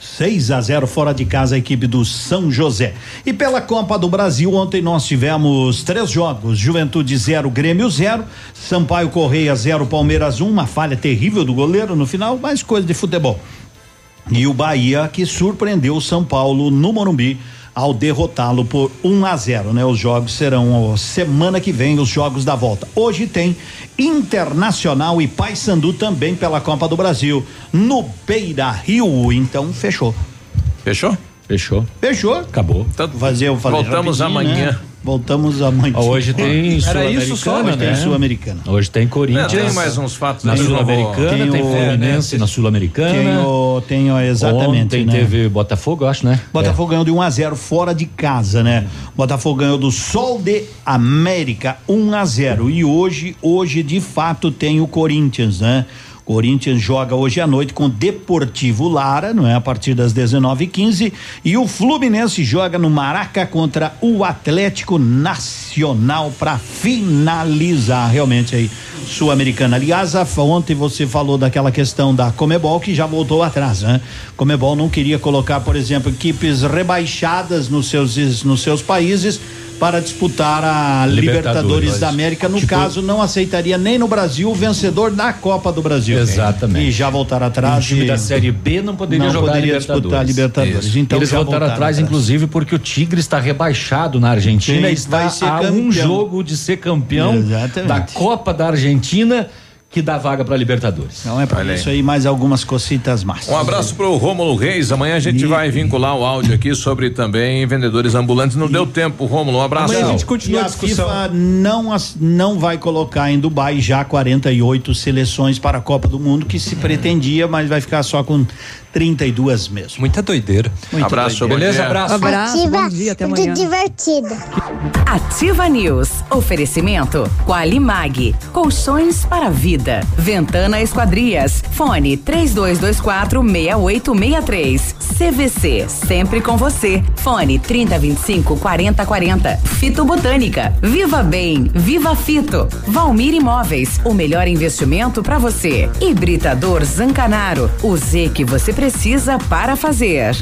6 a 0 fora de casa a equipe do São José. E pela Copa do Brasil, ontem nós tivemos três jogos: Juventude 0, Grêmio 0, Sampaio Correia 0, Palmeiras 1, um, uma falha terrível do goleiro no final, mas coisa de futebol. E o Bahia que surpreendeu o São Paulo no Morumbi ao derrotá-lo por 1 a 0, né? Os jogos serão ó, semana que vem os jogos da volta. Hoje tem Internacional e Paysandu também pela Copa do Brasil no Beira Rio, então fechou. Fechou? Fechou. Fechou? Acabou. Tanto fazer, eu falei Voltamos amanhã. né? Voltamos amanhã. Hoje tem Era isso só, Sul-Americana, hoje tem né? Sul-Americana. Hoje tem Corinthians. Tem mais uns fatos na Sul-Americana, Tem tem o- Fluminense na Sul-Americana. Tem o, tem o, exatamente, Ontem né? teve Botafogo, eu acho, né? Botafogo ganhou de 1 a 0 fora de casa, né? Botafogo ganhou do Sol de América 1 a 0 e hoje, hoje de fato tem o Corinthians, né? Corinthians joga hoje à noite com Deportivo Lara, não é? A partir das 19h15 e o Fluminense joga no Maraca contra o Atlético Nacional para finalizar realmente aí Sul-Americana. Aliás, ontem você falou daquela questão da Comebol que já voltou atrás, né? Comebol não queria colocar, por exemplo, equipes rebaixadas nos seus nos seus países para disputar a Libertadores, Libertadores. da América. No Tipo- caso, não aceitaria nem no Brasil o vencedor da Copa do Brasil. Exatamente. E já voltaram atrás. o time e- da Série B não poderia Não jogar poderia Libertadores. disputar Libertadores. Isso. Então Eles voltaram voltaram atrás, atrás. inclusive, porque o Tigre está rebaixado na Argentina Sim, e está vai ser a um campeão. jogo de ser campeão Exatamente. da Copa da Argentina que dá vaga para Libertadores. Não é aí. isso aí mais algumas cocitas más. Um abraço pro Rômulo Reis. Amanhã a gente vai vincular o áudio aqui sobre também vendedores ambulantes. Não deu tempo, Rômulo. Um abraço. Amanhã a gente continua a discussão. FIFA não, as- não vai colocar em Dubai já 48 seleções para a Copa do Mundo que se pretendia, mas vai ficar só com 32 mesmo. Muita doideira. Muita Abraço, doideira. Beleza? Abraço. Abraço, bom dia, até amanhã. Ativa News. Oferecimento Qualimag. Colchões para a vida. Ventana Esquadrias. Fone 3224 6863. CVC. Sempre com você. Fone 3025 4040. Fito Botânica. Viva Bem. Viva Fito. Valmir Imóveis. O melhor investimento para você. Hibridador Zancanaro. O Z que você precisa para fazer.